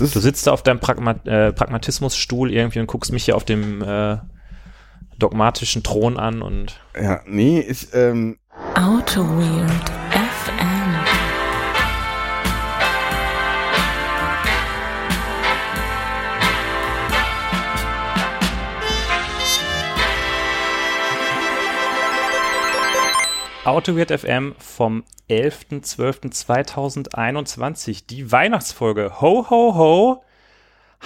Das ist Du sitzt da auf deinem Pragma äh, Pragmatismusstuhl irgendwie und guckst mich hier auf dem äh, dogmatischen Thron an und ja, nee, ich, ähm, Auto Weird AutoWeird FM vom 11.12.2021, die Weihnachtsfolge. Ho, ho, ho.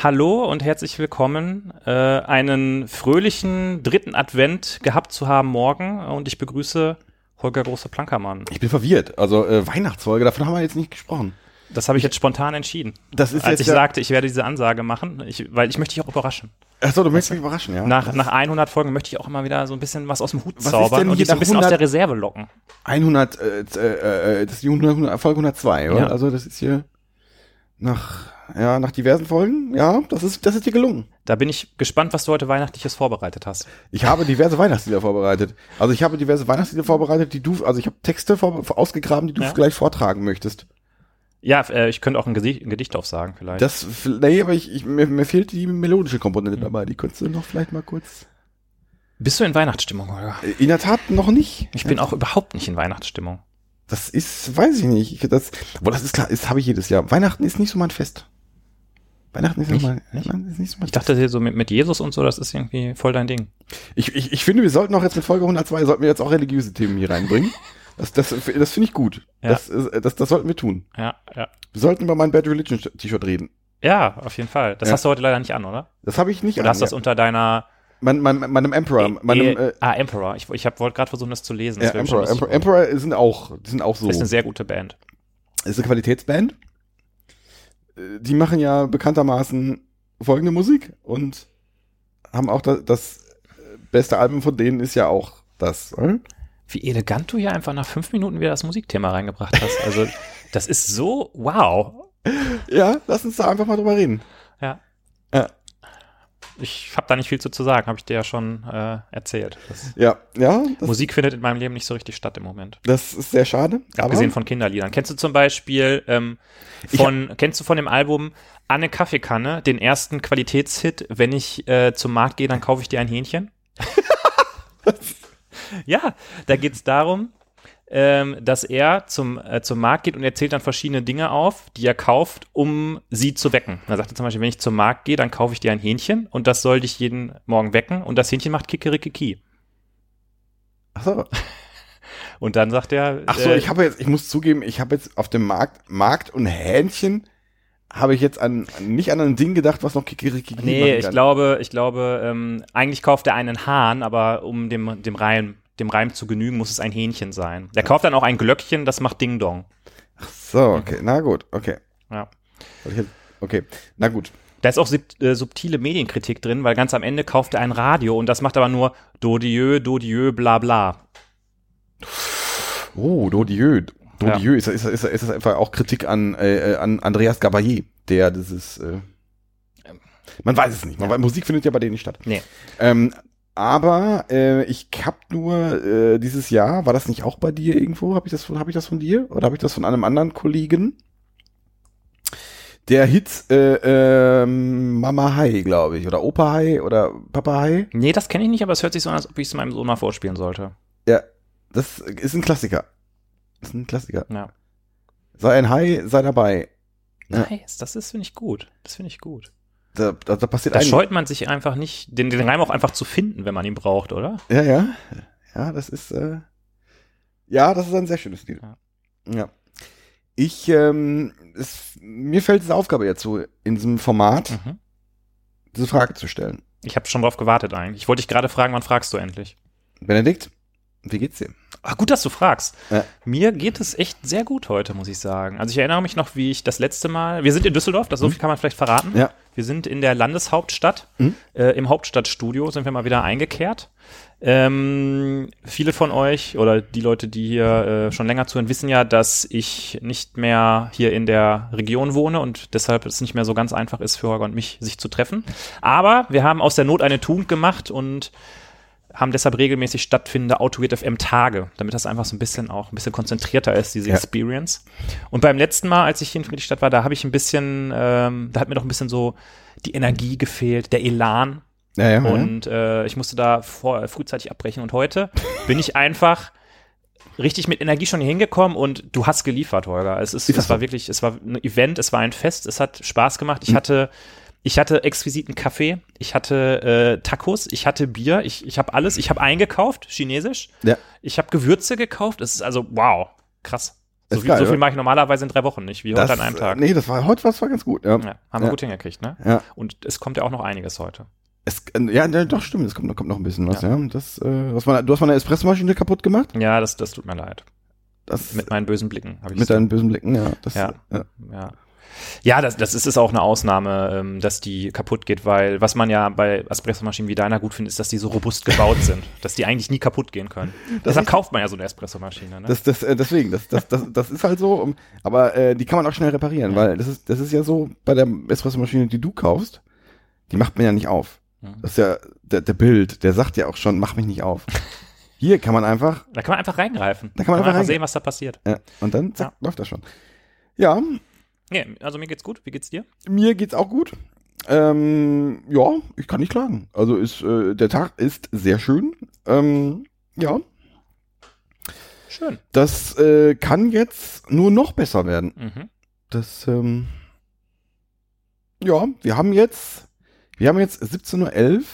Hallo und herzlich willkommen. Äh, einen fröhlichen dritten Advent gehabt zu haben morgen und ich begrüße Holger Große-Plankermann. ich bin verwirrt. Also, äh, Weihnachtsfolge, davon haben wir jetzt nicht gesprochen. Das habe ich jetzt spontan entschieden. Das ist Als ich ja, sagte, ich werde diese Ansage machen, ich, weil ich möchte dich auch überraschen. Achso, du möchtest mich überraschen, ja? Nach, nach 100 Folgen möchte ich auch immer wieder so ein bisschen was aus dem Hut Was zaubern und dich so ein bisschen aus 100 der Reserve locken. 100, äh, äh, äh, das ist die 100, Folge 102, oder? Ja. Also, das ist hier nach, ja, nach diversen Folgen, ja, das ist, das ist dir gelungen. Da bin ich gespannt, was du heute Weihnachtliches vorbereitet hast. Ich habe diverse Weihnachtslieder vorbereitet. Also ich habe diverse Weihnachtslieder vorbereitet, die du, also ich habe Texte vor, ausgegraben, die du Ja. gleich vortragen möchtest. Ja, äh, ich könnte auch ein Gesicht, ein Gedicht aufsagen vielleicht. Das, nee, aber ich, ich mir, mir fehlt die melodische Komponente Mhm. dabei. Die könntest du noch vielleicht mal kurz. Bist du in Weihnachtsstimmung, Holger? In der Tat noch nicht. Ich bin auch überhaupt nicht in Weihnachtsstimmung. Das ist, weiß ich nicht. Ich, das, wo das ist klar, das habe ich jedes Jahr. Weihnachten ist nicht so mein Fest. Weihnachten ist nicht, mein, Nicht? Ist nicht so mein Ich dachte hier so mit, mit Jesus und so, das ist irgendwie voll dein Ding. Ich, ich, ich finde, wir sollten auch jetzt mit Folge 102, sollten wir jetzt auch religiöse Themen hier reinbringen. Das, das, das finde ich gut. Ja. Das, ist- das, das sollten wir tun. Ja, ja. Wir sollten über mein Bad Religion T-Shirt reden. Ja, auf jeden Fall. Das Ja. hast du heute leider nicht an, oder? Das habe ich nicht Oder hast du das ja. unter deiner mein, mein, meinem Emperor. meinem, äh, äh, Ah, Emperor. Ich, ich wollte gerade versuchen, das zu lesen. ja, Das schon Emperor. Emperor, Emperor sind auch, sind auch so. Das ist eine sehr gute Band. ist eine Qualitätsband. Äh, Die machen ja bekanntermaßen folgende Musik und haben auch das, das beste Album von denen ist ja auch das. äh? Wie elegant du hier einfach nach fünf Minuten wieder das Musikthema reingebracht hast. Also, das ist so wow. Ja, lass uns da einfach mal drüber reden. Ja. Ja. Ich habe da nicht viel zu, zu sagen, habe ich dir ja schon äh, erzählt. Das, Ja, ja, das, Musik findet in meinem Leben nicht so richtig statt im Moment. das ist sehr schade. Abgesehen von Kinderliedern. Kennst du zum Beispiel ähm, von, kennst du von dem Album Anne Kaffeekanne, den ersten Qualitätshit, wenn ich äh, zum Markt gehe, dann kaufe ich dir ein Hähnchen? ja, da geht es darum, ähm, dass er zum, äh, zum Markt geht und er zählt dann verschiedene Dinge auf, die er kauft, um sie zu wecken. Er sagte zum Beispiel, wenn ich zum Markt gehe, dann kaufe ich dir ein Hähnchen und das soll dich jeden Morgen wecken und das Hähnchen macht Kikerikiki. Ach so, Und dann sagt er, Ach so äh, ich habe jetzt, ich muss zugeben, ich habe jetzt auf dem Markt, Markt und Hähnchen habe ich jetzt an nicht an ein Ding gedacht, was noch Kikiriki Nee, machen ich kann. glaube, ich glaube, ähm, eigentlich kauft er einen Hahn, aber um dem, dem Reim, dem Reim zu genügen, muss es ein Hähnchen sein. Der kauft dann auch ein Glöckchen, das macht Ding Dong. So, okay, na gut, okay. Ja. Ich Okay, na gut. Da ist auch äh, subtile Medienkritik drin, weil ganz am Ende kauft er ein Radio und das macht aber nur Dodieu, Dodieu, bla bla. Oh, Dodieu. Ja. Ist, ist, ist, ist das einfach auch Kritik an, äh, an Andreas Gabayé, der dieses, äh, man weiß es nicht, man weiß, Musik findet ja bei denen nicht statt. Nee. Ähm, aber äh, ich hab nur äh, dieses Jahr, war das nicht auch bei dir irgendwo? Habe ich das von, habe ich das von dir oder habe ich das von einem anderen Kollegen? Der Hit äh, ähm, Mama Hai, glaube ich, oder Opa Hai oder Papa Hai. Nee, das kenne ich nicht, aber es hört sich so an, als ob ich es meinem Sohn mal vorspielen sollte. Ja, das ist ein Klassiker. Ist ein Klassiker. Ja. Sei ein Hai, sei dabei. Ja. Nice, das ist, finde ich gut. Das finde ich gut. Da, da, da passiert Da ein- scheut man sich einfach nicht, den, den Reim auch einfach zu finden, wenn man ihn braucht, oder? Ja, ja. Ja, das ist, äh, ja, das ist ein sehr schönes Lied. Ja. Ja. Ich, ähm, es, mir fällt diese Aufgabe jetzt so, in diesem Format Mhm. diese Frage zu stellen. Ich habe schon drauf gewartet eigentlich. Ich wollte dich gerade fragen, wann fragst du endlich? Benedikt, wie geht's dir? Ach, gut, dass du fragst. Ja. Mir geht es echt sehr gut heute, muss ich sagen. Also ich erinnere mich noch, wie ich das letzte Mal, wir sind in Düsseldorf, das so viel kann man vielleicht verraten. Ja. Wir sind in der Landeshauptstadt. Mhm. Äh, Im Hauptstadtstudio sind wir mal wieder eingekehrt. Ähm, viele von euch oder die Leute, die hier äh, schon länger zuhören, wissen ja, dass ich nicht mehr hier in der Region wohne und deshalb es nicht mehr so ganz einfach ist für Holger und mich, sich zu treffen. Aber wir haben aus der Not eine Tugend gemacht und haben deshalb regelmäßig stattfindende Autoweird FM Tage, damit das einfach so ein bisschen auch ein bisschen konzentrierter ist, diese Ja. Experience. Und beim letzten Mal, als ich hier in Friedrichstadt war, da habe ich ein bisschen, ähm, da hat mir doch ein bisschen so die Energie gefehlt, der Elan. Ja, ja, Und äh, ich musste da vor, frühzeitig abbrechen. Und heute bin ich einfach richtig mit Energie schon hier hingekommen und du hast geliefert, Holger. Es, ist, es war wirklich, es war ein Event, es war ein Fest, es hat Spaß gemacht. Hm. Ich hatte, ich hatte exquisiten Kaffee, ich hatte äh, Tacos, ich hatte Bier, ich, ich habe alles, ich habe eingekauft, chinesisch. Ja. Ich habe Gewürze gekauft. Es ist also, wow, krass. So, viel, geil, so viel mache ich normalerweise in drei Wochen nicht, wie heute Das, an einem Tag. Nee, das war heute was war ganz gut. Ja. Ja, haben wir Ja. gut hingekriegt, ne? Ja. Und es kommt ja auch noch einiges heute. Es, ja, doch stimmt, es kommt, kommt noch ein bisschen was, ja. Das, äh, was war, du hast meine Espressomaschine kaputt gemacht? Ja, das, das tut mir leid. Das, Mit meinen bösen Blicken. hab ich mit deinen bösen Blicken, ja. Das, Ja. ja. Ja. Ja, das, das ist, ist auch eine Ausnahme, ähm, dass die kaputt geht, weil was man ja bei Espressomaschinen wie deiner gut findet, ist, dass die so robust gebaut sind, dass die eigentlich nie kaputt gehen können. Deshalb ist- kauft man ja so eine Espressomaschine. Ne? Das, das, äh, deswegen, das, das, das, das ist halt so, um, aber äh, die kann man auch schnell reparieren, weil das ist, das ist ja so bei der Espressomaschine, die du kaufst, die macht man ja nicht auf. Das ist ja der, der Bild, der sagt ja auch schon, mach mich nicht auf. Hier kann man einfach, da kann man einfach reingreifen. Da kann man einfach reingreifen. sehen, was da passiert. ja, und dann zack, läuft das schon. Ja, Nee, also mir geht's gut. Wie geht's dir? mir geht's auch gut. Ähm, ja, ich kann nicht klagen. Also ist, äh, der Tag ist sehr schön. Ähm, ja, Schön. das äh, kann jetzt nur noch besser werden. Mhm. Das, ähm, ja, wir haben jetzt, wir haben jetzt 17.11 Uhr.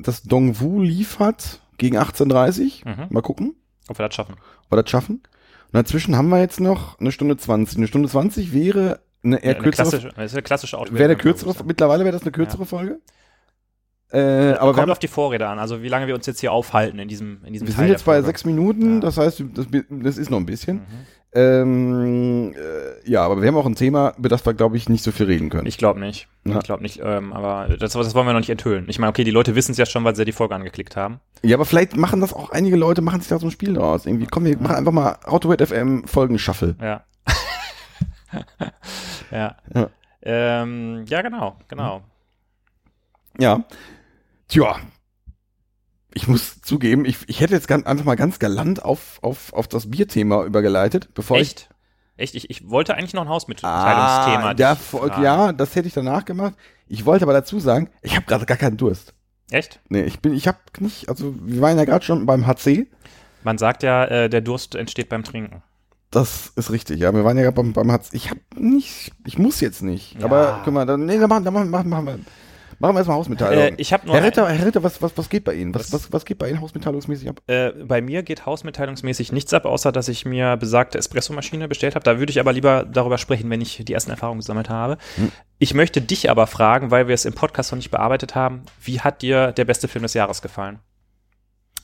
Das Dongwu liefert gegen 18.30 Uhr. Mhm. Mal gucken, Ob wir das schaffen. ob wir das schaffen. Und dazwischen haben wir jetzt noch eine Stunde 20. Eine Stunde 20 wäre eine eher eine kürzere, klassische, das ist eine klassische Outfit. wäre eine kürzere, mittlerweile wäre das eine kürzere Folge. Äh, aber wir, Kommt auf die Vorrede an, also wie lange wir uns jetzt hier aufhalten in diesem, in diesem wir Teil sind der jetzt bei sechs Minuten, Ja. das heißt, das, das ist noch ein bisschen. Mhm. Ähm, äh, ja, aber wir haben auch ein Thema, über das wir, glaube ich, nicht so viel reden können. Ich glaube nicht. Ja. Ich glaube nicht, ähm, aber das, das wollen wir noch nicht enthüllen. Ich meine, okay, die Leute wissen es ja schon, weil sie ja die Folge angeklickt haben. Ja, aber vielleicht machen das auch einige Leute, machen sich da so ein Spiel draus. Irgendwie, komm, wir machen einfach mal AutoWait FM Folgen Shuffle. Ja. ja. Ja. Ähm, ja, genau, genau. Ja. Tja. Ich muss zugeben, ich, ich hätte jetzt ganz, einfach mal ganz galant auf, auf, auf das Bierthema übergeleitet, bevor Echt? Echt? Ich, ich wollte eigentlich noch ein ich. Hausmitteilungsthema. Ah, der ja, das hätte ich danach gemacht. Ich wollte aber dazu sagen, ich habe gerade gar keinen Durst. Echt? Nee, ich bin, ich habe nicht, also wir waren ja gerade schon beim HC. Man sagt ja, äh, der Durst entsteht beim Trinken. Das ist richtig, ja. Wir waren ja gerade beim, beim HC. Ich habe nicht, ich muss jetzt nicht. Ja. Aber guck mal, dann, nee, dann machen, dann machen, machen, machen wir. Machen wir erstmal Hausmitteilung. Äh, ich nur Herr Ritter, Herr Ritter, was, was, was geht bei Ihnen? Was, Was- was, geht bei Ihnen hausmitteilungsmäßig ab? Äh, bei mir geht hausmitteilungsmäßig nichts ab, außer dass ich mir besagte Espressomaschine bestellt habe. Da würde ich aber lieber darüber sprechen, wenn ich die ersten Erfahrungen gesammelt habe. Hm. Ich möchte dich aber fragen, weil wir es im Podcast noch nicht bearbeitet haben, wie hat dir der beste Film des Jahres gefallen?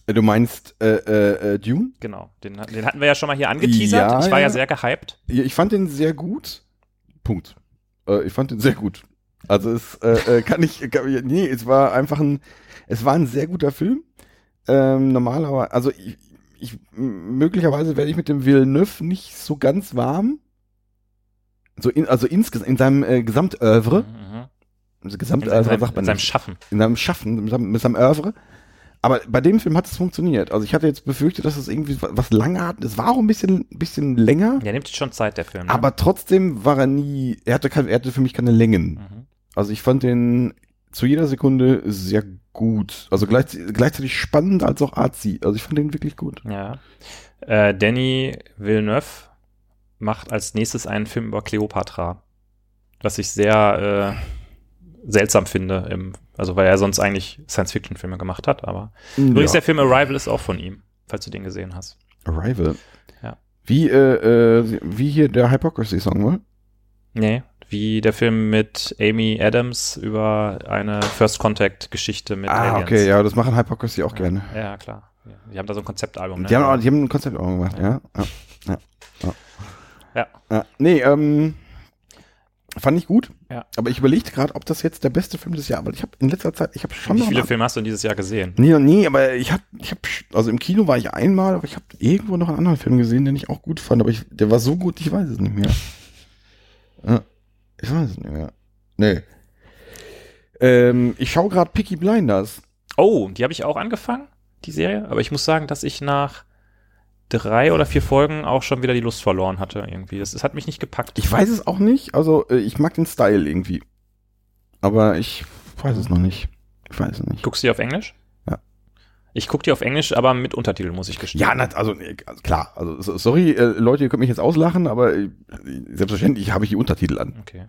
Äh, Du meinst äh, äh, äh, Dune? Genau, den, den hatten wir ja schon mal hier angeteasert. Ja, ich war ja, ja. sehr gehypt. Ich fand den sehr gut. Punkt. Äh, ich fand den sehr gut. Also es äh, äh, kann ich, kann, nee, es war einfach ein, es war ein sehr guter Film. Ähm, normalerweise, also ich, ich möglicherweise werde ich mit dem Villeneuve nicht so ganz warm. So in, also insgesamt in seinem äh, Gesamtövre, Mhm. In, Gesamtövre seinem, sagt man in seinem. Schaffen. in seinem Schaffen, mit seinem, mit seinem Övre. Aber bei dem Film hat es funktioniert. Also ich hatte jetzt befürchtet, dass es irgendwie was was langatmig, es war auch ein bisschen, bisschen länger. Der nimmt sich schon Zeit, der Film. Ne? Aber trotzdem war er nie, er hatte, kein, er hatte für mich keine Längen. Mhm. Also ich fand den zu jeder Sekunde sehr gut. Also gleich, gleichzeitig spannend als auch arzi. Also ich fand den wirklich gut. Ja. Äh, Danny Villeneuve macht als nächstes einen Film über Cleopatra. Was ich sehr äh, seltsam finde. Im, also, weil er sonst eigentlich Science-Fiction-Filme gemacht hat. Aber übrigens, der Film Arrival ist auch von ihm, falls du den gesehen hast. Arrival. Ja. Wie, äh, äh, wie hier der Hypocrisy-Song, wohl? Nee, wie der Film mit Amy Adams über eine First Contact-Geschichte mit Ah, Aliens. okay, ja, das machen Hypocrisy auch ja. gerne. Ja, klar. Ja. Die haben da so ein Konzeptalbum. Ne? Die haben, auch, die haben ein Konzept auch gemacht, ja. ja. ja. ja. Nee, ähm, fand ich gut. Ja. Aber ich überlegte gerade, ob das jetzt der beste Film des Jahres, weil ich habe in letzter Zeit, ich habe schon Wie noch viele Filme hast du in dieses Jahr gesehen? Nee, nee, aber ich hab, ich hab, also im Kino war ich einmal, aber ich habe irgendwo noch einen anderen Film gesehen, den ich auch gut fand, aber ich, der war so gut, ich weiß es nicht mehr. Ja, ich weiß es nicht mehr. Nee. Ähm, ich schaue gerade Picky Blinders. Oh, die habe ich auch angefangen, die Serie. Aber ich muss sagen, dass ich nach drei oder vier Folgen auch schon wieder die Lust verloren hatte irgendwie. Das, das hat mich nicht gepackt. Ich weiß es auch nicht. Also, äh, ich mag den Style irgendwie. Aber ich weiß es noch nicht. Ich weiß es nicht. Guckst du die auf Englisch? Ich gucke die auf Englisch, aber mit Untertitel, muss ich gestehen. Ja, na, also, äh, also klar. Also, so- sorry, äh, Leute, ihr könnt mich jetzt auslachen, aber äh, selbstverständlich habe ich die Untertitel an. Okay.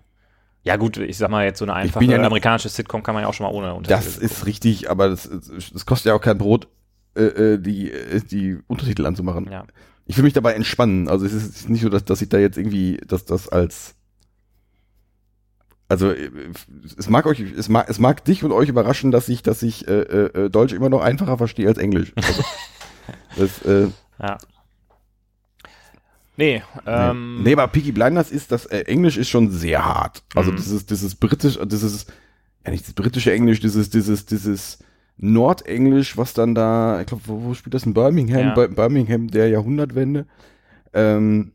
Ja gut, ich sag mal jetzt so eine Ich einfache bin ja nicht- amerikanische Sitcom kann man ja auch schon mal ohne Untertitel Das ist richtig, aber das, das kostet ja auch kein Brot, äh, äh, die, äh, die Untertitel anzumachen. Ja. Ich will mich dabei entspannen. Also es ist nicht so, dass, dass ich da jetzt irgendwie, dass das als also äh, es mag euch, es mag, es mag dich und euch überraschen, dass ich, dass ich äh, äh, Deutsch immer noch einfacher verstehe als Englisch. Also, das, äh, Ja. Nee, ähm, nee, aber Peaky Blinders ist, das äh, Englisch ist schon sehr hart. Also Mhm. das ist, das ist britisch, das ist ja nicht das britische Englisch, dieses, dieses, dieses Nordenglisch, was dann da, ich glaube, wo, wo spielt das in Birmingham? Ja. Bir- Birmingham der Jahrhundertwende. Ähm, äh,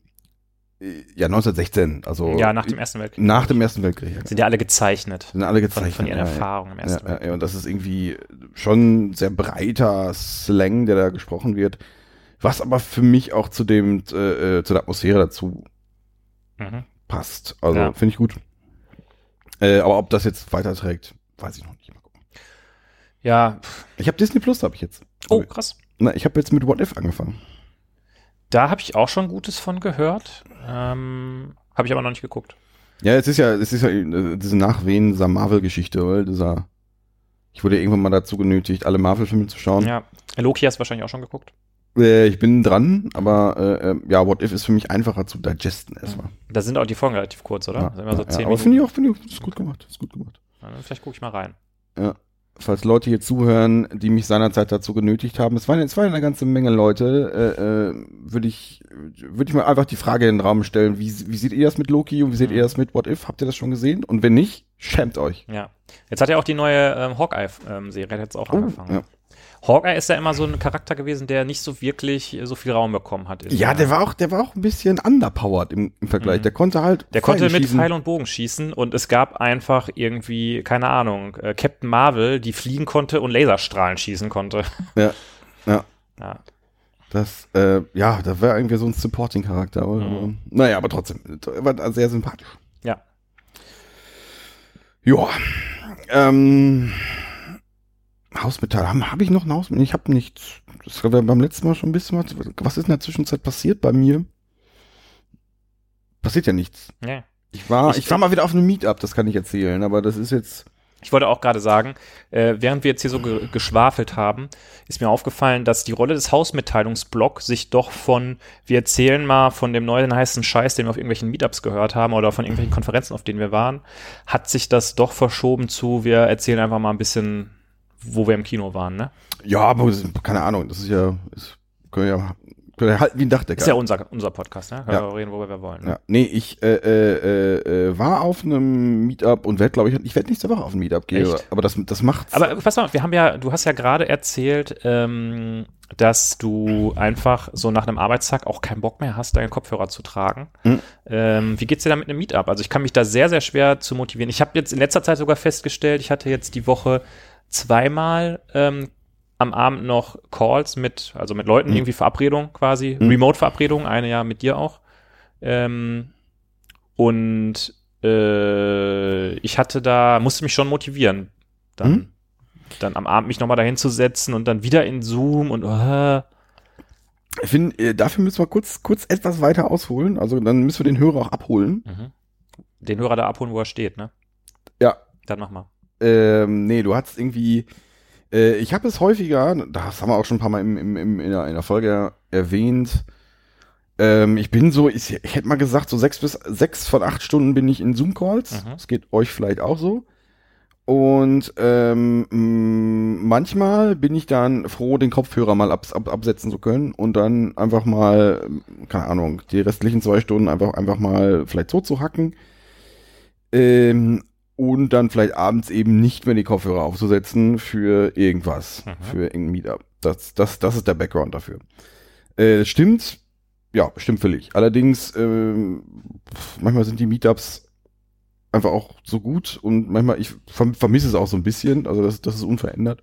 ja, 1916, also ja, nach dem Ersten Weltkrieg. nach dem Ersten Weltkrieg. Ja. Sind ja alle gezeichnet. Sind alle Von, gezeichnet. von ihren ja. Erfahrungen im Ersten ja, ja, und das ist irgendwie schon sehr breiter Slang, der da gesprochen wird. Was aber für mich auch zu dem, äh, äh, zu der Atmosphäre dazu Mhm. passt. Also finde ich gut. Äh, aber ob das jetzt weiterträgt, weiß ich noch nicht. Mal gucken. Ja. Ich habe Disney Plus, habe ich jetzt. oh, krass. Na, ich habe jetzt mit What If angefangen. Da habe ich auch schon Gutes von gehört. Ähm, habe ich aber noch nicht geguckt. Ja, es ist ja, es ist ja äh, diese Nachwehen dieser Marvel-Geschichte, oder? Dieser. Ich wurde irgendwann mal dazu genötigt, alle Marvel-Filme zu schauen. Ja. Loki hast du wahrscheinlich auch schon geguckt. Äh, ich bin dran, aber äh, äh, ja, What If ist für mich einfacher zu digesten erstmal. Da sind auch die Folgen relativ kurz, oder? Ja, Das sind immer so ja, zehn ja. Aber finde ich auch, finde ich, ist gut gemacht. Ist gut gemacht. Ja, Vielleicht gucke ich mal rein. Falls Leute hier zuhören, die mich seinerzeit dazu genötigt haben, es waren, es waren eine ganze Menge Leute, äh, äh, würde ich, würde ich mal einfach die Frage in den Raum stellen, wie, wie seht ihr das mit Loki und wie seht Mhm. ihr das mit What If? Habt ihr das schon gesehen? Und wenn nicht, schämt euch. Ja. Jetzt hat er auch die neue ähm, Hawkeye-Serie hat jetzt auch angefangen. ja. Hawkeye ist ja immer so ein Charakter gewesen, der nicht so wirklich äh, so viel Raum bekommen hat. Ja, der- war auch, der war auch ein bisschen underpowered im, im Vergleich. Mhm. Der konnte halt. Der konnte mit schießen. Pfeil und Bogen schießen und es gab einfach irgendwie, keine Ahnung, äh, Captain Marvel, die fliegen konnte und Laserstrahlen schießen konnte. Ja. Ja. Ja. Das, äh, ja, da war irgendwie so ein Supporting-Charakter. Mhm. Naja, aber trotzdem, er war sehr sympathisch. Ja. Ja. Ähm, Hausmetall. Habe hab ich noch ein Hausmetall? Ich habe nichts. Das war beim letzten Mal schon ein bisschen was. Was ist in der Zwischenzeit passiert bei mir? Passiert ja nichts. ja. Ich war, Ich- ich, war mal wieder auf einem Meetup, das kann ich erzählen, aber das ist jetzt. Ich wollte auch gerade sagen, äh, während wir jetzt hier so ge geschwafelt haben, ist mir aufgefallen, dass die Rolle des Hausmitteilungsblocks sich doch von, wir erzählen mal von dem neuen heißen Scheiß, den wir auf irgendwelchen Meetups gehört haben oder von irgendwelchen Konferenzen, auf denen wir waren, hat sich das doch verschoben zu, wir erzählen einfach mal ein bisschen, wo wir im Kino waren, ne? Ja, aber keine Ahnung, das ist ja. Ist, können wir ja, können wir halten wie ein Dachdecker. Ist ja unser, unser Podcast, ne? Können Ja. wir reden, worüber wir wollen. Ne? Ja, nee, ich äh, äh, äh, war auf einem Meetup und werde, glaube ich, ich werde nächste Woche auf ein Meetup gehen. Echt? Aber das, das macht's. Aber pass mal, wir haben ja, du hast ja gerade erzählt, ähm, dass du einfach so nach einem Arbeitstag auch keinen Bock mehr hast, deinen Kopfhörer zu tragen. Mhm. Ähm, wie geht's dir da mit einem Meetup? Also ich kann mich da sehr, sehr schwer zu motivieren. Ich habe jetzt in letzter Zeit sogar festgestellt, ich hatte jetzt die Woche zweimal ähm, am Abend noch Calls mit, also mit Leuten, Mhm. irgendwie Verabredung quasi, Mhm. Remote-Verabredung, eine ja mit dir auch. Ähm, und äh, ich hatte da, musste mich schon motivieren, dann, Mhm. dann am Abend mich nochmal dahin zu setzen und dann wieder in Zoom und äh, ich finde, dafür müssen wir kurz, kurz etwas weiter ausholen. Also dann müssen wir den Hörer auch abholen. mhm. den Hörer da abholen, wo er steht, ne? Ja. Dann mach mal. Ähm, nee, du hast irgendwie. Äh, ich habe es häufiger, das haben wir auch schon ein paar Mal im, im, im, in, der, in der Folge erwähnt. Ähm, ich bin so, ich, ich hätte mal gesagt, so sechs bis sechs von acht Stunden bin ich in Zoom-Calls. Mhm. Das geht euch vielleicht auch so. Und ähm, manchmal bin ich dann froh, den Kopfhörer mal ab, ab, absetzen zu können und dann einfach mal, keine Ahnung, die restlichen zwei Stunden einfach, einfach mal vielleicht so zu hacken. Ähm, und dann vielleicht abends eben nicht mehr die Kopfhörer aufzusetzen für irgendwas, Mhm. für irgendein Meetup. Das, das, das ist der Background dafür. Äh, stimmt, ja, stimmt völlig. Allerdings, ähm, manchmal sind die Meetups einfach auch so gut und manchmal, ich verm- vermisse es auch so ein bisschen, also das, das ist unverändert.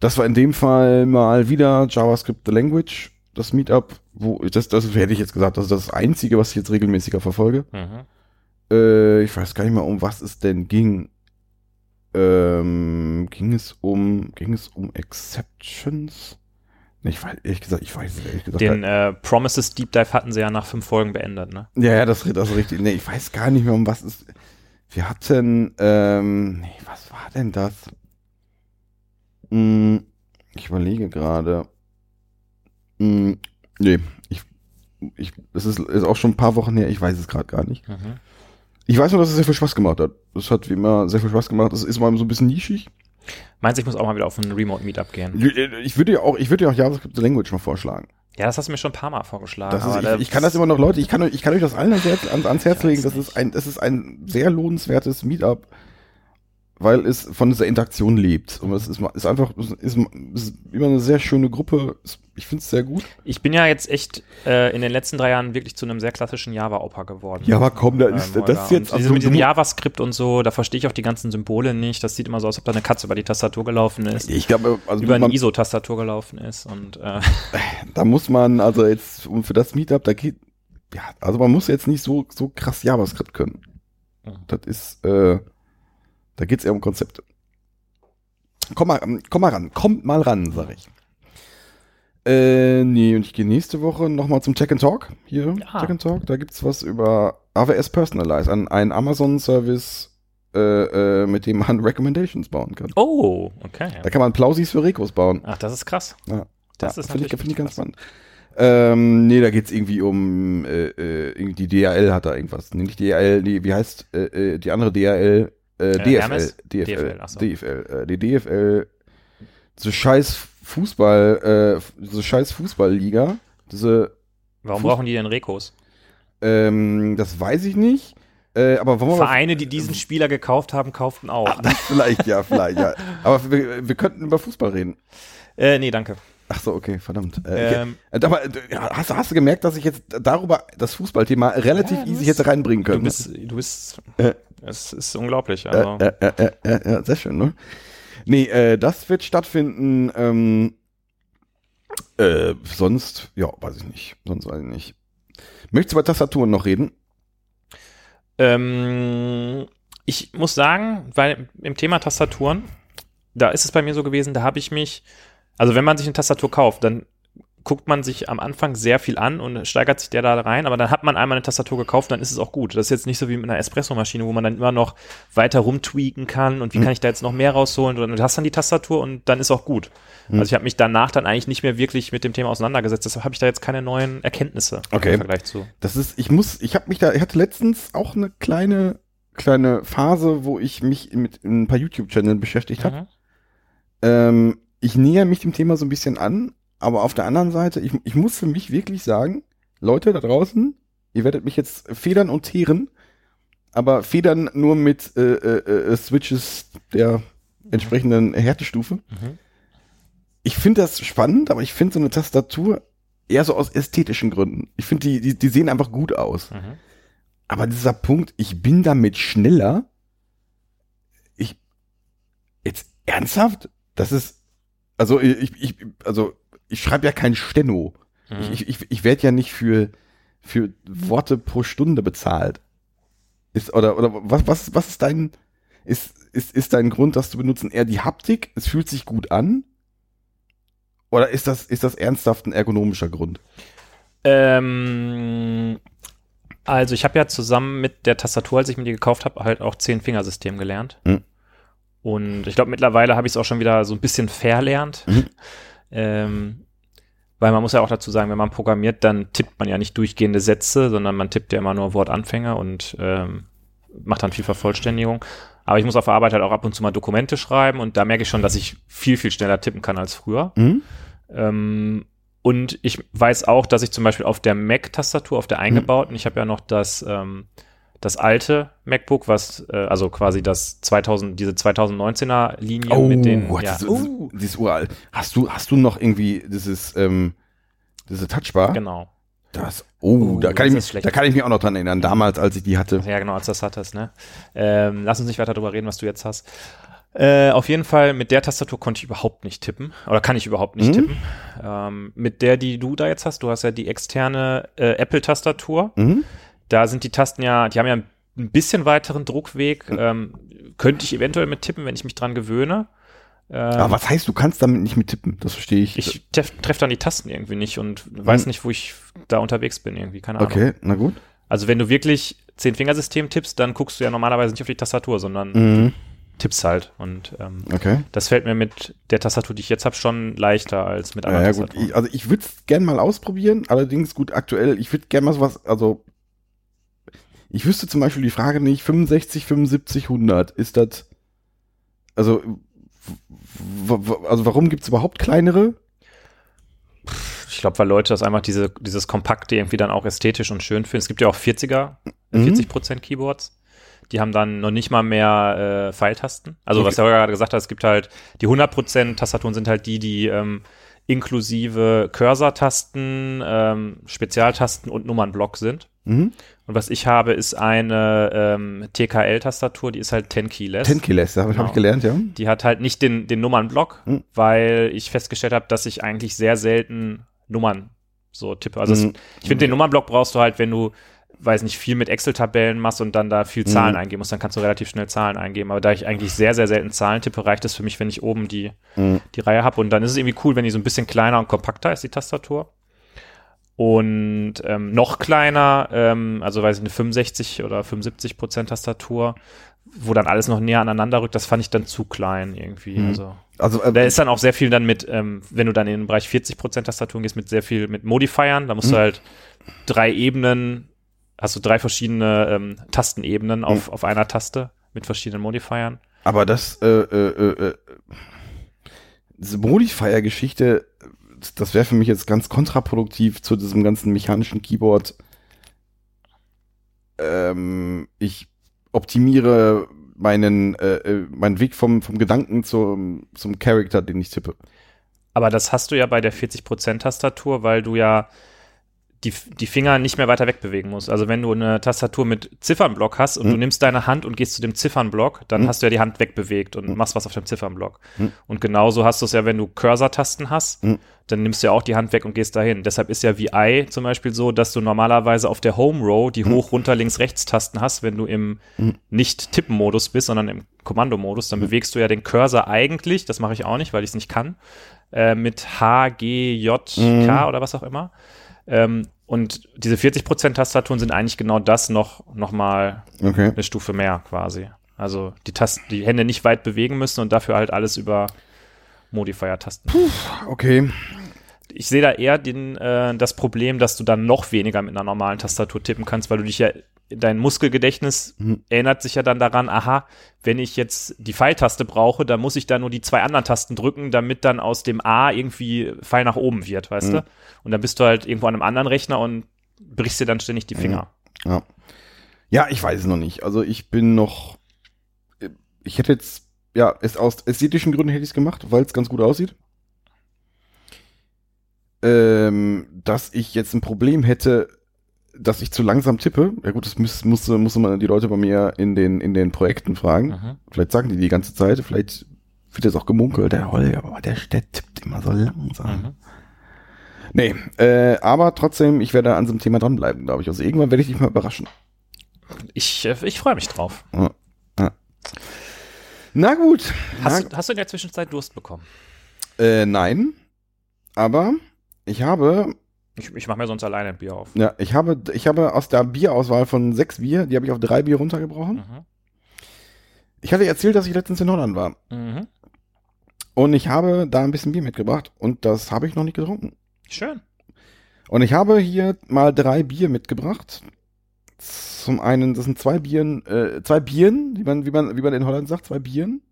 Das war in dem Fall mal wieder JavaScript the Language, das Meetup, wo das, das hätte ich jetzt gesagt, das ist das Einzige, was ich jetzt regelmäßiger verfolge. Mhm. Äh, ich weiß gar nicht mehr, um was es denn ging. Ähm, ging es um, ging es um Exceptions? Ich weiß, ehrlich gesagt, ich weiß es ehrlich gesagt. Den äh, Promises Deep Dive hatten sie ja nach fünf Folgen beendet, ne? Ja, ja, das, das ist richtig. Nee, ich weiß gar nicht mehr, um was es. Wir hatten, ähm, nee, was war denn das? Hm, ich überlege gerade. Hm, nee, ich, ich, es ist, ist auch schon ein paar Wochen her, ich weiß es gerade gar nicht. Mhm. Ich weiß nur, dass es sehr viel Spaß gemacht hat. Es hat wie immer sehr viel Spaß gemacht. Es ist mal so ein bisschen nischig. Meinst du, ich muss auch mal wieder auf ein Remote-Meetup gehen? Ich würde ja auch, ich würde ja auch JavaScript Language mal vorschlagen. Ja, das hast du mir schon ein paar Mal vorgeschlagen. Das ist, ich, ich kann das immer noch, Leute, ich kann, euch- ich kann euch das allen ans, ans Herz legen. Das ist ein, das ist ein sehr lohnenswertes Meetup, weil es von dieser Interaktion lebt. Und es ist, ist einfach, ist, ist immer eine sehr schöne Gruppe. Ich finde es sehr gut. Ich bin ja jetzt echt äh, in den letzten drei Jahren wirklich zu einem sehr klassischen Java-Opa geworden. Ja, aber komm, da ist- Ähm, das ist jetzt- also mit diesem JavaScript und so, da verstehe ich auch die ganzen Symbole nicht. Das sieht immer so aus, als ob da eine Katze über die Tastatur gelaufen ist. Ich glaube, also über eine ISO-Tastatur gelaufen ist. Und äh, da muss man, also jetzt um für das Meetup, da geht, ja, also man muss jetzt nicht so, so krass JavaScript können. Mhm. Das ist, äh, da geht's eher um Konzepte. Komm mal, ähm, komm mal ran, kommt mal ran, sag ich. Äh, nee, und ich gehe nächste Woche nochmal zum Tech and Talk. Hier, Ja. Tech and Talk. Da gibt's was über AWS Personalize, ein, ein Amazon-Service, äh, äh, mit dem man Recommendations bauen kann. oh, okay. Da kann man Plausis für Rekos bauen. Ach, das ist krass. Ja. Das ja, ist finde ich, finde ich ganz spannend. Ähm, nee, da geht's irgendwie um äh, äh, irgendwie die DHL hat da irgendwas. Nee, nicht DHL, die, wie heißt äh, äh, die andere DHL? Äh, DFL? DFL, DFL, ach so. DFL, äh, die DFL, so scheiß Fußball, äh, so scheiß Fußballliga, diese, Warum Fuß- brauchen die denn Rekos? ähm, das weiß ich nicht, äh, aber Vereine, die diesen Spieler gekauft haben, kauften auch. vielleicht, ja, vielleicht, ja, aber wir, wir könnten über Fußball reden. Äh, nee, danke. Ach so, okay, verdammt. Äh, Ähm, okay. Aber äh, ja, hast, du- hast du gemerkt, dass ich jetzt darüber das Fußballthema relativ Ja, du easy bist- hätte reinbringen du können? bist, du bist, Äh. es ist unglaublich. äh, Also, äh, äh, äh, äh, ja, sehr schön, ne? Nee, äh, das wird stattfinden. Ähm, äh, sonst, ja, weiß ich nicht. Sonst weiß ich nicht. Möchtest du über Tastaturen noch reden? Ähm, ich muss sagen, weil im Thema Tastaturen, da ist es bei mir so gewesen, da habe ich mich, also wenn man sich eine Tastatur kauft, dann guckt man sich am Anfang sehr viel an und steigert sich der da rein, aber dann hat man einmal eine Tastatur gekauft, dann ist es auch gut. Das ist jetzt nicht so wie mit einer Espresso-Maschine, wo man dann immer noch weiter rumtweaken kann und wie Mhm. kann ich da jetzt noch mehr rausholen, sondern du hast dann die Tastatur und dann ist auch gut. Mhm. Also ich habe mich danach dann eigentlich nicht mehr wirklich mit dem Thema auseinandergesetzt, deshalb habe ich da jetzt keine neuen Erkenntnisse Okay. im Vergleich zu. Das ist, ich muss, ich habe mich da, ich hatte letztens auch eine kleine, kleine Phase, wo ich mich mit ein paar YouTube-Channel beschäftigt habe. Mhm. Ähm, ich näher mich dem Thema so ein bisschen an, aber auf der anderen Seite, ich, ich muss für mich wirklich sagen, Leute da draußen, ihr werdet mich jetzt federn und teeren, aber federn nur mit äh, äh, äh, Switches der entsprechenden Härtestufe. Mhm. Ich finde das spannend, aber ich finde so eine Tastatur eher so aus ästhetischen Gründen. Ich finde, die, die, die sehen einfach gut aus. Mhm. Aber dieser Punkt, ich bin damit schneller. Ich jetzt ernsthaft? Das ist also ich, ich also ich schreibe ja kein Steno. Mhm. Ich, ich, ich werde ja nicht für für Worte pro Stunde bezahlt. Ist oder oder was was was ist dein ist ist ist dein Grund, das zu benutzen eher die Haptik? Es fühlt sich gut an. Oder ist das ist das ernsthaft ein ergonomischer Grund? Ähm, also ich habe ja zusammen mit der Tastatur, als ich mir die gekauft habe, halt auch Zehn-Fingersystem gelernt. Hm. Und ich glaube, mittlerweile habe ich es auch schon wieder so ein bisschen verlernt. Mhm. Ähm, weil man muss ja auch dazu sagen, wenn man programmiert, dann tippt man ja nicht durchgehende Sätze, sondern man tippt ja immer nur Wortanfänger und ähm, macht dann viel Vervollständigung. Aber ich muss auf der Arbeit halt auch ab und zu mal Dokumente schreiben und da merke ich schon, dass ich viel, viel schneller tippen kann als früher. Hm? Ähm, und ich weiß auch, dass ich zum Beispiel auf der Mac-Tastatur, auf der eingebauten, ich habe ja noch das, ähm, das alte MacBook, was, äh, also quasi das 2000, diese 2019er Linie mit den, ja, das, das, dieses uralt. Hast du, hast du noch irgendwie dieses, ähm, diese Touchbar? genau. Das, oh, Oh, da, kann das ich ist mich, schlecht. da kann ich mich auch noch dran erinnern, damals, als ich die hatte. Ja, genau, als das hattest, ne? Ähm, lass uns nicht weiter drüber reden, was du jetzt hast. Äh, auf jeden Fall, mit der Tastatur konnte ich überhaupt nicht tippen. Oder kann ich überhaupt nicht Mhm. tippen. Ähm, mit der, die du da jetzt hast, du hast ja die externe äh, Apple-Tastatur. Mhm. Da sind die Tasten ja, die haben ja ein bisschen weiteren Druckweg. Mhm. Ähm, könnte ich eventuell mit tippen, wenn ich mich dran gewöhne. Ähm, Aber was heißt, du kannst damit nicht mit tippen? Das verstehe ich. ich treffe treff dann die Tasten irgendwie nicht und weiß nicht, wo ich da unterwegs bin irgendwie, keine Ahnung. okay, na gut. Also wenn du wirklich Zehn-Fingersystem tippst, dann guckst du ja normalerweise nicht auf die Tastatur, sondern Mhm. tippst halt. Und ähm, Okay. das fällt mir mit der Tastatur, die ich jetzt habe, schon leichter als mit Ja, anderen ja gut. Tastaturen. Ich, also ich würde es gerne mal ausprobieren, allerdings gut aktuell, ich würde gerne mal sowas, also ich wüsste zum Beispiel die Frage nicht, 65, 75, 100, ist das, also, also warum gibt es überhaupt kleinere? Ich glaube, weil Leute das einfach diese, dieses Kompakte irgendwie dann auch ästhetisch und schön finden. Es gibt ja auch 40er, Mhm. 40% Keyboards. Die haben dann noch nicht mal mehr äh, Pfeiltasten. Also, Okay. was der Holger gerade gesagt hat, es gibt halt, die 100% Tastaturen sind halt die, die ähm, inklusive Cursor-Tasten, ähm, Spezialtasten und Nummernblock sind. Mhm. Und was ich habe, ist eine ähm, TKL-Tastatur, die ist halt 10 Keyless. 10 Keyless, habe Genau. hab ich gelernt, ja. Die hat halt nicht den, den Nummernblock, Mhm. weil ich festgestellt habe, dass ich eigentlich sehr selten Nummern so tippe. Also Mhm. es, ich finde, den Nummernblock brauchst du halt, wenn du, weiß nicht, viel mit Excel-Tabellen machst und dann da viel Zahlen Mhm. eingeben musst, dann kannst du relativ schnell Zahlen eingeben. Aber da ich eigentlich sehr, sehr selten Zahlen tippe, reicht es für mich, wenn ich oben die, Mhm. die Reihe habe. Und dann ist es irgendwie cool, wenn die so ein bisschen kleiner und kompakter ist, die Tastatur. Und ähm, noch kleiner, ähm, also weiß ich, eine 65 oder 75 Prozent Tastatur, wo dann alles noch näher aneinander rückt, das fand ich dann zu klein irgendwie. Mhm. Also Also, äh, da ist dann auch sehr viel dann mit, ähm, wenn du dann in den Bereich 40% Tastaturen gehst, mit sehr viel mit Modifiern, da musst Mhm. du halt drei Ebenen, hast du drei verschiedene ähm, Tastenebenen auf, auf einer Taste mit verschiedenen Modifiern. aber das, äh, äh, äh, äh, Modifier-Geschichte, das wäre für mich jetzt ganz kontraproduktiv zu diesem ganzen mechanischen Keyboard. Ähm, ich optimiere meinen, äh, äh, meinen Weg vom, vom Gedanken zum, zum Charakter, den ich tippe. Aber das hast du ja bei der 40% Tastatur, weil du ja die, die Finger nicht mehr weiter wegbewegen musst. Also wenn du eine Tastatur mit Ziffernblock hast und Mhm. du nimmst deine Hand und gehst zu dem Ziffernblock, dann Mhm. hast du ja die Hand wegbewegt und Mhm. machst was auf dem Ziffernblock. Mhm. Und genauso hast du es ja, wenn du Cursor-Tasten hast, Mhm. dann nimmst du ja auch die Hand weg und gehst dahin. Deshalb ist ja VI zum Beispiel so, dass du normalerweise auf der Home Row die Mhm. hoch, runter, links, rechts Tasten hast, wenn du im Mhm. nicht Tippen-Modus bist, sondern im Kommandomodus, dann bewegst du ja den Cursor eigentlich, das mache ich auch nicht, weil ich es nicht kann, äh, mit H, G, J, K oder was auch immer. Ähm, und diese 40% Tastaturen sind eigentlich genau das noch, noch mal Okay. eine Stufe mehr quasi. Also die Tasten, die Hände nicht weit bewegen müssen und dafür halt alles über Modifier-Tasten. Okay. Ich sehe da eher den, äh, das Problem, dass du dann noch weniger mit einer normalen Tastatur tippen kannst, weil du dich ja, dein Muskelgedächtnis Mhm. erinnert sich ja dann daran, aha, wenn ich jetzt die Pfeiltaste brauche, dann muss ich da nur die zwei anderen Tasten drücken, damit dann aus dem A irgendwie Pfeil nach oben wird, weißt Mhm. du? Und dann bist du halt irgendwo an einem anderen Rechner und brichst dir dann ständig die Finger. Ja. Ja, ich weiß es noch nicht. Also ich bin noch. Ich hätte jetzt, ja, es aus ästhetischen Gründen hätte ich es gemacht, weil es ganz gut aussieht. Ähm, dass ich jetzt ein Problem hätte, dass ich zu langsam tippe. Ja gut, das muss, muss, muss man die Leute bei mir in den, in den Projekten fragen. Mhm. Vielleicht sagen die die ganze Zeit, vielleicht wird jetzt auch gemunkelt, der Holger, aber der, der tippt immer so langsam. Mhm. Nee, äh, aber trotzdem, ich werde an so einem Thema dranbleiben, glaube ich. Also irgendwann werde ich dich mal überraschen. Ich, äh, ich freue mich drauf. Na gut. Hast, du- hast du in der Zwischenzeit Durst bekommen? Na, äh, nein, aber ich habe, Ich, ich mache mir sonst alleine ein Bier auf. ja, ich habe, ich habe aus der Bierauswahl von sechs Bier, die habe ich auf drei Bier runtergebrochen. Mhm. Ich hatte erzählt, dass ich letztens in Holland war. Mhm. Und ich habe da ein bisschen Bier mitgebracht und das habe ich noch nicht getrunken. Schön. Und ich habe hier mal drei Bier mitgebracht. Zum einen, das sind zwei Bieren, äh, zwei Bieren, wie man, wie man, wie man in Holland sagt, zwei Bieren.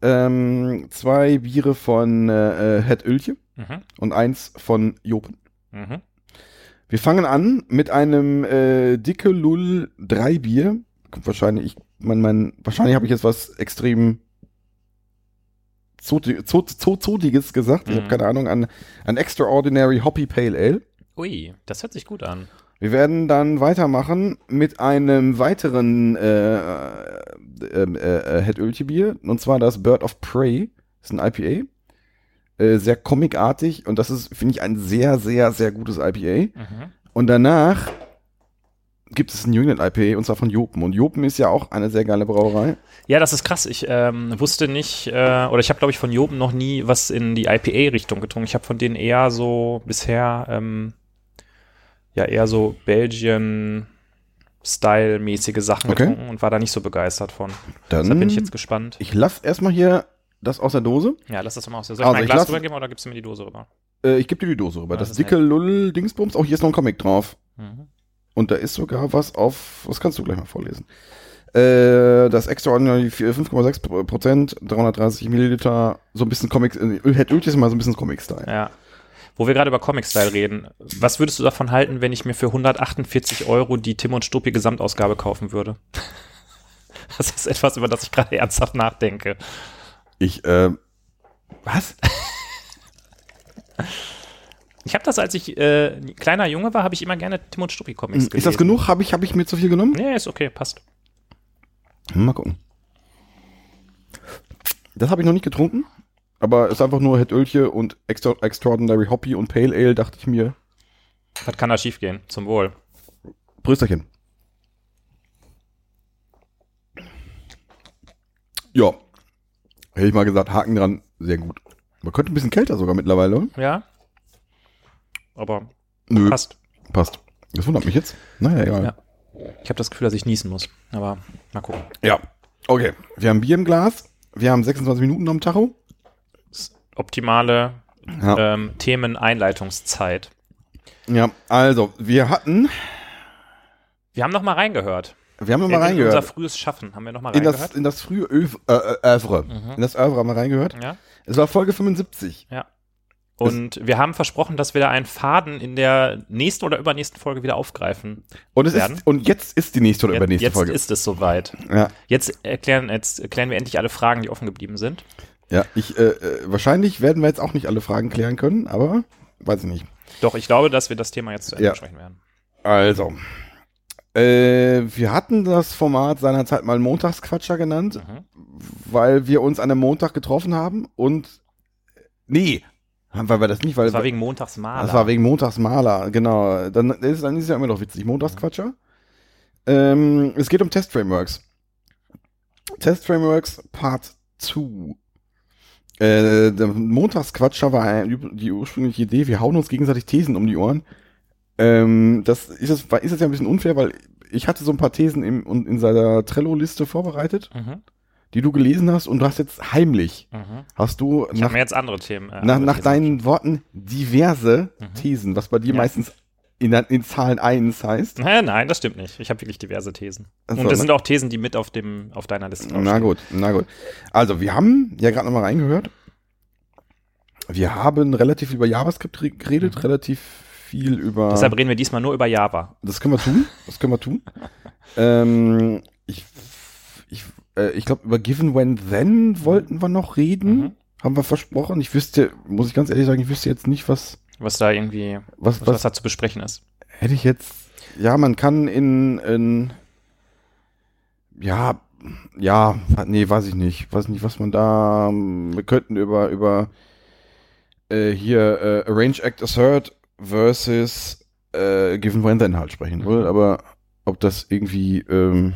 Ähm, zwei Biere von äh, Het Öltje Mhm. und eins von Jopen. Mhm. Wir fangen an mit einem äh, dicke Lull 3 Bier. Wahrscheinlich, ich, mein, mein, wahrscheinlich habe ich jetzt was extrem Zoti- Zo- Zo- Zodiges gesagt. Ich Mhm. habe keine Ahnung, an, an Extraordinary Hoppy Pale Ale. Ui, das hört sich gut an. Wir werden dann weitermachen mit einem weiteren äh, ähm, äh, Het Öltje Bier. Und zwar das Bird of Prey. Das ist ein IPA. Äh, sehr comicartig. Und das ist, finde ich, ein sehr, sehr, sehr gutes IPA. Mhm. Und danach gibt es ein New England IPA und zwar von Jopen. Und Jopen ist ja auch eine sehr geile Brauerei. Ja, das ist krass. Ich ähm, wusste nicht, äh, oder ich habe, glaube ich, von Joben noch nie was in die IPA-Richtung getrunken. Ich habe von denen eher so bisher, ähm, ja, eher so Belgian-Style-mäßige Sachen Okay. getrunken und war da nicht so begeistert von. Dann Deshalb bin ich jetzt gespannt. Ich lasse erstmal hier das aus der Dose. Ja, lass das mal aus. Soll ich Also mein ich Glas lass- rübergeben oder gibst du mir die Dose rüber? Äh, ich gebe dir die Dose rüber. Das das dicke Lull-Dingsbums. Auch hier ist noch ein Comic drauf. Mhm. Und da ist sogar was auf, das kannst du gleich mal vorlesen. Äh, das Extraordinary 5,6 Prozent, 330 Milliliter, so ein bisschen Comic, äh, Öltje ist mal so ein bisschen Comic-Style. Ja. Wo wir gerade über Comic-Style reden, was würdest du davon halten, wenn ich mir für 148 Euro die Tim und Struppi Gesamtausgabe kaufen würde? Das ist etwas, über das ich gerade ernsthaft nachdenke. Ich, äh, was? Ich habe das, als ich äh, ein kleiner Junge war, habe ich immer gerne Tim und Struppi Comics gelesen. Ist das genug? Habe ich, hab ich mir zu viel genommen? Nee, ist okay, passt. Hm, Mal gucken. Das habe ich noch nicht getrunken, aber es ist einfach nur Het Öltje und Extra Extraordinary Hoppy und Pale Ale, dachte ich mir. Was kann da schiefgehen? Zum Wohl. Prösterchen. Ja. Hätte ich mal gesagt, Haken dran, sehr gut. Man könnte ein bisschen kälter sogar mittlerweile. oder? Ja. Aber Nö, passt. passt. Das wundert mich jetzt. Naja, egal. Ja. Ich habe das Gefühl, dass ich niesen muss. Aber mal gucken. Ja. Okay. Wir haben Bier im Glas. Wir haben 26 Minuten am Tacho. Optimale Ja. ähm, Themeneinleitungszeit. ja. Also, wir hatten, Wir haben noch mal reingehört. Wir haben In, mal in unser reingehört. frühes Schaffen haben wir noch mal In das, reingehört. in das frühe Öv äh, äh, Övre. Mhm. In das Övre haben wir reingehört. ja. Es war Folge 75. Ja. Und wir haben versprochen, dass wir da einen Faden in der nächsten oder übernächsten Folge wieder aufgreifen. Und, es Werden. ist, und jetzt ist die nächste oder Jetzt, übernächste jetzt Folge. ist es soweit. ja. Jetzt erklären, jetzt erklären wir endlich alle Fragen, die offen geblieben sind. Ja, ich, äh, äh, wahrscheinlich werden wir jetzt auch nicht alle Fragen klären können, aber weiß ich nicht. Doch, ich glaube, dass wir das Thema jetzt zu Ende Ja. besprechen werden. Also, äh, wir hatten das Format seinerzeit mal Montagsquatscher genannt, Mhm. weil wir uns an einem Montag getroffen haben und, nee, haben wir das nicht, weil Das war wegen Montagsmaler. das war wegen Montagsmaler, genau. Dann ist, dann ist es ja immer noch witzig, Montagsquatscher. Ähm, es geht um Test-Frameworks. Test-Frameworks Part 2. Äh, der Montagsquatscher war die ursprüngliche Idee, wir hauen uns gegenseitig Thesen um die Ohren. Ähm, das ist war- ist jetzt ja ein bisschen unfair, weil ich hatte so ein paar Thesen im, in seiner Trello-Liste vorbereitet, Mhm. die du gelesen hast und du hast jetzt heimlich, Mhm. hast du Ich nach, mir jetzt andere Themen. Äh, nach, nach Thesen deinen Worten diverse Mhm. Thesen, was bei dir Ja. meistens in, in Zahlen 1 heißt. Nein, nein, das stimmt nicht. Ich habe wirklich diverse Thesen. So, Und das ne? sind auch Thesen, die mit auf dem auf deiner Liste Na draufstehen. gut, na gut. Also, wir haben ja gerade nochmal reingehört. Wir haben relativ viel über JavaScript re- geredet, Mhm. relativ viel über. Deshalb reden wir diesmal nur über Java. Das können wir tun. Das können wir tun. ähm, ich ich, äh, ich glaube, über Given When Then wollten wir noch reden. Mhm. Haben wir versprochen. Ich wüsste, muss ich ganz ehrlich sagen, ich wüsste jetzt nicht, was, Was da irgendwie, was, was, was da zu besprechen ist. hätte ich jetzt. Ja, man kann in, in ja, ja, nee, weiß ich nicht. Weiß nicht, was man da. Wir könnten über, über äh, hier äh, Arrange Act Assert versus äh, Given When Then halt sprechen Mhm. wohl, aber ob das irgendwie ähm,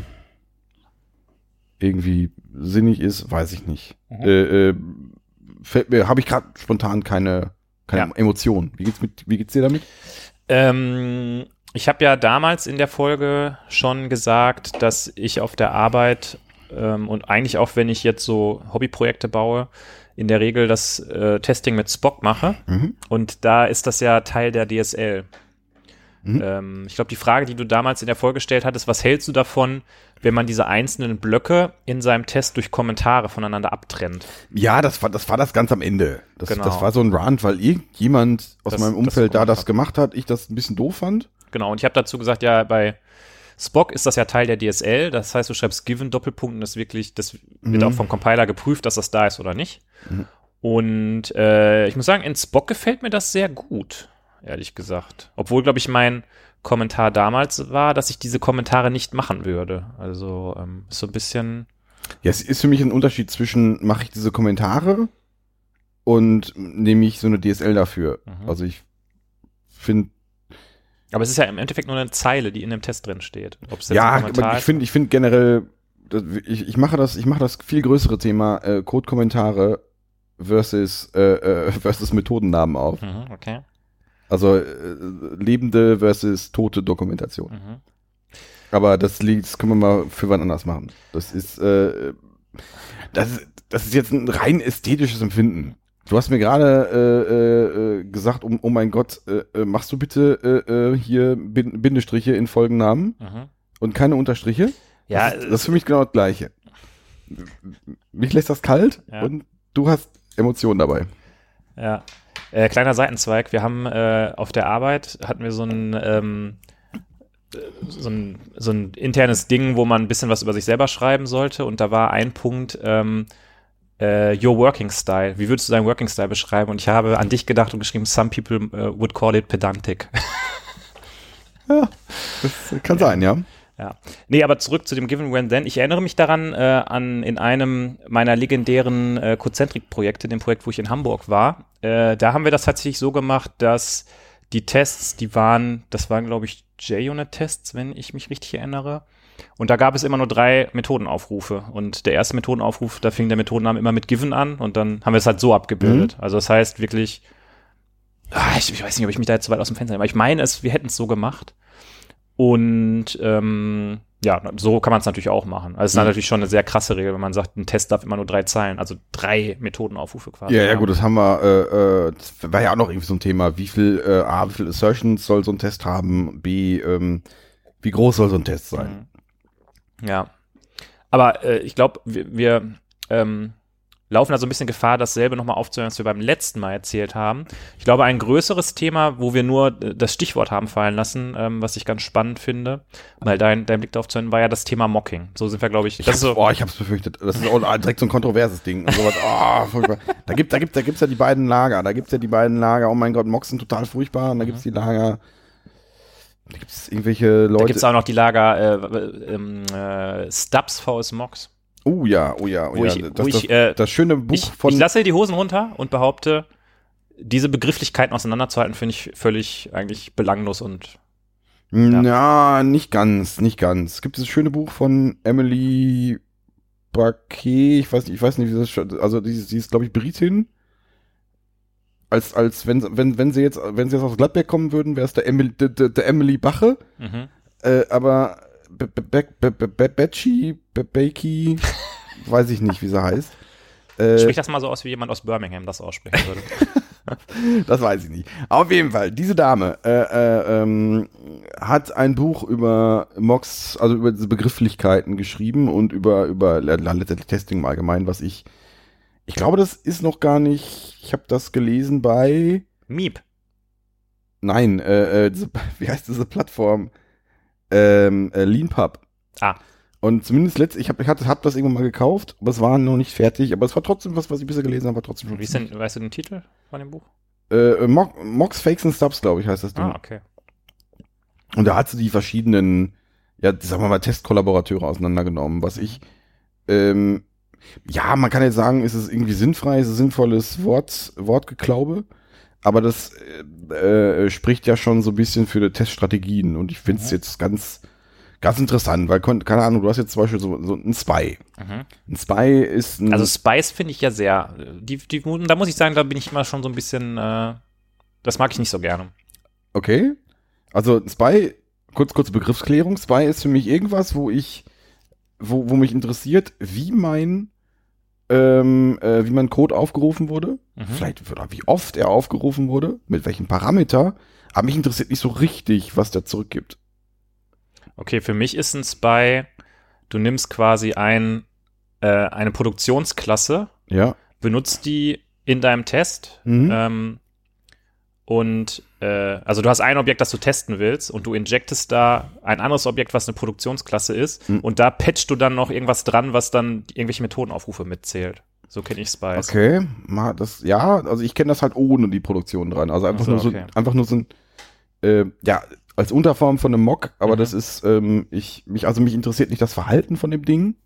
irgendwie sinnig ist, weiß ich nicht. Mhm. Äh, äh, fällt mir, habe ich gerade spontan keine, keine Ja. Emotionen. Wie geht's mit, wie geht's dir damit? Ähm, ich habe ja damals in der Folge schon gesagt, dass ich auf der Arbeit ähm, und eigentlich auch, wenn ich jetzt so Hobbyprojekte baue, in der Regel das äh, Testing mit Spock mache. Mhm. Und da ist das ja Teil der DSL. Mhm. Ähm, ich glaube, die Frage, die du damals in der Folge gestellt hattest, was hältst du davon, wenn man diese einzelnen Blöcke in seinem Test durch Kommentare voneinander abtrennt? Ja, das war, das war das ganz am Ende. Das, Genau. das war so ein Rant, weil irgendjemand aus Das- meinem das Umfeld da gemacht das gemacht hat, ich das ein bisschen doof fand. Genau, und ich habe dazu gesagt, ja, bei Spock ist das ja Teil der DSL, das heißt, du schreibst Given Doppelpunkt und das wirklich, das wird Mhm. auch vom Compiler geprüft, dass das da ist oder nicht. Mhm. Und äh, ich muss sagen, in Spock gefällt mir das sehr gut, ehrlich gesagt. Obwohl, glaube ich, mein Kommentar damals war, dass ich diese Kommentare nicht machen würde. Also ähm, so ein bisschen, Ja, es ist für mich ein Unterschied zwischen, mache ich diese Kommentare und nehme ich so eine DSL dafür. Mhm. Also ich finde, Aber es ist ja im Endeffekt nur eine Zeile, die in dem Test drin steht. Ja, ich finde, ich finde generell, ich, ich mache das, ich mache das viel größere Thema äh, Code-Kommentare versus äh, äh, versus Methodennamen auf. Mhm, okay. Also äh, lebende versus tote Dokumentation. Mhm. Aber das, liegt- das können wir mal für wann anders machen. Das ist, äh, das, ist- das ist jetzt ein rein ästhetisches Empfinden. Du hast mir gerade äh, äh, gesagt, oh, oh mein Gott, äh, äh, machst du bitte äh, äh, hier Bin- Bindestriche in Folgennamen Mhm. und keine Unterstriche? Ja, das, ist, das ist für mich genau das Gleiche. Mich lässt das kalt Ja. und du hast Emotionen dabei. Ja. Äh, kleiner Seitenzweig. Wir haben äh, auf der Arbeit hatten wir so ein, ähm, äh, so ein so ein internes Ding, wo man ein bisschen was über sich selber schreiben sollte. Und da war ein Punkt, ähm, äh, Your Working Style. Wie würdest du deinen Working Style beschreiben? Und ich habe an dich gedacht und geschrieben, some people äh, would call it pedantic. Das kann sein, ja. Ja. Nee, aber zurück zu dem Given When Then. Ich erinnere mich daran, äh, an in einem meiner legendären äh, Cozentric-Projekte, dem Projekt, wo ich in Hamburg war. Äh, da haben wir das tatsächlich so gemacht, dass die Tests, die waren, das waren, glaube ich, JUnit-Tests, wenn ich mich richtig erinnere. Und da gab es immer nur drei Methodenaufrufe. Und der erste Methodenaufruf, da fing der Methodenname immer mit Given an und dann haben wir es halt so abgebildet. Also das heißt wirklich, ah, ich, ich weiß nicht, ob ich mich da jetzt zu weit aus dem Fenster nehme, aber ich meine es, wir hätten es so gemacht. Und ähm, ja, so kann man es natürlich auch machen. Also es ist Mhm. natürlich schon eine sehr krasse Regel, wenn man sagt, ein Test darf immer nur drei Zeilen, also drei Methodenaufrufe quasi. Ja, ja, haben. gut, das haben wir, äh, äh, das war ja auch noch irgendwie so ein Thema. Wie viel, äh, A, wie viel Assertions soll so ein Test haben? B, ähm, wie groß soll so ein Test sein? Mhm. Ja. Aber äh, ich glaube, wir, wir ähm, laufen da so ein bisschen Gefahr, dasselbe nochmal aufzuhören, was wir beim letzten Mal erzählt haben. Ich glaube, ein größeres Thema, wo wir nur äh, das Stichwort haben fallen lassen, ähm, was ich ganz spannend finde, weil dein, dein Blick darauf zu hören, war ja das Thema Mocking. So sind wir, glaube ich. Ich das so, oh, ich hab's befürchtet. Das ist auch direkt so ein kontroverses Ding. Sowas, oh, furchtbar. Da gibt, da gibt, da gibt's ja die beiden Lager. Da gibt's ja die beiden Lager. Oh mein Gott, Mocks sind total furchtbar. Und da gibt's die Lager. Da gibt's irgendwelche da Leute. gibt es auch noch die Lager äh, ähm, äh, Stubbs vs. Mox. oh ja, oh ja, oh ja. ich- das, das, ich, äh, das schöne Buch Ich, von. ich lasse die Hosen runter und behaupte, diese Begrifflichkeiten auseinanderzuhalten, finde ich völlig eigentlich belanglos und Ja. nicht ganz, nicht ganz. Es gibt dieses schöne Buch von Emily Baquet, ich weiß nicht, ich weiß nicht, wie das, also die, sie ist, glaube ich, Britin. Als, als, wenn, wenn, wenn sie jetzt, wenn sie jetzt aus Gladbeck kommen würden, wäre es der Emily, der, der, Emily Bache, mhm. äh, aber Be- Be- Be- Be- Be- Be- Betschi, Be- Bakey, weiß ich nicht, wie sie heißt. Äh, Sprich das mal so aus, wie jemand aus Birmingham das aussprechen würde. Das weiß ich nicht. Auf jeden Fall, diese Dame äh, äh, ähm, hat ein Buch über Mox, also über diese Begrifflichkeiten geschrieben und über über Testing im Allgemeinen, was ich ich glaube, das ist noch gar nicht. Ich habe das gelesen bei Miep. nein, äh, äh, wie heißt diese Plattform? Ähm, äh, LeanPub. Ah. Und zumindest letzt, ich habe ich hatte, hab das irgendwann mal gekauft, aber es war noch nicht fertig. Aber es war trotzdem was, was ich bisher gelesen habe, war trotzdem schon. Wie ist denn, weißt du den Titel von dem Buch? Äh, Mo Mox Fakes and Stubs, glaube ich, heißt das Ding. Ah, okay. Und da hat sie die verschiedenen, ja, sagen wir mal, Testkollaborateure auseinandergenommen, was ich, ähm, ja, man kann jetzt sagen, ist es irgendwie sinnfrei, ist es sinnvolles Wort, Wortgeklaube, aber das äh, äh, spricht ja schon so ein bisschen für die Teststrategien und ich finde es Mhm. jetzt ganz, ganz interessant, weil, keine Ahnung, du hast jetzt zum Beispiel so, so ein Spy. Mhm. Ein Spy ist ein, Also Spice finde ich ja sehr, die, die, da muss ich sagen, da bin ich immer schon so ein bisschen, äh, das mag ich nicht so gerne. Okay. Also Spy, kurz, kurze Begriffsklärung. Spy ist für mich irgendwas, wo ich, wo, wo mich interessiert, wie mein, ähm, äh, wie mein Code aufgerufen wurde. Mhm. Vielleicht, oder wie oft er aufgerufen wurde, mit welchem Parameter. Aber mich interessiert nicht so richtig, was der zurückgibt. Okay, für mich ist ein Spy, du nimmst quasi ein, äh, eine Produktionsklasse, Ja. benutzt die in deinem Test Mhm. ähm, und also du hast ein Objekt, das du testen willst und du injectest da ein anderes Objekt, was eine Produktionsklasse ist Mhm. und da patchst du dann noch irgendwas dran, was dann irgendwelche Methodenaufrufe mitzählt. So kenne ich Spice. Okay. Das, ja, also ich kenne das halt ohne die Produktion dran. Also einfach Ach so, nur so, okay. einfach nur so ein, äh, ja, als Unterform von einem Mock, aber Mhm. das ist, ähm, ich, mich, also mich interessiert nicht das Verhalten von dem Ding.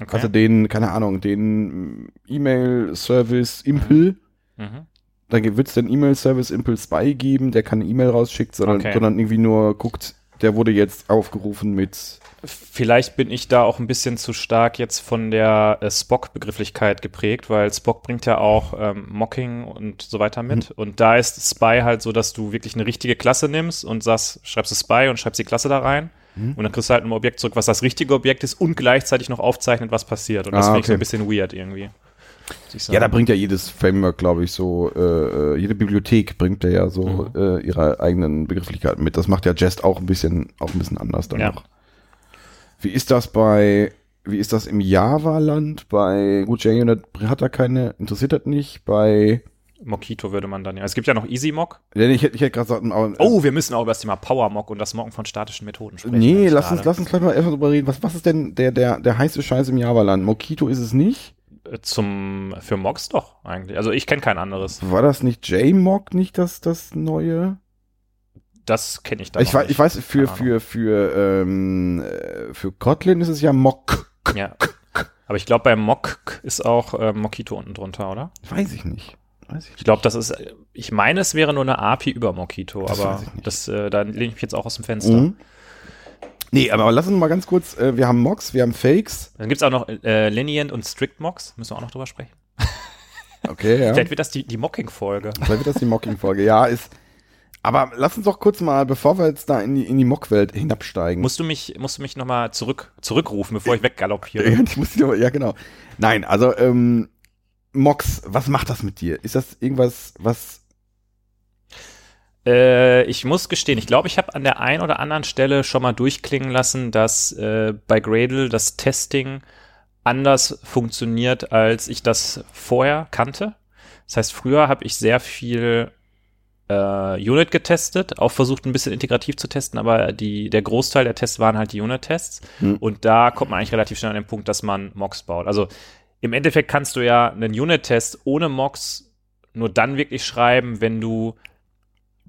Okay. Also den, keine Ahnung, den E-Mail-Service Impel. mhm. Dann wird es den E-Mail-Service Impel Spy geben, der keine E-Mail rausschickt, sondern, Okay. sondern irgendwie nur guckt, der wurde jetzt aufgerufen mit. Vielleicht bin ich da auch ein bisschen zu stark jetzt von der äh, Spock-Begrifflichkeit geprägt, weil Spock bringt ja auch ähm, Mocking und so weiter mit. Und da ist Spy halt so, dass du wirklich eine richtige Klasse nimmst und sagst, schreibst du Spy und schreibst die Klasse da rein. Und dann kriegst du halt ein Objekt zurück, was das richtige Objekt ist und gleichzeitig noch aufzeichnet, was passiert. Und das Ah, finde ich so ein bisschen weird irgendwie. Ja, da bringt ja jedes Framework, glaube ich, so, äh, äh, jede Bibliothek bringt ja, ja so Mhm. äh, ihre eigenen Begrifflichkeiten mit. Das macht ja Jest auch ein bisschen, auch ein bisschen anders dann Ja. noch. Wie ist das bei, wie ist das im Java-Land? Bei, gut, JUnit hat da keine, interessiert das nicht. Bei, Mockito würde man dann ja. Es gibt ja noch EasyMock. ja, ich hätte, hätte gerade gesagt, aber, Oh, wir müssen auch über das Thema PowerMock und das Mocken von statischen Methoden sprechen. Nee, lass uns, lass uns gleich mal erstmal drüber reden. Was, was ist denn der, der, der heiße Scheiß im Java-Land? Mokito ist es nicht? Zum, für Mocks doch, eigentlich. Also ich kenne kein anderes. War das nicht JMock nicht das, das neue? Das kenne ich da Ich weiß, ich weiß, für, für, für, ähm, äh, für Kotlin ist es ja Mock. Ja. Aber ich glaube, bei Mock ist auch äh, Mockito unten drunter, oder? Weiß ich nicht. Weiß ich Ich glaube, das ist, ich meine, es wäre nur eine API über Mockito, Das aber das, äh, da lehne ich mich jetzt auch aus dem Fenster. Mhm. Nee, aber lass uns mal ganz kurz, äh, wir haben Mocks, wir haben Fakes. Dann gibt es auch noch äh, Lenient und Strict Mocks, müssen wir auch noch drüber sprechen. Okay, ja. Vielleicht wird das die, die Mocking-Folge. Vielleicht wird das die Mocking-Folge. Ja, ist. Aber lass uns doch kurz mal, bevor wir jetzt da in die, in die Mock-Welt hinabsteigen. Musst du mich, musst du mich nochmal zurück, zurückrufen, bevor ich weggaloppiere? Ja, ich muss die, ja, genau. Nein, also, ähm, Mox, was macht das mit dir? Ist das irgendwas, was. Äh, ich muss gestehen, ich glaube, ich habe an der einen oder anderen Stelle schon mal durchklingen lassen, dass äh, bei Gradle das Testing anders funktioniert, als ich das vorher kannte. Das heißt, früher habe ich sehr viel äh, Unit getestet, auch versucht ein bisschen integrativ zu testen, aber die, der Großteil der Tests waren halt die Unit-Tests. Hm. Und da kommt man eigentlich relativ schnell an den Punkt, dass man Mocks baut. Also im Endeffekt kannst du ja einen Unit-Test ohne Mocks nur dann wirklich schreiben, wenn du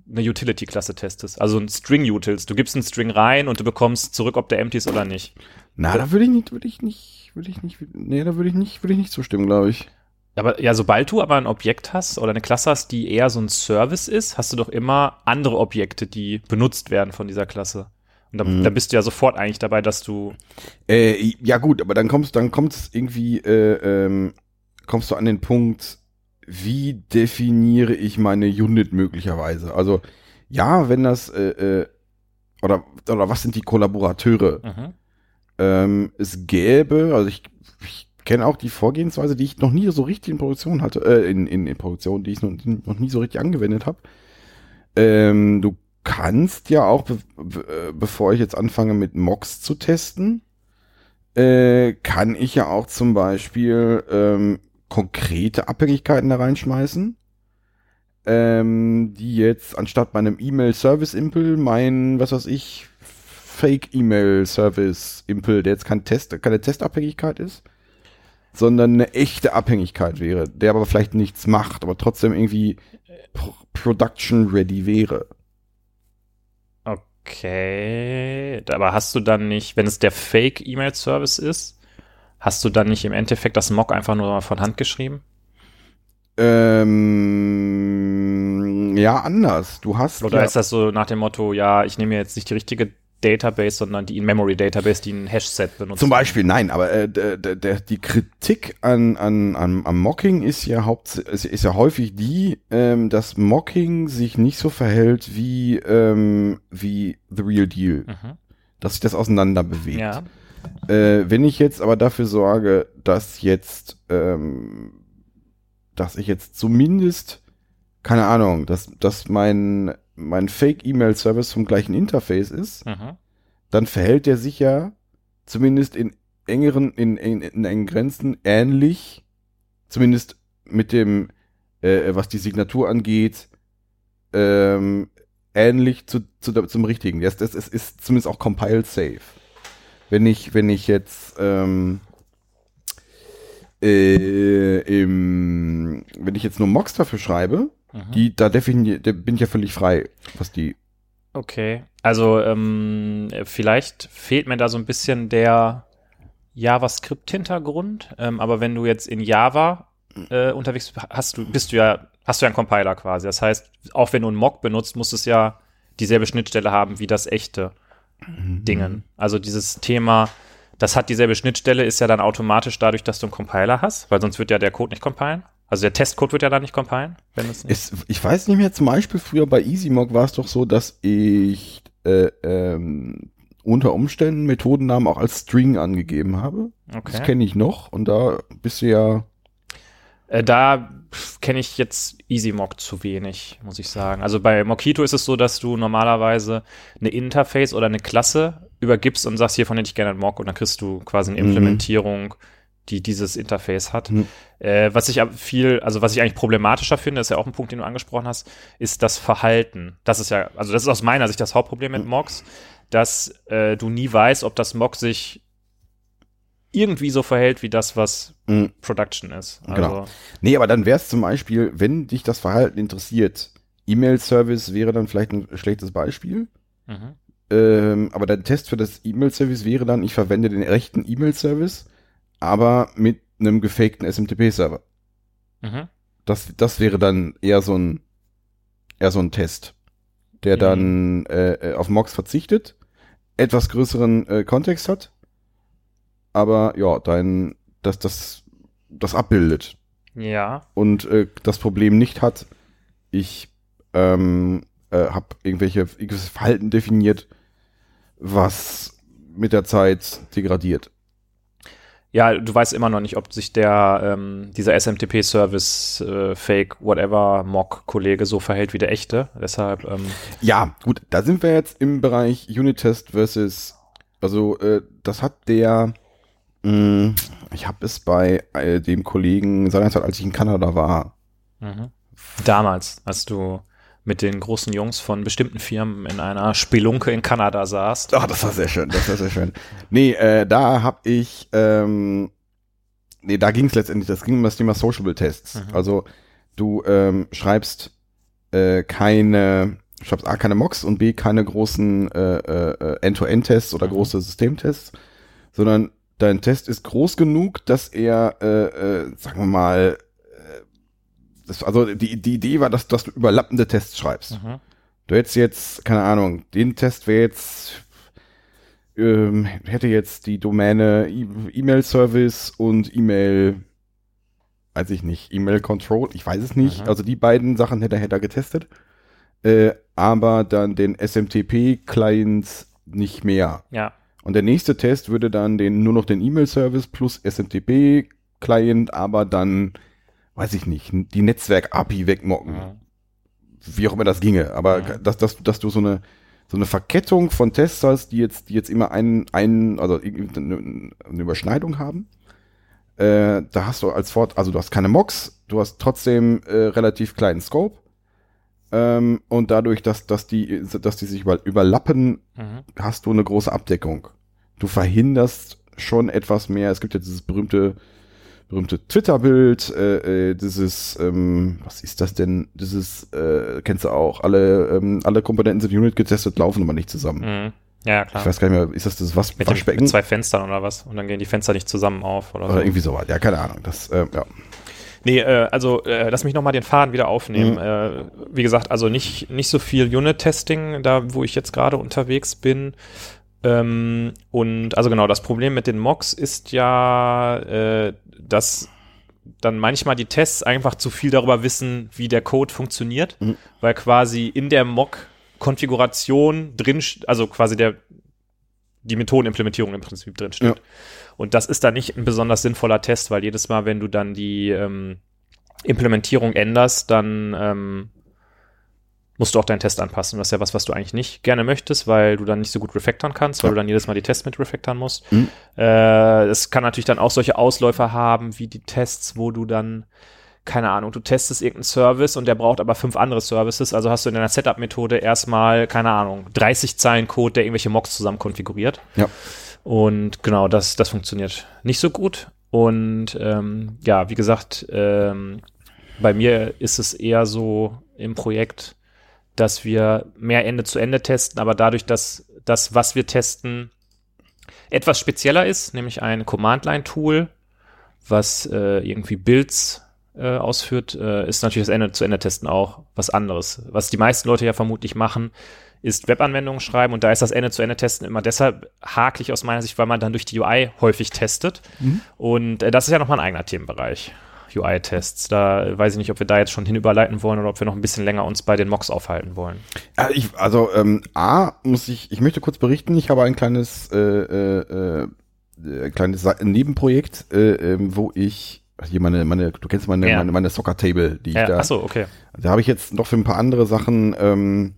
eine Utility-Klasse testest. Also ein String-Utils. Du gibst einen String rein und du bekommst zurück, ob der empty ist oder nicht. Na, da würde ich nicht, würde ich nicht, würde ich nicht, nee, da würde ich nicht, würde ich nicht zustimmen, glaube ich. Aber ja, sobald du aber ein Objekt hast oder eine Klasse hast, die eher so ein Service ist, hast du doch immer andere Objekte, die benutzt werden von dieser Klasse. Und da, Mhm. da bist du ja sofort eigentlich dabei, dass du Äh, ja gut, aber dann kommst, dann kommt es irgendwie, äh, ähm, kommst du an den Punkt, wie definiere ich meine Unit möglicherweise? Also ja, wenn das äh, äh, oder oder was sind die Kollaborateure? mhm. Ähm, es gäbe, also ich, ich kenne auch die Vorgehensweise, die ich noch nie so richtig in Produktion hatte, äh, in, in, in Produktion, die ich noch, noch nie so richtig angewendet habe. Ähm, du kannst ja auch, be be äh, bevor ich jetzt anfange mit Mocks zu testen, äh, kann ich ja auch zum Beispiel ähm, konkrete Abhängigkeiten da reinschmeißen, ähm, die jetzt anstatt meinem E-Mail-Service-Impel mein, was weiß ich, Fake-E-Mail-Service-Impel, der jetzt kein Test, keine Testabhängigkeit ist, sondern eine echte Abhängigkeit wäre, der aber vielleicht nichts macht, aber trotzdem irgendwie pro production-ready wäre. Okay, aber hast du dann nicht, wenn es der Fake-E-Mail-Service ist, hast du dann nicht im Endeffekt das Mock einfach nur von Hand geschrieben? Ähm, ja, anders. Du hast Oder ja, ist das so nach dem Motto, ja, ich nehme jetzt nicht die richtige Database, sondern die In-Memory-Database, die ein Hash-Set benutzt? Zum Beispiel, nein, aber äh, der, der, der, die Kritik an, an, an, am Mocking ist ja haupt, ist, ist ja häufig die, ähm, dass Mocking sich nicht so verhält wie, ähm, wie The Real Deal, Mhm. dass sich das auseinander bewegt. Ja. Äh, wenn ich jetzt aber dafür sorge, dass jetzt, ähm, dass ich jetzt zumindest, keine Ahnung, dass, dass mein, mein Fake-E-Mail-Service vom gleichen Interface ist, Mhm. dann verhält er sich ja zumindest in engeren, in, in, in engen Grenzen ähnlich, zumindest mit dem, äh, was die Signatur angeht, ähm, ähnlich zu, zu, der- zum richtigen. Das, das ist, ist zumindest auch compiled safe. Wenn ich, wenn ich jetzt, ähm, äh, im, wenn ich jetzt nur Mocks dafür schreibe, Mhm. die, da defini da bin ich ja völlig frei, was die Okay, also ähm, vielleicht fehlt mir da so ein bisschen der JavaScript-Hintergrund, ähm, aber wenn du jetzt in Java äh, unterwegs bist, hast du, bist du ja, hast du ja einen Compiler quasi. Das heißt, auch wenn du einen Mock benutzt, muss es ja dieselbe Schnittstelle haben wie das echte Dingen. Also dieses Thema, das hat dieselbe Schnittstelle, ist ja dann automatisch dadurch, dass du einen Compiler hast, weil sonst wird ja der Code nicht compilen. Also der Testcode wird ja dann nicht compilen, wenn es nicht. Es, ich weiß nicht mehr, zum Beispiel früher bei EasyMock war es doch so, dass ich äh, ähm, unter Umständen Methodennamen auch als String angegeben habe. Das Okay. kenne ich noch und da bist du ja Äh, da kenne ich jetzt EasyMock zu wenig, muss ich sagen. Also bei Mockito ist es so, dass du normalerweise eine Interface oder eine Klasse übergibst und sagst, hiervon hätte ich gerne einen Mock und dann kriegst du quasi eine Mhm. Implementierung, die dieses Interface hat. Mhm. Äh, was ich viel, also was ich eigentlich problematischer finde, ist ja auch ein Punkt, den du angesprochen hast, ist das Verhalten. Das ist ja, also das ist aus meiner Sicht das Hauptproblem mit Mocks, dass äh, du nie weißt, ob das Mock sich irgendwie so verhält wie das, was Mhm. Production ist. Also, Genau. Nee, aber dann wäre es zum Beispiel, wenn dich das Verhalten interessiert, E-Mail-Service wäre dann vielleicht ein schlechtes Beispiel. Mhm. Ähm, aber der Test für das E-Mail-Service wäre dann, ich verwende den rechten E-Mail-Service, aber mit einem gefakten SMTP-Server. Mhm. Das, das wäre dann eher so ein, eher so ein Test, der Mhm. dann äh, äh, auf Mox verzichtet, etwas größeren äh, Kontext hat, aber ja, dein, das, das, das abbildet Ja. und äh, das Problem nicht hat, ich ähm, äh, habe irgendwelche irgendwelches Verhalten definiert, was mit der Zeit degradiert. Ja, du weißt immer noch nicht, ob sich der, ähm, dieser SMTP-Service, äh, Fake, whatever, Mock-Kollege so verhält wie der echte. Deshalb, ähm, Ja, gut, da sind wir jetzt im Bereich Unit-Test versus, also äh, das hat der, ich habe es bei äh, dem Kollegen seinerzeit, als ich in Kanada war, mhm. damals, als du mit den großen Jungs von bestimmten Firmen in einer Spelunke in Kanada saßt. Ach, das war sehr schön, das war sehr schön. Nee, äh, da habe ich, ähm, nee, da ging es letztendlich, das ging um das Thema Sociable Tests. Mhm. Also du ähm, schreibst äh, keine, schreibst A, keine Mocks und B, keine großen äh, äh, End-to-End-Tests oder Mhm. große Systemtests, sondern dein Test ist groß genug, dass er, äh, äh, sagen wir mal, äh, das, also die, die Idee war, dass, dass du überlappende Tests schreibst. Mhm. Du hättest jetzt, keine Ahnung, den Test wäre jetzt, ähm, hätte jetzt die Domäne E- E-Mail-Service und E-Mail, weiß ich nicht, E-Mail-Control, ich weiß es nicht. Mhm. Also die beiden Sachen hätte, hätte er getestet. Äh, aber dann den SMTP-Client nicht mehr. Ja. Und der nächste Test würde dann den, nur noch den E-Mail-Service plus SMTP-Client, aber dann, weiß ich nicht, die Netzwerk-API wegmocken Mhm. wie auch immer das ginge, aber Ja. dass, dass, dass du so eine so eine Verkettung von Tests hast, die jetzt, die jetzt immer einen, einen, also eine, Überschneidung haben. Äh, da hast du als Fort, also du hast keine Mocks, du hast trotzdem äh, relativ kleinen Scope. Ähm, und dadurch, dass, dass die, dass die sich über, überlappen, Mhm. hast du eine große Abdeckung. Du verhinderst schon etwas mehr. Es gibt ja dieses berühmte, berühmte Twitter-Bild, äh, äh, dieses, ähm, was ist das denn? Dieses, äh, kennst du auch, alle, ähm, alle Komponenten sind Unit getestet, laufen aber nicht zusammen. Mhm. Ja, klar. Ich weiß gar nicht mehr, ist das das was, mit, dem, Waschbecken? mit zwei Fenstern oder was? Und dann gehen die Fenster nicht zusammen auf oder, Oder so. irgendwie sowas. Ja, keine Ahnung. Das, äh, ja. Nee, äh, also äh, lass mich nochmal den Faden wieder aufnehmen. Mhm. Äh, wie gesagt, also nicht, nicht so viel Unit-Testing, da wo ich jetzt gerade unterwegs bin. Ähm, und also genau, das Problem mit den Mocks ist ja, äh, dass dann manchmal die Tests einfach zu viel darüber wissen, wie der Code funktioniert, Mhm. weil quasi in der Mock-Konfiguration drin, also quasi der die Methodenimplementierung im Prinzip drin steht. Ja. Und das ist dann nicht ein besonders sinnvoller Test, weil jedes Mal, wenn du dann die ähm, Implementierung änderst, dann ähm, musst du auch deinen Test anpassen. Das ist ja was, was du eigentlich nicht gerne möchtest, weil du dann nicht so gut refactoren kannst, weil Ja. du dann jedes Mal die Tests mit refactoren musst. Mhm. Äh, es kann natürlich dann auch solche Ausläufer haben, wie die Tests, wo du dann keine Ahnung, du testest irgendeinen Service und der braucht aber fünf andere Services, also hast du in deiner Setup-Methode erstmal, keine Ahnung, 30 Zeilen Code, der irgendwelche Mocks zusammen konfiguriert. Ja. Und genau, das, das funktioniert nicht so gut. Und ähm, ja, wie gesagt, ähm, bei mir ist es eher so im Projekt, dass wir mehr Ende zu Ende testen, aber dadurch, dass das, was wir testen, etwas spezieller ist, nämlich ein Command-Line-Tool, was äh, irgendwie Builds äh, ausführt, äh, ist natürlich das Ende-zu-Ende-Testen auch was anderes. Was die meisten Leute ja vermutlich machen, ist Webanwendungen schreiben und da ist das Ende-zu-Ende-Testen immer deshalb haklich aus meiner Sicht, weil man dann durch die UI häufig testet. Und äh, das ist ja nochmal ein eigener Themenbereich. UI-Tests. Da weiß ich nicht, ob wir da jetzt schon hin überleiten wollen oder ob wir noch ein bisschen länger uns bei den Mocks aufhalten wollen. Also, ich, also ähm, A, muss ich, ich möchte kurz berichten, ich habe ein kleines, äh, äh, äh, kleines Nebenprojekt, äh, ähm, wo ich, also hier meine, meine, du kennst meine, Ja. meine, meine Soccer-Table, die ich Ja, da, achso, okay. da habe ich jetzt noch für ein paar andere Sachen, ähm,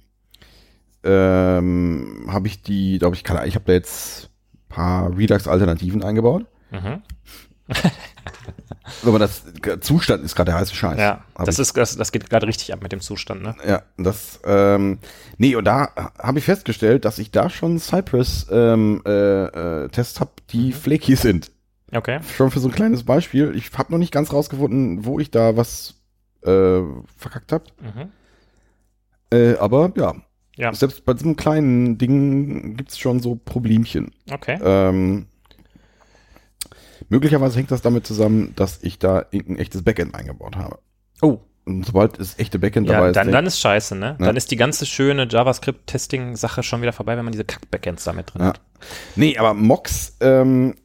ähm, habe ich die, glaube ich, keine, ich habe da jetzt ein paar Redux-Alternativen eingebaut. Mhm. Aber das Zustand ist gerade der heiße Scheiß. Ja, das ich- ist, das, das geht gerade richtig ab mit dem Zustand, ne? Ja, das, ähm, nee, und da habe ich festgestellt, dass ich da schon Cypress ähm, äh, äh, Tests habe, die flaky sind. Okay. Schon für so ein kleines Beispiel. Ich habe noch nicht ganz rausgefunden, wo ich da was äh, verkackt habe. Mhm. Äh, aber ja, Ja. selbst bei diesem kleinen Ding gibt's schon so Problemchen. Okay. Ähm, möglicherweise hängt das damit zusammen, dass ich da ein echtes Backend eingebaut habe. Oh, Und sobald das echte Backend dabei ja, ist, dann, dann ist scheiße, ne? Ja. Dann ist die ganze schöne JavaScript-Testing-Sache schon wieder vorbei, wenn man diese Kack-Backends da mit drin Ja. hat. Nee, aber Mox, ähm,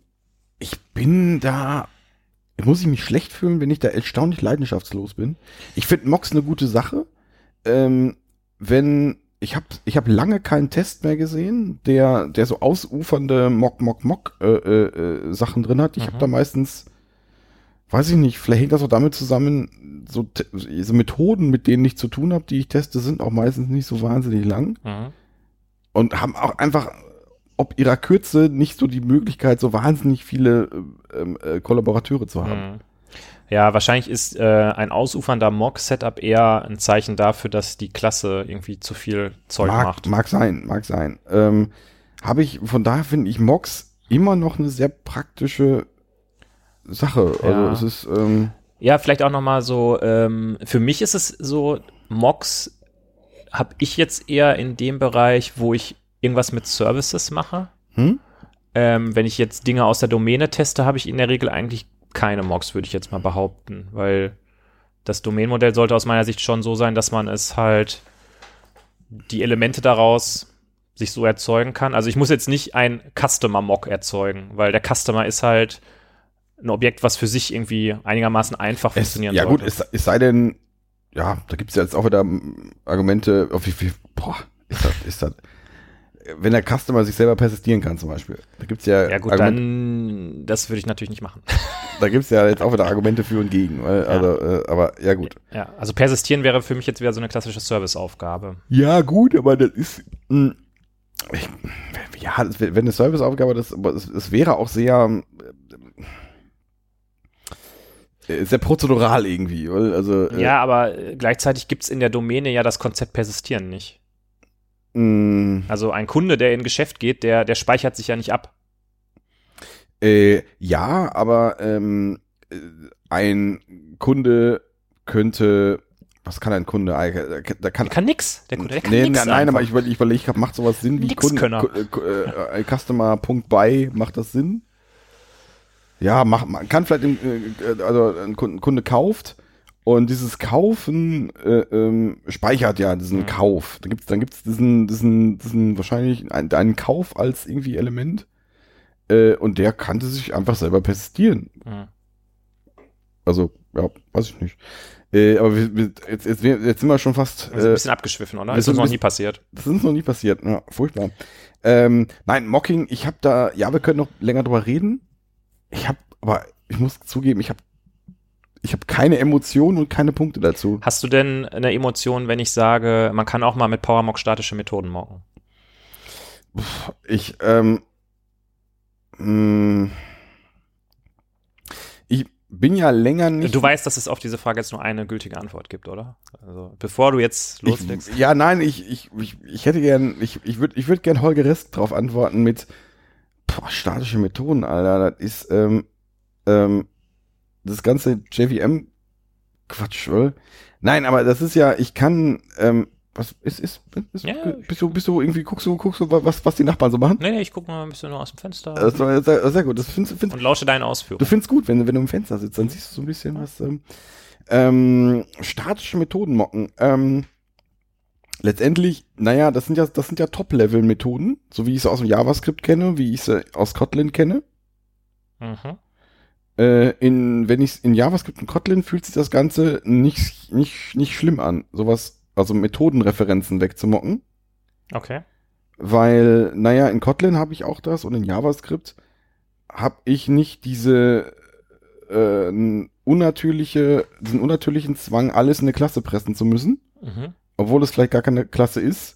ich bin da, muss ich mich schlecht fühlen, wenn ich da erstaunlich leidenschaftslos bin. Ich finde Mox eine gute Sache. Ähm, wenn, ich habe ich hab lange keinen Test mehr gesehen, der, der so ausufernde Mock, Mock, Mock äh, äh, äh, Sachen drin hat. Ich Mhm. habe da meistens, weiß ich nicht, vielleicht hängt das auch damit zusammen, so, so Methoden, mit denen ich zu tun habe, die ich teste, sind auch meistens nicht so wahnsinnig lang Mhm. und haben auch einfach ob ihrer Kürze nicht so die Möglichkeit, so wahnsinnig viele ähm, äh, Kollaborateure zu haben. Mhm. Ja, wahrscheinlich ist äh, ein ausufernder Mock-Setup eher ein Zeichen dafür, dass die Klasse irgendwie zu viel Zeug mag, macht. mag sein, mag sein. Ähm, Habe ich, von daher finde ich Mox immer noch eine sehr praktische Sache. Ja. Also es ist, ähm, Ja, vielleicht auch noch mal so, ähm, für mich ist es so, Mocks habe ich jetzt eher in dem Bereich, wo ich irgendwas mit Services mache. hm? Ähm, wenn ich jetzt Dinge aus der Domäne teste, habe ich in der Regel eigentlich keine Mocks, würde ich jetzt mal behaupten, weil das Domänenmodell sollte aus meiner Sicht schon so sein, dass man es halt die Elemente daraus sich so erzeugen kann. Also ich muss jetzt nicht ein Customer-Mock erzeugen, weil der Customer ist halt ein Objekt, was für sich irgendwie einigermaßen einfach es, funktionieren ja gut, sollte. es, es sei denn, ja, da gibt es jetzt auch wieder Argumente, auf wie viel, boah, ist das, ist das, wenn der Customer sich selber persistieren kann zum Beispiel. Da gibt's ja, ja gut, Argumente- dann das würde ich natürlich nicht machen. da gibt's ja jetzt auch wieder Argumente für und gegen. Weil, Also, äh, aber ja gut. Ja, also persistieren wäre für mich jetzt wieder so eine klassische Serviceaufgabe. Ja, gut, aber das ist. Mh, ich, ja, das wenn eine Serviceaufgabe das, es, es wäre auch sehr. äh, Sehr prozedural irgendwie, weil, also. äh, Ja, aber äh, gleichzeitig gibt's in der Domäne ja das Konzept Persistieren nicht. Mh, Also ein Kunde, der in ein Geschäft geht, der, der speichert sich ja nicht ab. Äh, ja, aber ähm, äh, ein Kunde könnte. Was kann ein Kunde? eigentlich? Da kann, Der kann nix. Der Kunde, der kann nee, nix nein, nein, aber ich überlege, ich überleg, macht sowas Sinn wie Kunde, äh, äh, äh, Customer.by, macht das Sinn? Ja, macht, man kann vielleicht, im, äh, also ein Kunde, ein Kunde kauft und dieses Kaufen äh, ähm, speichert ja diesen Mhm. Kauf. Da gibt's, dann gibt's diesen, diesen, diesen wahrscheinlich einen, einen Kauf als irgendwie Element äh, und der kannte sich einfach selber persistieren. Mhm. Also, ja, weiß ich nicht. Äh, aber wir, wir, jetzt, jetzt, jetzt sind wir schon fast. Also ein Äh, bisschen abgeschwiffen, oder? wir Ist uns noch nie passiert. das ist uns noch nie passiert. Ja, furchtbar. Ähm, nein, Mocking, ich habe da, ja, wir können noch länger drüber reden. Ich habe, aber ich muss zugeben, ich habe ich habe keine Emotionen und keine Punkte dazu. Hast du denn eine Emotion, wenn ich sage, man kann auch mal mit PowerMock statische Methoden mocken? Ich, ähm, mh, ich bin ja länger nicht. Du weißt, dass es auf diese Frage jetzt nur eine gültige Antwort gibt, oder? Also, bevor du jetzt loslegst. Ich, ja, nein, ich, ich, ich, ich hätte gern, ich, ich würde ich würd gern Holger Rest drauf antworten mit boah, statische Methoden, Alter. Das ist, ähm, ähm, das ganze JVM Quatsch, oder? Nein, aber das ist ja, ich kann, ähm, Was ist, ist, ist Ja. bist du, bist du irgendwie, guckst du, guckst du, was, was die Nachbarn so machen? Nee, nee, ich gucke mal ein bisschen nur aus dem Fenster Das war sehr, sehr gut. Das findest, findest, und lausche deine du Ausführungen. findest gut, wenn, du- wenn du im Fenster sitzt, dann siehst du so ein bisschen was. Ähm, ähm, statische Methoden mocken. Ähm, letztendlich, naja, das sind ja, das sind ja Top-Level-Methoden, so wie ich sie aus dem JavaScript kenne, wie ich sie aus Kotlin kenne. Mhm. Äh, in, wenn ich in JavaScript und Kotlin fühlt sich das Ganze nicht, nicht, nicht schlimm an, sowas, also Methodenreferenzen wegzumocken. Okay. Weil, naja, in Kotlin habe ich auch das und in JavaScript habe ich nicht diese äh, unnatürliche, diesen unnatürlichen Zwang, alles in eine Klasse pressen zu müssen, Mhm. obwohl es vielleicht gar keine Klasse ist.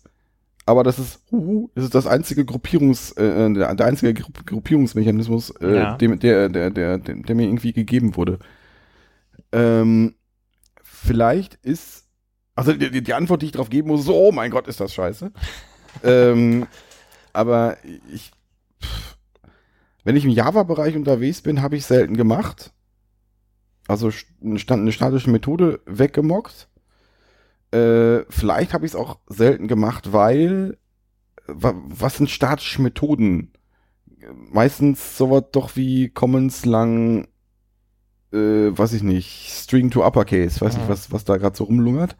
Aber das ist, huhu, das ist das einzige Gruppierungs, äh, der, der einzige Gru Gruppierungsmechanismus, äh, Ja. dem, der, der, der, der, der mir irgendwie gegeben wurde. Ähm, vielleicht ist, also die, die- Antwort, die ich darauf geben muss, so, oh mein Gott, ist das scheiße. ähm, aber ich, pff, wenn ich im Java-Bereich unterwegs bin, habe ich selten gemacht. Also eine statische Methode weggemockt. Äh, vielleicht habe ich es auch selten gemacht, weil wa was sind statische Methoden? Meistens sowas doch wie Commons lang, äh, weiß ich nicht, String to Uppercase, weiß Mhm. nicht, was, was da gerade so rumlungert.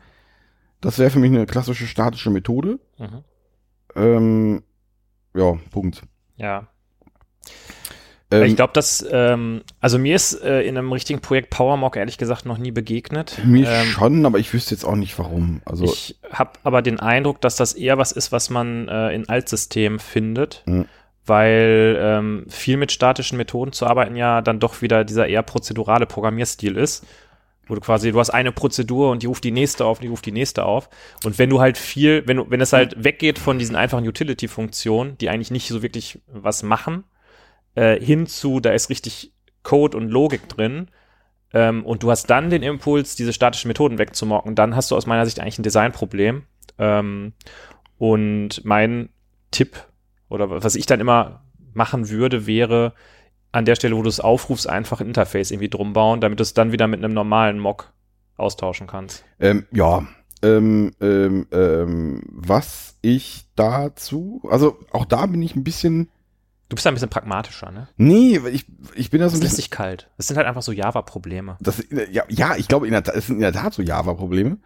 Das wäre für mich eine klassische statische Methode. Mhm. Ähm, ja, Punkt. Ja. Ähm, ich glaube, dass, ähm, also mir ist äh, in einem richtigen Projekt PowerMock ehrlich gesagt noch nie begegnet. mir ähm, schon, aber ich wüsste jetzt auch nicht warum. Also, Ich habe aber den Eindruck, dass das eher was ist, was man äh, in Altsystemen findet, Mhm. weil ähm, viel mit statischen Methoden zu arbeiten ja dann doch wieder dieser eher prozedurale Programmierstil ist, wo du quasi, du hast eine Prozedur und die ruft die nächste auf, die ruft die nächste auf. Und wenn du halt viel, wenn du, wenn es halt weggeht von diesen einfachen Utility-Funktionen, die eigentlich nicht so wirklich was machen, äh, hin zu, da ist richtig Code und Logik drin, ähm, und du hast dann den Impuls, diese statischen Methoden wegzumocken, dann hast du aus meiner Sicht eigentlich ein Designproblem. Ähm, und mein Tipp oder was ich dann immer machen würde, wäre an der Stelle, wo du es aufrufst, einfach ein Interface irgendwie drum bauen, damit du es dann wieder mit einem normalen Mock austauschen kannst. ähm, ja, ähm, ähm, ähm, was ich dazu, also auch da bin ich ein bisschen, Du bist da ein bisschen pragmatischer, ne? nee, ich, ich bin da so Das ein lässt bisschen, sich kalt. Das sind halt einfach so Java-Probleme. das, ja, ja, ich glaube, in der, Tat- es sind in der Tat so Java-Probleme,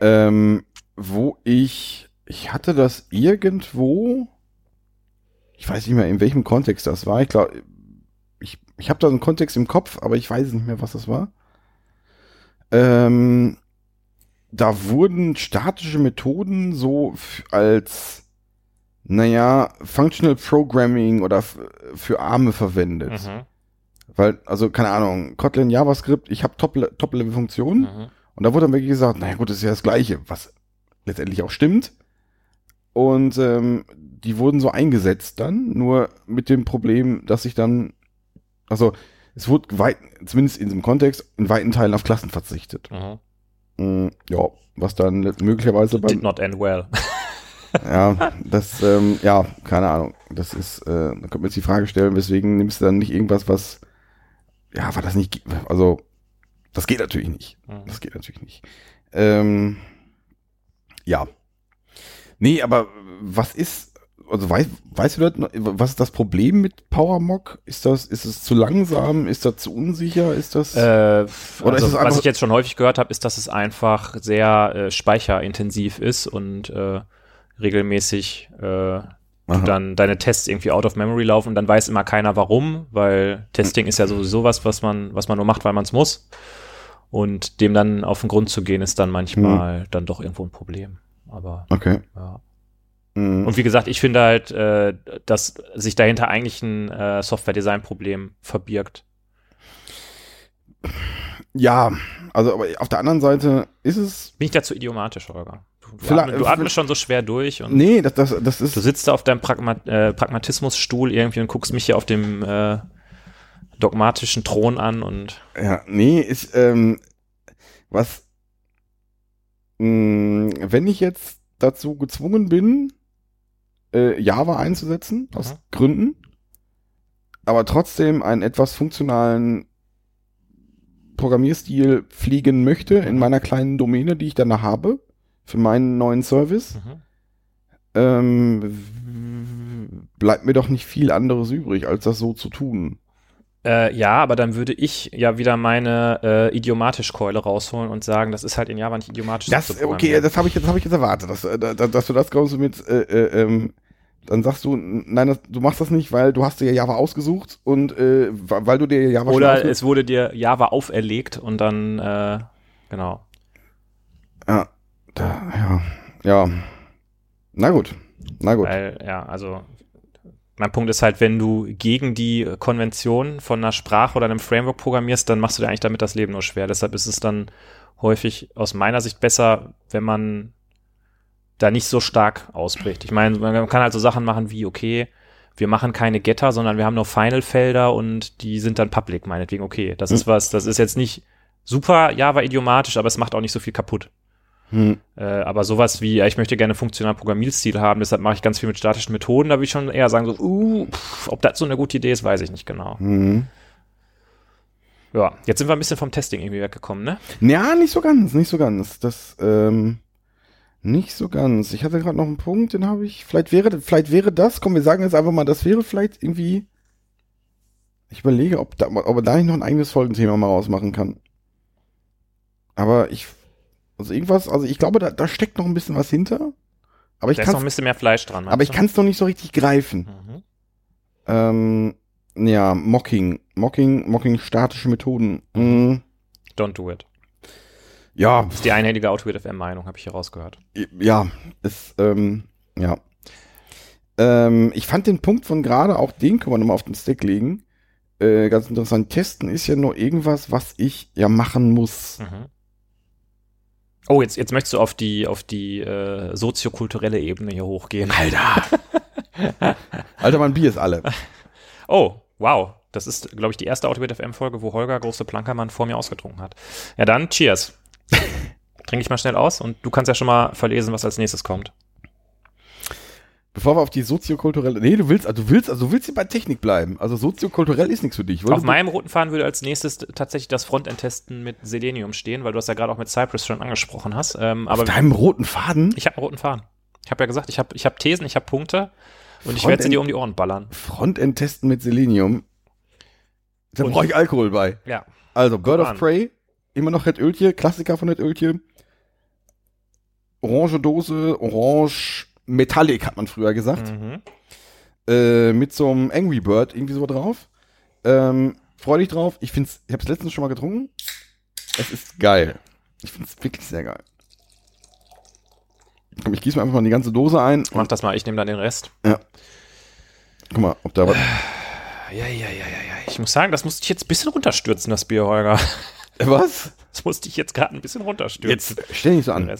ähm, wo ich, ich hatte das irgendwo, ich weiß nicht mehr, in welchem Kontext das war, ich glaube, ich, ich habe da einen Kontext im Kopf, aber ich weiß nicht mehr, was das war. Ähm, da wurden statische Methoden so als, naja, Functional Programming oder für Arme verwendet. Mhm. Weil, also, keine Ahnung, Kotlin, JavaScript, ich habe Top- Top-Level-Funktionen Mhm. und da wurde dann wirklich gesagt, naja gut, das ist ja das Gleiche, was letztendlich auch stimmt. Und ähm, die wurden so eingesetzt dann, nur mit dem Problem, dass ich dann, also es wurde weit, zumindest in diesem Kontext, in weiten Teilen auf Klassen verzichtet. Mhm. Mm, ja, was dann möglicherweise Did beim, not end well. Ja, das, ähm, ja, keine Ahnung. Das ist, äh, da kommt mir jetzt die Frage stellen, weswegen nimmst du dann nicht irgendwas, was, ja, war das nicht, also, das geht natürlich nicht. Mhm. Das geht natürlich nicht. Ähm, ja. Nee, aber was ist, also weißt, weißt du das, was ist das Problem mit PowerMock? Ist das, ist es zu langsam? Ist das zu unsicher? Ist das, Äh, Oder ist also, es einfach- was ich jetzt schon häufig gehört habe, ist, dass es einfach sehr äh, speicherintensiv ist und äh, regelmäßig äh, dann deine Tests irgendwie out of memory laufen und dann weiß immer keiner warum, weil Testing ist ja sowieso was, was man, was man nur macht, weil man es muss. Und dem dann auf den Grund zu gehen, ist dann manchmal Hm. dann doch irgendwo ein Problem. Aber okay. ja. Mhm. Und wie gesagt, ich finde halt, äh, dass sich dahinter eigentlich ein äh, Software-Design-Problem verbirgt. Ja, also aber auf der anderen Seite ist es, Bin ich dazu idiomatisch, Holger? Du, du, Vielleicht- atmest, schon so schwer durch und nee, das, das, das ist, du sitzt da auf deinem Pragma äh, Pragmatismusstuhl irgendwie und guckst mich hier auf dem äh, dogmatischen Thron an und Ja, nee, ist, ähm, was, mh, wenn ich jetzt dazu gezwungen bin, äh, Java einzusetzen, aus Mhm. Gründen, aber trotzdem einen etwas funktionalen Programmierstil pflegen möchte in Mhm. meiner kleinen Domäne, die ich dann da habe, für meinen neuen Service. Mhm. Ähm, bleibt mir doch nicht viel anderes übrig, als das so zu tun. Äh, ja, aber dann würde ich ja wieder meine äh, Idiomatisch-Keule rausholen und sagen, das ist halt in Java nicht idiomatisch. Das, zu okay, das habe ich jetzt, habe ich jetzt erwartet, dass, äh, da- da- dass du das kommst mit, äh, äh, ähm, dann sagst du, nein, das, du machst das nicht, weil du hast dir Java ausgesucht und äh, weil du dir Java Oder es wurde dir Java auferlegt und dann, äh, genau. Ja, da, ja, ja. Na gut, na gut. Weil, ja, also mein Punkt ist halt, wenn du gegen die Konvention von einer Sprache oder einem Framework programmierst, dann machst du dir eigentlich damit das Leben nur schwer. Deshalb ist es dann häufig aus meiner Sicht besser, wenn man da nicht so stark ausbricht. Ich meine, man kann halt so Sachen machen wie, okay, wir machen keine Getter, sondern wir haben nur Final-Felder und die sind dann public, meinetwegen, okay. Das ist was, das ist jetzt nicht super Java-idiomatisch, aber es macht auch nicht so viel kaputt. Hm. Äh, aber sowas wie, ja, ich möchte gerne funktionalen Programmierstil haben, deshalb mache ich ganz viel mit statischen Methoden, da würde ich schon eher sagen, so, uh, pff, ob das so eine gute Idee ist, weiß ich nicht genau. Hm. Ja, jetzt sind wir ein bisschen vom Testing irgendwie weggekommen, ne? Ja, nicht so ganz, nicht so ganz. Das, ähm, nicht so ganz. Ich hatte gerade noch einen Punkt, den habe ich. Vielleicht wäre, vielleicht wäre das, komm, wir sagen jetzt einfach mal, das wäre vielleicht irgendwie. Ich überlege, ob, da, ob da nicht noch ein eigenes Folgenthema mal rausmachen kann. Aber ich, also irgendwas, also ich glaube, da, da steckt noch ein bisschen was hinter. Aber ich Da ist noch kann ein bisschen mehr Fleisch dran. aber ich kann es noch nicht so richtig greifen. Mhm. Ähm, ja, Mocking, Mocking, Mocking statische Methoden. Mm, Don't do it. ja, Das ist die einhellige AutoWFM-Meinung, habe ich hier rausgehört. ja, ist, ähm, ja. Ähm, ich fand den Punkt von gerade, auch den können wir nochmal auf den Stack legen. Äh, ganz interessant. Testen ist ja nur irgendwas, was ich ja machen muss. Mhm. Oh, jetzt, jetzt möchtest du auf die, auf die äh, soziokulturelle Ebene hier hochgehen. Alter! Alter, mein Bier ist alle. Oh, wow. Das ist, glaube ich, die erste AutoWFM-Folge, wo Holger große Plankermann vor mir ausgetrunken hat. Ja, dann cheers. Trinke ich mal schnell aus und du kannst ja schon mal verlesen, was als nächstes kommt. Bevor wir auf die soziokulturelle. Nee, du willst, also du willst, also du willst hier bei Technik bleiben. Also soziokulturell ist nichts für dich. Auf meinem roten Faden würde als nächstes tatsächlich das Frontend-Testen mit Selenium stehen, weil du das ja gerade auch mit Cypress schon angesprochen hast. Ähm, auf deinem roten Faden? ich habe einen roten Faden. Ich habe ja gesagt, ich habe ich hab Thesen, ich habe Punkte und ich werde sie dir um die Ohren ballern. Frontend testen mit Selenium. Da brauche ich Alkohol bei. Ja. Also, Bird of an. Prey, immer noch Red Öltje, Klassiker von Red Öltje. Orange Dose, Orange Metallic hat man früher gesagt. Mhm. Äh, mit so einem Angry Bird irgendwie so drauf. Ähm, freu dich drauf. Ich find's, ich hab's letztens schon mal getrunken. Es ist geil. Ich find's wirklich sehr geil. Komm, ich gieße mir einfach mal die ganze Dose ein. Mach das mal, ich nehme dann den Rest. Guck mal, ob da was. Ja, ja, ja, ja, ja. Ich muss sagen, das musste ich jetzt ein bisschen runterstürzen, das Bier, Holger. Was? Das musste ich jetzt gerade ein bisschen runterstürzen. Stell nicht so an.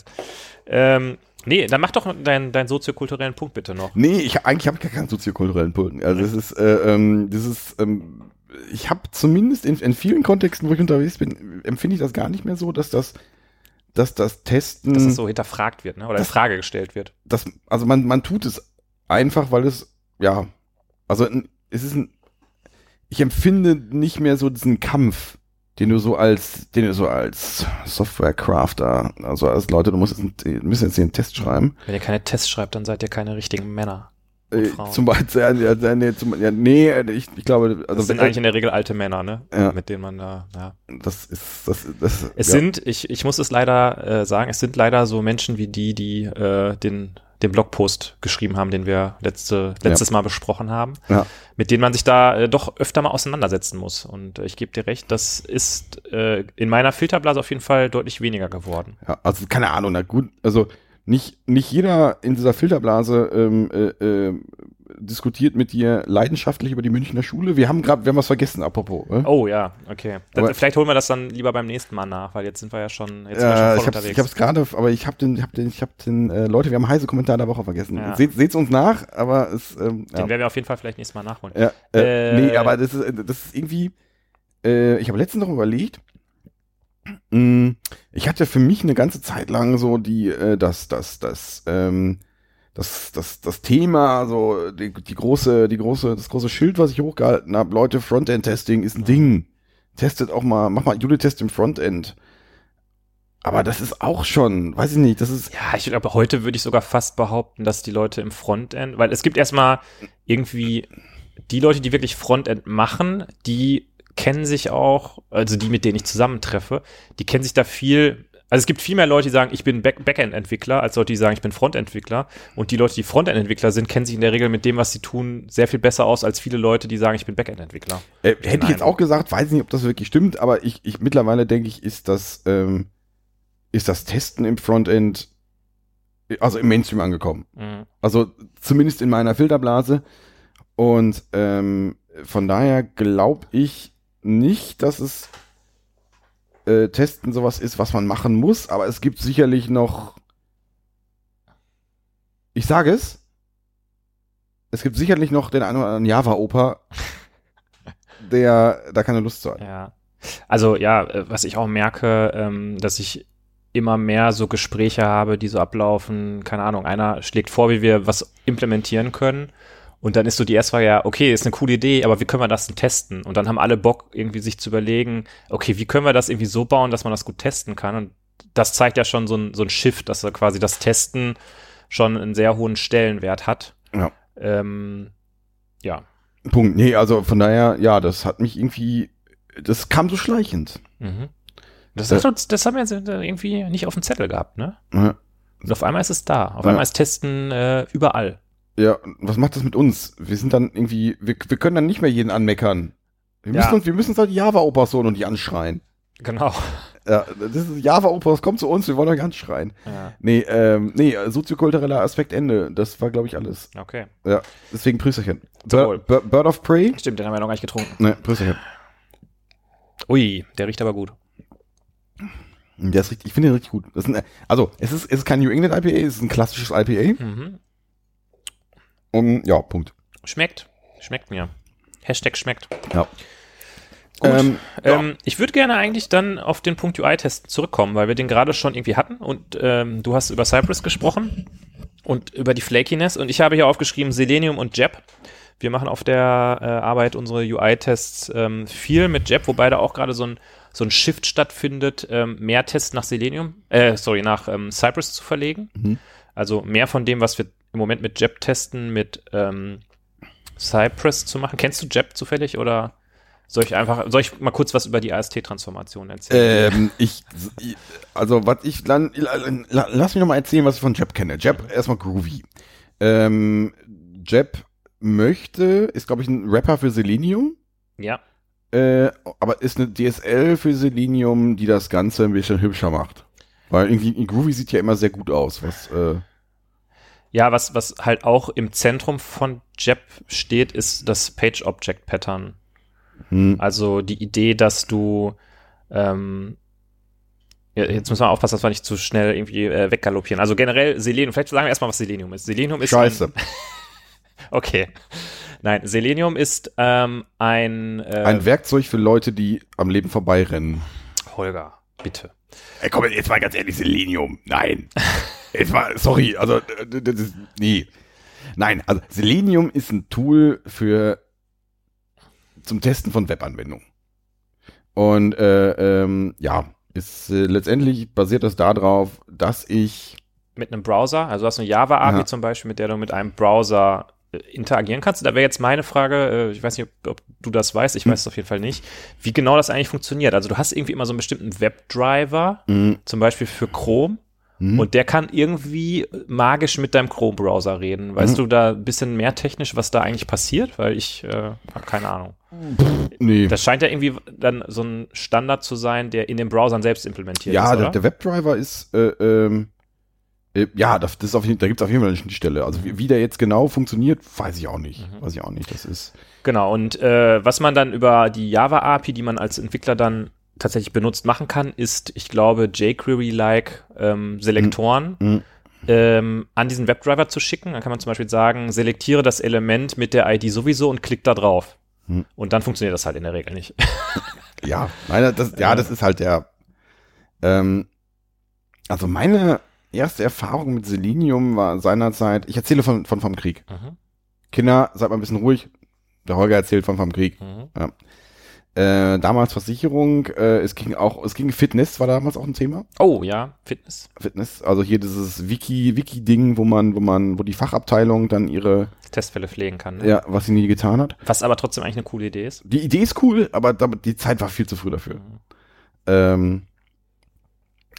Ähm, nee, dann mach doch deinen deinen soziokulturellen Punkt bitte noch. Nee, ich eigentlich habe ich gar keinen soziokulturellen Punkt. Also das ist, äh, ähm, das ist, ähm, ich habe zumindest in, in vielen Kontexten, wo ich unterwegs bin, empfinde ich das gar nicht mehr so, dass das, dass das Testen, Dass es so hinterfragt wird, ne? Oder in Frage gestellt wird. das, also man, man tut es einfach, weil es, ja, also es ist ein, ich empfinde nicht mehr so diesen Kampf, den du so als, den du so als Software-Crafter, also als Leute, du musst jetzt, müssen jetzt hier einen Test schreiben. Wenn ihr keine Tests schreibt, dann seid ihr keine richtigen Männer. Äh, zum Beispiel, ja, nee, zum, ja, nee, ich, ich glaube, also Das sind eigentlich in der Regel alte Männer, ne? Ja. Mit denen man da, ja. das ist, das, das, Es ja. sind, ich, ich muss es leider äh, sagen, es sind leider so Menschen wie die, die äh, den, den Blogpost geschrieben haben, den wir letzte, letztes Mal besprochen haben, Ja. mit denen man sich da äh, doch öfter mal auseinandersetzen muss. Und äh, ich gebe dir recht, das ist äh, in meiner Filterblase auf jeden Fall deutlich weniger geworden. ja, also keine Ahnung, na gut, also nicht, nicht jeder in dieser Filterblase ähm, äh, äh, diskutiert mit dir leidenschaftlich über die Münchner Schule. Wir haben gerade, wir haben was vergessen, apropos. Ne? Oh ja, okay. Dann, vielleicht holen wir das dann lieber beim nächsten Mal nach, weil jetzt sind wir ja schon, jetzt sind wir Äh, schon voll ich hab's, unterwegs. ich hab's gerade, aber ich hab den, ich hab den, ich hab den, äh, Leute, wir haben heiße Kommentar der Woche vergessen. Ja. Seht, seht's uns nach, aber es, ähm, Den ja. werden wir auf jeden Fall vielleicht nächstes Mal nachholen. Ja, äh, Äh, nee, aber das ist, das ist irgendwie, äh, ich habe letztens noch überlegt, mh, ich hatte für mich eine ganze Zeit lang so die, äh, das, das, das, ähm, das, das, das Thema, so die, die große, die große, das große Schild, was ich hochgehalten habe, Leute, Frontend-Testing ist ein Ding. Testet auch mal, mach mal Unit-Test im Frontend. Aber das ist auch schon, weiß ich nicht, das ist, Ja, ich glaube, heute würde ich sogar fast behaupten, dass die Leute im Frontend, weil es gibt erstmal irgendwie die Leute, die wirklich Frontend machen, die kennen sich auch, also die, mit denen ich zusammentreffe, die kennen sich da viel, also es gibt viel mehr Leute, die sagen, ich bin Back Backend-Entwickler, als Leute, die sagen, ich bin Frontend-Entwickler. Und die Leute, die Frontend-Entwickler sind, kennen sich in der Regel mit dem, was sie tun, sehr viel besser aus als viele Leute, die sagen, ich bin Backend-Entwickler. äh, hätte ich jetzt auch gesagt, weiß nicht, ob das wirklich stimmt, aber ich, ich mittlerweile denke ich, ist das, ähm, ist das Testen im Frontend, also im Mainstream angekommen. Mhm. Also zumindest in meiner Filterblase. Und ähm, von daher glaube ich nicht, dass es äh, Testen sowas ist, was man machen muss, aber es gibt sicherlich noch. Ich sage es. Es gibt sicherlich noch den einen oder anderen Java-Oper, der da keine Lust zu hat. Ja. Also ja, äh, was ich auch merke, ähm, dass ich immer mehr so Gespräche habe, die so ablaufen, keine Ahnung, einer schlägt vor, wie wir was implementieren können. Und dann ist so die erste Frage, ja, okay, ist eine coole Idee, aber wie können wir das denn testen? Und dann haben alle Bock, irgendwie sich zu überlegen, okay, wie können wir das irgendwie so bauen, dass man das gut testen kann? Und das zeigt ja schon so ein, so ein Shift, dass quasi das Testen schon einen sehr hohen Stellenwert hat. Ja. Ähm, ja. Punkt. Nee, also von daher, ja, das hat mich irgendwie. Das kam so schleichend. Mhm. Das, Äh. uns, das haben wir jetzt irgendwie nicht auf dem Zettel gehabt, ne? Ja. Und auf einmal ist es da. Auf Ja. einmal ist Testen äh, überall. Ja, was macht das mit uns? Wir sind dann irgendwie, wir, wir können dann nicht mehr jeden anmeckern. Wir Ja. müssen uns, wir müssen uns halt Java-Opas holen und die anschreien. Genau. Ja, das ist Java-Opas, kommt zu uns, wir wollen euch anschreien. Ja, Nee, ähm, nee, soziokultureller Aspekt Ende. Das war, glaube ich, alles. okay. Ja, deswegen Prüsterchen. Bir Bir Bird of Prey? Stimmt, den haben wir noch gar nicht getrunken. Ne, Prüsterchen. Ui, der riecht aber gut. Der ist richtig, ich finde den richtig gut. Ein, also, es ist, es ist kein New England IPA, es ist ein klassisches IPA. Mhm. Um, ja, Punkt. Schmeckt. Schmeckt mir. Hashtag schmeckt. Ja. Gut. Ähm, ja. Ähm, ich würde gerne eigentlich dann auf den Punkt UI-Testen zurückkommen, weil wir den gerade schon irgendwie hatten und ähm, du hast über Cypress gesprochen und über die Flakiness und ich habe hier aufgeschrieben Selenium und Jab. Wir machen auf der äh, Arbeit unsere UI-Tests ähm, viel mit Jab, wobei da auch gerade so ein, so ein Shift stattfindet, ähm, mehr Tests nach Selenium, äh, sorry, nach ähm, Cypress zu verlegen. Mhm. Also mehr von dem, was wir im Moment mit Jab testen, mit ähm, Cypress zu machen. Kennst du Jab zufällig oder soll ich einfach, soll ich mal kurz was über die AST-Transformation erzählen? Ähm, ich, also was ich dann, la- lass mich noch mal erzählen, was ich von Jeb kenne. Jeb, erstmal Groovy. Ähm, Jeb möchte, ist glaube ich ein Rapper für Selenium, ja. äh, aber ist eine DSL für Selenium, die das Ganze ein bisschen hübscher macht. Weil irgendwie Groovy sieht ja immer sehr gut aus, was, äh, Ja, was, was halt auch im Zentrum von Jab steht, ist das Page-Object-Pattern. hm, Also die Idee, dass du ähm, jetzt müssen wir aufpassen, dass wir nicht zu schnell irgendwie äh, weggaloppieren. Also generell Selenium, vielleicht sagen wir erstmal, was Selenium ist. Selenium ist scheiße. Ein, okay. Nein, Selenium ist ähm, ein, äh, Ein Werkzeug für Leute, die am Leben vorbeirennen. Holger, bitte. Ey, komm, jetzt mal ganz ehrlich, Selenium. Nein. sorry, also, äh, das ist, nee. Nein, also Selenium ist ein Tool für zum Testen von Webanwendungen. Und äh, ähm, ja, ist äh, letztendlich basiert das darauf, dass ich Mit einem Browser, also du hast eine Java-API Ja. zum Beispiel, mit der du mit einem Browser äh, interagieren kannst. Da wäre jetzt meine Frage, äh, ich weiß nicht, ob, ob du das weißt, ich Hm. weiß es auf jeden Fall nicht, wie genau das eigentlich funktioniert. Also du hast irgendwie immer so einen bestimmten Webdriver, mh, zum Beispiel für Chrome, mh, und der kann irgendwie magisch mit deinem Chrome-Browser reden. Weißt Mhm. du da ein bisschen mehr technisch, was da eigentlich passiert? Weil ich äh, habe keine Ahnung. nee. Das scheint ja irgendwie dann so ein Standard zu sein, der in den Browsern selbst implementiert ja, ist, der, oder? der Webdriver ist, äh, ähm, äh, ja, das, das ist auf jeden, da gibt es auf jeden Fall eine Schnittstelle. Also wie, wie der jetzt genau funktioniert, weiß ich auch nicht. Mhm. Weiß ich auch nicht. Das ist. Genau, und äh, was man dann über die Java-API, die man als Entwickler dann tatsächlich benutzt, machen kann, ist, ich glaube, jQuery-like ähm, Selektoren Mhm. ähm, an diesen Webdriver zu schicken. Dann kann man zum Beispiel sagen, selektiere das Element mit der ID sowieso und klick da drauf. Mhm. Und dann funktioniert das halt in der Regel nicht. Ja, meine, das, ja, das ist halt der. Ähm, also meine erste Erfahrung mit Selenium war seinerzeit, ich erzähle von, von vom Krieg. Mhm, Kinder, seid mal ein bisschen ruhig. Der Holger erzählt von vom Krieg. mhm. Äh, damals Versicherung, äh, es ging auch, es ging Fitness, war damals auch ein Thema. Oh ja, Fitness. Fitness, also hier dieses Wiki, Wiki-Ding, wo man, wo man, wo die Fachabteilung dann ihre, Testfälle pflegen kann. Ne? ja, was sie nie getan hat. Was aber trotzdem eigentlich eine coole Idee ist. Die Idee ist cool, aber die Zeit war viel zu früh dafür. Ähm,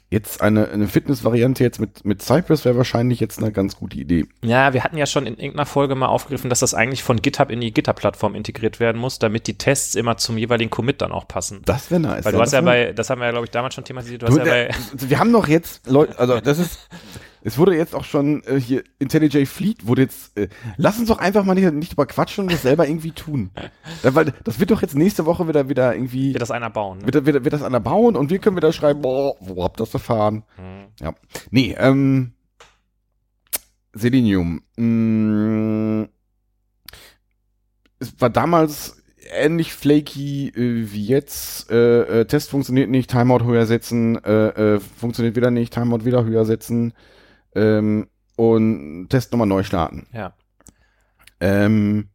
jetzt eine, eine Fitness-Variante jetzt mit, mit Cypress wäre wahrscheinlich jetzt eine ganz gute Idee. Ja, wir hatten ja schon in irgendeiner Folge mal aufgegriffen, dass das eigentlich von GitHub in die GitHub-Plattform integriert werden muss, damit die Tests immer zum jeweiligen Commit dann auch passen. Das wäre nice. Weil du hast das ja bei, das haben wir ja, glaube ich, damals schon thematisiert, du Du, hast ja bei, wir haben doch jetzt Leute, also das ist, es wurde jetzt auch schon äh, hier IntelliJ Fleet wurde jetzt, äh, lass uns doch einfach mal nicht, nicht drüber quatschen und das selber irgendwie tun. Da, weil das wird doch jetzt nächste Woche wieder wieder irgendwie wird das einer bauen. Ne? wird, wird, wird das einer bauen und wir können wieder schreiben, boah, wo habt ihr das erfahren? Mhm. Ja. Nee, ähm, Selenium. Mm, es war damals ähnlich flaky äh, wie jetzt. Äh, äh, Test funktioniert nicht, Timeout höher setzen, äh, äh, funktioniert wieder nicht, Timeout wieder höher setzen ähm, und Test nochmal neu starten. Ja. Ähm,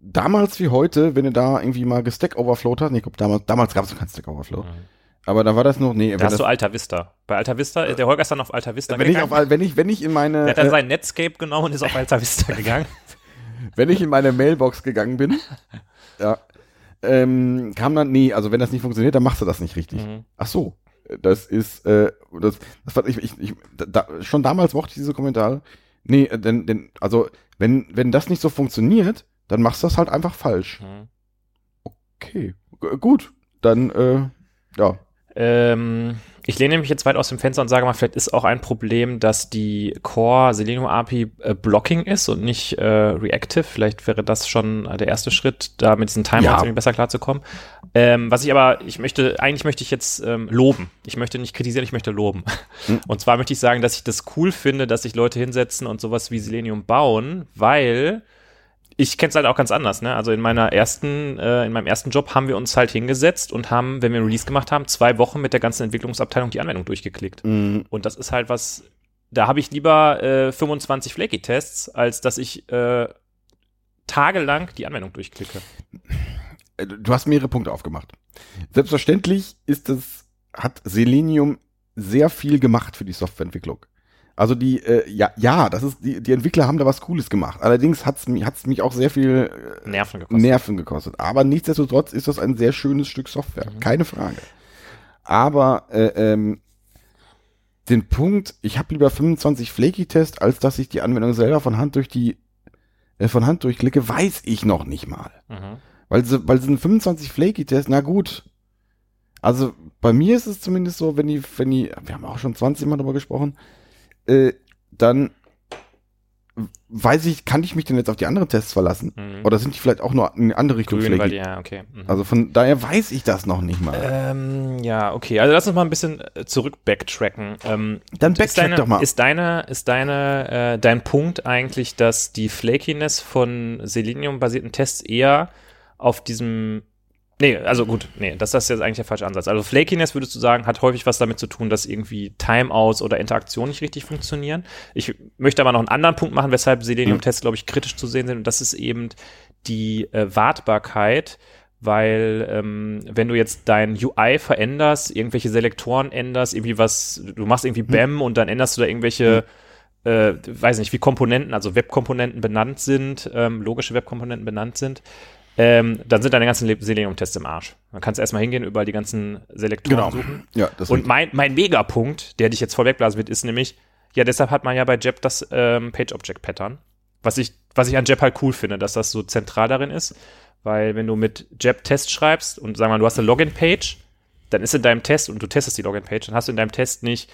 damals wie heute, wenn du da irgendwie mal gestack overflowt hast, nee, ich glaub, damals, damals gab es noch kein Stack Overflow, Mhm. aber da war das noch, nee, Da hast das, du Alta Vista. Bei Alta Vista, der Holger ist dann auf Alta Vista wenn ich gegangen. auf, wenn ich, wenn ich in meine, der hat dann äh, sein Netscape genommen und ist auf Alta Vista gegangen. wenn ich in meine Mailbox gegangen bin, ja, ähm, kam dann, nee, also wenn das nicht funktioniert, dann machst du das nicht richtig. Mhm. Ach so, das ist, äh, das, das war, ich, ich, ich da, schon damals mochte ich diese Kommentare. Nee, äh, denn, denn, also, wenn, wenn das nicht so funktioniert, dann machst du das halt einfach falsch. Mhm. Okay, g- gut, dann, äh, ja, Ähm, ich lehne mich jetzt weit aus dem Fenster und sage mal, vielleicht ist auch ein Problem, dass die Core Selenium API äh, Blocking ist und nicht äh, reactive. Vielleicht wäre das schon äh, der erste Schritt, da mit diesen Timeouts Ja. irgendwie besser klarzukommen. Ähm, was ich aber, ich möchte, eigentlich möchte ich jetzt ähm, loben. Ich möchte nicht kritisieren, ich möchte loben. Hm. Und zwar möchte ich sagen, dass ich das cool finde, dass sich Leute hinsetzen und sowas wie Selenium bauen, weil ich kenne es halt auch ganz anders, ne? Also in meiner ersten, äh, in meinem ersten Job haben wir uns halt hingesetzt und haben, wenn wir ein Release gemacht haben, zwei Wochen mit der ganzen Entwicklungsabteilung die Anwendung durchgeklickt. mh, Und das ist halt was, da habe ich lieber äh, 25 Flaky-Tests, als dass ich äh, tagelang die Anwendung durchklicke. äh, du hast mehrere Punkte aufgemacht. Selbstverständlich ist es, hat Selenium sehr viel gemacht für die Softwareentwicklung. Also die, äh, ja, ja, das ist, die, die Entwickler haben da was Cooles gemacht. Allerdings hat's mich, hat's mich auch sehr viel äh, Nerven gekostet. Nerven gekostet. Aber nichtsdestotrotz ist das ein sehr schönes Stück Software, Mhm. keine Frage. Aber äh, ähm, den Punkt, ich habe lieber 25 Flaky-Tests, als dass ich die Anwendung selber von Hand durch die äh, von Hand durchklicke, weiß ich noch nicht mal. Mhm. Weil sie, weil ein 25 Flaky-Test, na gut. Also bei mir ist es zumindest so, wenn die, wenn die, wir haben auch schon 20 Mal darüber gesprochen, äh, dann weiß ich, kann ich mich denn jetzt auf die anderen Tests verlassen? Mhm. Oder sind die vielleicht auch nur in eine andere Richtung Grün, weil ja, okay. Mhm. Also von daher weiß ich das noch nicht mal. Ähm, ja, okay. Also lass uns mal ein bisschen äh, zurück backtracken. Ähm, Dann ist backtrack deine, doch mal. Ist deine, ist deine, äh, dein Punkt eigentlich, dass die Flakiness von Selenium-basierten Tests eher auf diesem Nee, also gut, nee, das, das ist jetzt eigentlich der falsche Ansatz. Also Flakiness würdest du sagen, hat häufig was damit zu tun, dass irgendwie Timeouts oder Interaktionen nicht richtig funktionieren. Ich möchte aber noch einen anderen Punkt machen, weshalb Selenium-Tests, glaube ich, kritisch zu sehen sind. Und das ist eben die äh, Wartbarkeit, weil ähm, wenn du jetzt dein UI veränderst, irgendwelche Selektoren änderst, irgendwie was, du machst irgendwie BAM und dann änderst du da irgendwelche äh, weiß nicht, wie Komponenten, also Webkomponenten benannt sind, ähm, logische Webkomponenten benannt sind, ähm, dann sind deine ganzen Le- Selenium-Tests im Arsch. Man kannst erstmal hingehen, überall die ganzen Selektoren Genau. suchen. Ja, das Und mein, mein Megapunkt, der dich jetzt voll wegblasen wird, ist nämlich, ja, deshalb hat man ja bei Jeb das ähm, Page-Object-Pattern. Was ich, was ich an Jeb halt cool finde, dass das so zentral darin ist, weil wenn du mit Jeb Test schreibst und sagen wir mal, du hast eine Login-Page, dann ist in deinem Test und du testest die Login-Page, dann hast du in deinem Test nicht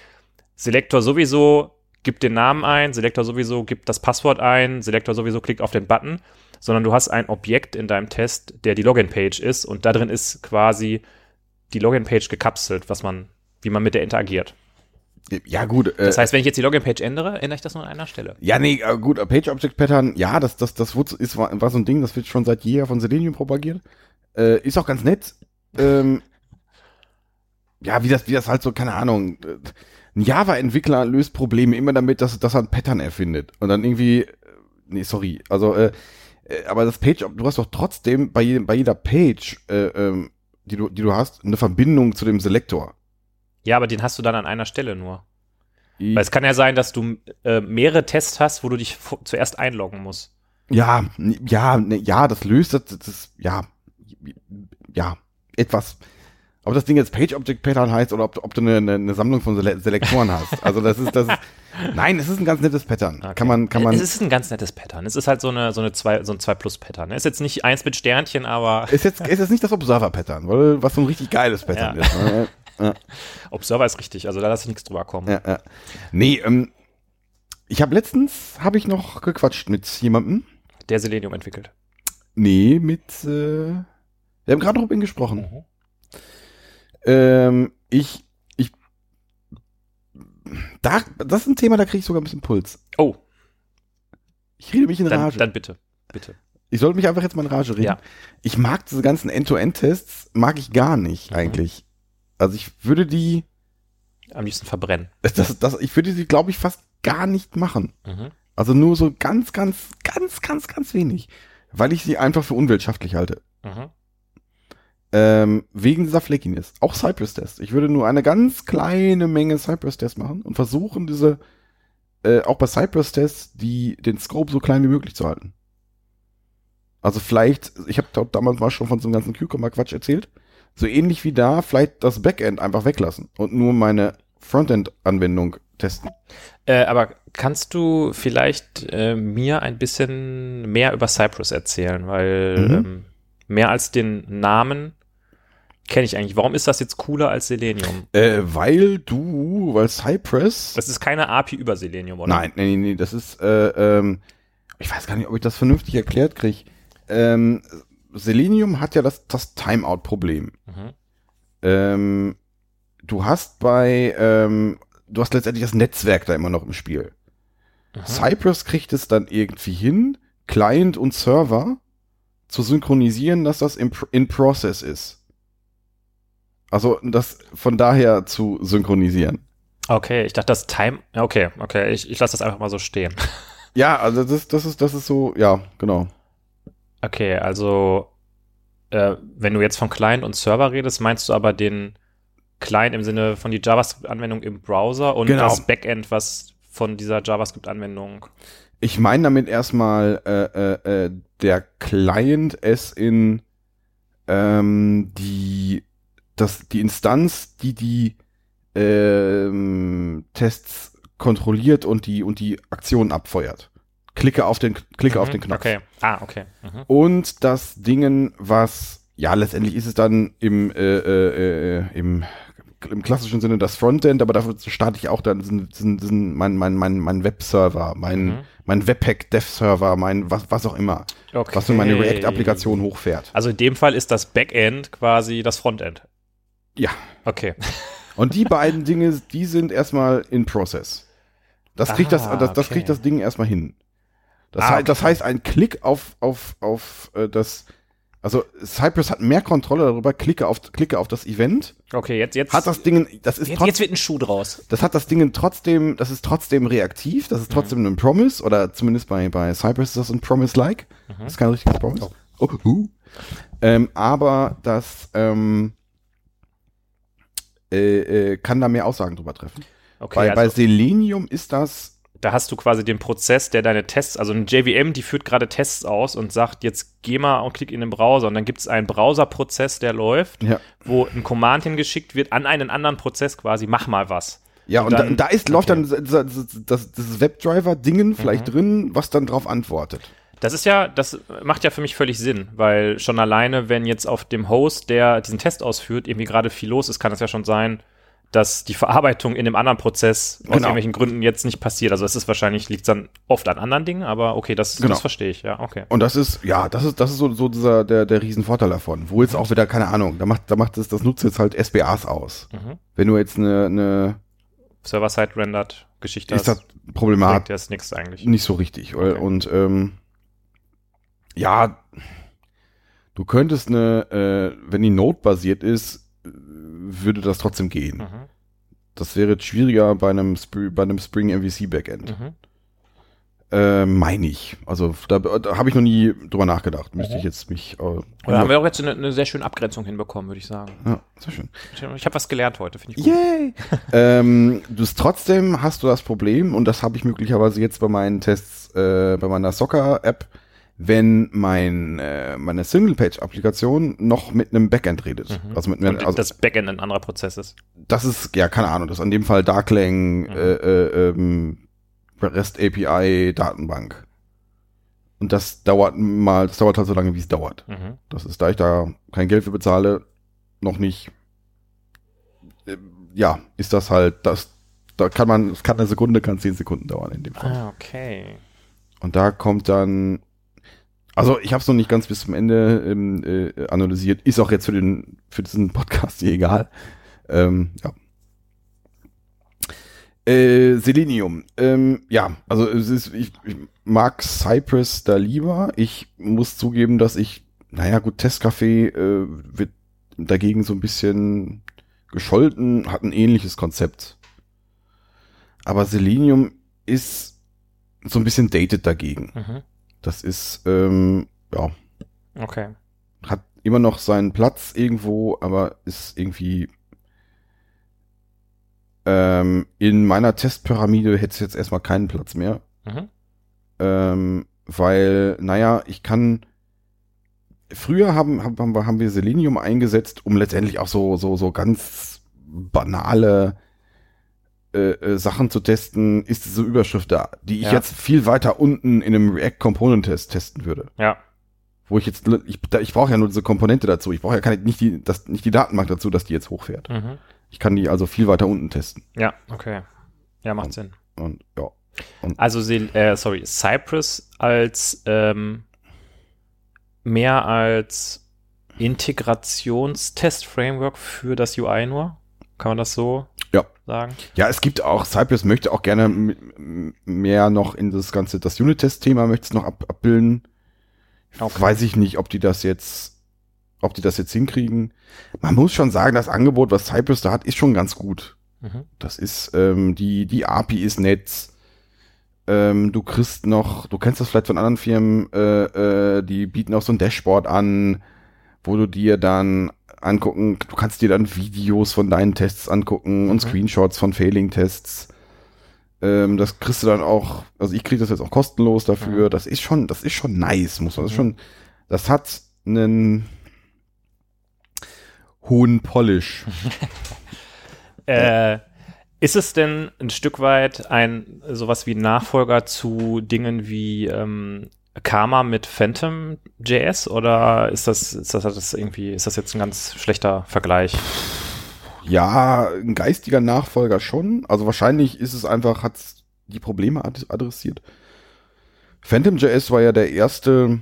Selektor sowieso gibt den Namen ein, Selektor sowieso gibt das Passwort ein, Selektor sowieso klickt auf den Button, sondern du hast ein Objekt in deinem Test, der die Login-Page ist und da drin ist quasi die Login-Page gekapselt, was man, wie man mit der interagiert. ja, gut. Äh, Das heißt, wenn ich jetzt die Login-Page ändere, ändere ich das nur an einer Stelle. ja, nee, äh, gut, äh, Page Object Pattern, ja, das, das, das ist, war, war so ein Ding, das wird schon seit jeher von Selenium propagiert. Äh, ist auch ganz nett. Ähm, ja, wie das, wie das halt so, keine Ahnung. äh, Ein Java-Entwickler löst Probleme immer damit, dass, dass er ein Pattern erfindet. Und dann irgendwie, nee, sorry, also, Äh, aber das Page, du hast doch trotzdem bei, jedem, bei jeder Page, äh, ähm, die, du, die du hast, eine Verbindung zu dem Selektor. Ja, aber den hast du dann an einer Stelle nur. Weil es kann ja sein, dass du äh, mehrere Tests hast, wo du dich zuerst einloggen musst. Ja, ja, ne, ja, das löst das, das ja, ja, etwas. Ob das Ding jetzt Page Object Pattern heißt oder ob, du- ob du eine, eine, Sammlung von Sele Selektoren hast. Also das ist, das ist, nein, es ist ein ganz nettes Pattern. Okay. Kann man, kann man, Es ist ein ganz nettes Pattern. Es ist halt so eine, so eine zwei, so ein 2 Plus Pattern. Es ist jetzt nicht eins mit Sternchen, aber ist jetzt, ist jetzt nicht das Observer Pattern, weil, was so ein richtig geiles Pattern Ja. ist. Ne? Observer ist richtig. Also da lasse ich nichts drüber kommen. Ja, ja. Nee, ähm, ich habe letztens, habe ich noch gequatscht mit jemandem. Der Selenium entwickelt. Nee, mit, äh, wir haben gerade ihm gesprochen. Mhm. Ähm, ich, ich, da, das ist ein Thema, da kriege ich sogar ein bisschen Puls. Oh, Ich rede mich in dann, Rage. dann bitte. Bitte. ich sollte mich einfach jetzt mal in Rage reden. Ja. Ich mag diese ganzen End-to-End-Tests, mag ich gar nicht Mhm. eigentlich. Also ich würde die, Am liebsten verbrennen. das, das, ich würde die, glaube ich, fast gar nicht machen. Mhm. Also nur so ganz, ganz, ganz, ganz, ganz wenig. Weil ich sie einfach für unwirtschaftlich halte. Mhm. Ähm, wegen dieser Fleckiness. Auch Cypress-Test. Ich würde nur eine ganz kleine Menge Cypress-Tests machen und versuchen, diese, äh, auch bei Cypress-Tests, die, den Scope so klein wie möglich zu halten. Also vielleicht, ich habe damals mal schon von so einem ganzen Cucumber-Quatsch erzählt. So ähnlich wie da, vielleicht das Backend einfach weglassen und nur meine Frontend-Anwendung testen. Äh, aber kannst du vielleicht äh, mir ein bisschen mehr über Cypress erzählen? Weil Mhm. ähm, mehr als den Namen kenne ich eigentlich. Warum ist das jetzt cooler als Selenium? Äh, weil du, weil Cypress. Das ist keine API über Selenium, oder? Nein, nee, nee, nee, das ist, äh, ähm, ich weiß gar nicht, ob ich das vernünftig erklärt kriege. Ähm, Selenium hat ja das, das Timeout-Problem. Mhm. Ähm, du hast bei, ähm, du hast letztendlich das Netzwerk da immer noch im Spiel. Mhm. Cypress kriegt es dann irgendwie hin, Client und Server zu synchronisieren, dass das in, in Process ist. Also das von daher zu synchronisieren. Okay, ich dachte, das Time. Okay, okay, ich, ich lasse das einfach mal so stehen. Ja, also das, das ist, das ist so, ja, genau. Okay, also äh, wenn du jetzt von Client und Server redest, meinst du aber den Client im Sinne von die JavaScript-Anwendung im Browser und Genau. das Backend, was von dieser JavaScript-Anwendung. Ich meine damit erstmal äh, äh, äh, der Client es in ähm, die das die Instanz, die die ähm, Tests kontrolliert und die und die Aktion abfeuert. Klicke auf den klicke auf Mhm, den Knopf. Okay. Ah, okay. Mhm. Und das Dingen, was ja letztendlich ist es dann im äh, äh, äh, im im klassischen Sinne das Frontend, aber dafür starte ich auch dann diesen, diesen, diesen, mein, mein, mein, mein Webserver, mein, Mhm. mein Webpack-Dev-Server, mein was, was auch immer, okay. was für meine React-Applikation hochfährt. Also in dem Fall ist das Backend quasi das Frontend. Ja. Okay. Und die beiden Dinge, die sind erstmal in Process. Das kriegt das, Ah, das, das okay. kriegt das Ding erstmal hin. Das, Ah, hei- das heißt, ein Klick auf, auf, auf äh, das, also Cypress hat mehr Kontrolle darüber, klicke auf, klicke auf das Event, Okay, jetzt, jetzt, hat das Ding, das ist jetzt, trotz- jetzt wird ein Schuh draus. das hat das Ding trotzdem, das ist trotzdem reaktiv, das ist trotzdem ein Promise, oder zumindest bei, bei Cypress ist das ein Promise-like. Das ist kein richtiges Promise. Oh. huh. Ähm, aber das ähm, äh, äh, kann da mehr Aussagen drüber treffen. Okay, bei, bei also Selenium ist das, da hast du quasi den Prozess, der deine Tests, also ein JVM, die führt gerade Tests aus und sagt, jetzt geh mal und klick in den Browser und dann gibt es einen Browserprozess, der läuft, ja, wo ein Command hingeschickt wird an einen anderen Prozess quasi, mach mal was. ja Und und, dann- da, da ist, läuft okay. dann das, das, Webdriver-Dingen vielleicht drin, was dann drauf antwortet. Das ist ja, das macht ja für mich völlig Sinn, weil schon alleine, wenn jetzt auf dem Host, der diesen Test ausführt, irgendwie gerade viel los ist, kann es ja schon sein, dass die Verarbeitung in einem anderen Prozess aus Genau. irgendwelchen Gründen jetzt nicht passiert. Also es ist wahrscheinlich, liegt dann oft an anderen Dingen, aber okay, das, Genau. das verstehe ich, ja, okay. Und das ist, ja, das ist, das ist so, so dieser, der, der Riesenvorteil davon. Wo jetzt auch wieder, keine Ahnung, da macht, da macht das, das nutzt jetzt halt SBAs aus. Mhm. Wenn du jetzt eine, eine Server-Side-rendered Geschichte ist das hast, bringt Problemat dir das nichts eigentlich. nicht so richtig. Okay. Und ähm, ja, du könntest eine, äh, wenn die Node-basiert ist, äh, würde das trotzdem gehen. Mhm. Das wäre jetzt schwieriger bei einem, Spr bei einem Spring MVC Backend. Mhm. Äh, meine ich. Also da, da habe ich noch nie drüber nachgedacht. Müsste ich jetzt mich. Äh, Oder haben wir auch jetzt eine, eine sehr schöne Abgrenzung hinbekommen, würde ich sagen. ja, sehr schön. Ich, ich habe was gelernt heute, finde ich gut. Yay! ähm, du hast trotzdem hast du das Problem, und das habe ich möglicherweise jetzt bei meinen Tests, äh, bei meiner Soccer-App, wenn mein, äh, meine Single-Page-Applikation noch mit einem Backend redet. Also mit einem, also das Backend ein anderer Prozess ist. das ist, ja, keine Ahnung, das ist in dem Fall Darklang, äh, äh, ähm, REST API, Datenbank. Und das dauert mal, das dauert halt so lange, wie es dauert. Mhm. Das ist, da ich da kein Geld für bezahle, noch nicht, äh, ja, ist das halt, das, da kann man, es kann eine Sekunde, kann zehn Sekunden dauern in dem Fall. Ah, okay. Und da kommt dann, also ich habe es noch nicht ganz bis zum Ende ähm, äh, analysiert, ist auch jetzt für den für diesen Podcast hier egal. Ähm, ja. Äh, Selenium. Ähm, ja, also es ist, ich, ich mag Cypress da lieber. Ich muss zugeben, dass ich, naja gut, Testcafé äh, wird dagegen so ein bisschen gescholten, hat ein ähnliches Konzept. Aber Selenium ist so ein bisschen dated dagegen. Mhm. Das ist, ähm, ja, Okay. hat immer noch seinen Platz irgendwo, aber ist irgendwie ähm, in meiner Testpyramide hätte es jetzt erstmal keinen Platz mehr. Mhm. Ähm, weil, naja, ich kann. Früher haben, haben, wir- haben wir Selenium eingesetzt, um letztendlich auch so, so, so ganz banale äh, äh, Sachen zu testen, ist diese Überschrift da, die ich Ja. jetzt viel weiter unten in einem React Component Test testen würde. Ja. Wo ich jetzt, ich, ich brauche ja nur diese Komponente dazu. Ich brauche ja keine, nicht die, das, nicht die Datenbank dazu, dass die jetzt hochfährt. Mhm. Ich kann die also viel weiter unten testen. Ja, okay. Ja, macht Sinn. Und ja. Also, Sel- äh, sorry, Cypress als ähm, mehr als Integrationstest-Framework für das UI nur? Kann man das so Ja. sagen? Ja, es gibt auch, Cypress möchte auch gerne mehr noch in das ganze, das Unit-Test-Thema möchte es noch ab, abbilden. Okay. Weiß ich nicht, ob die das jetzt, ob die das jetzt hinkriegen. Man muss schon sagen, das Angebot, was Cypress da hat, ist schon ganz gut. Mhm. Das ist, ähm, die, die API ist nett. Ähm, du kriegst noch, du kennst das vielleicht von anderen Firmen, äh, äh, die bieten auch so ein Dashboard an, wo du dir dann angucken, du kannst dir dann Videos von deinen Tests angucken und Screenshots von Failing-Tests. Ähm, das kriegst du dann auch, also ich kriege das jetzt auch kostenlos dafür. Das ist schon, das ist schon nice, muss man, das ist schon, das hat einen hohen Polish. Äh, ist es denn ein Stück weit ein sowas wie Nachfolger zu Dingen wie ähm, Karma mit Phantom JS oder ist das, ist das, das irgendwie, ist das jetzt ein ganz schlechter Vergleich? Ja, ein geistiger Nachfolger schon. Also wahrscheinlich ist es einfach, hat die Probleme ad- adressiert. PhantomJS war ja der erste,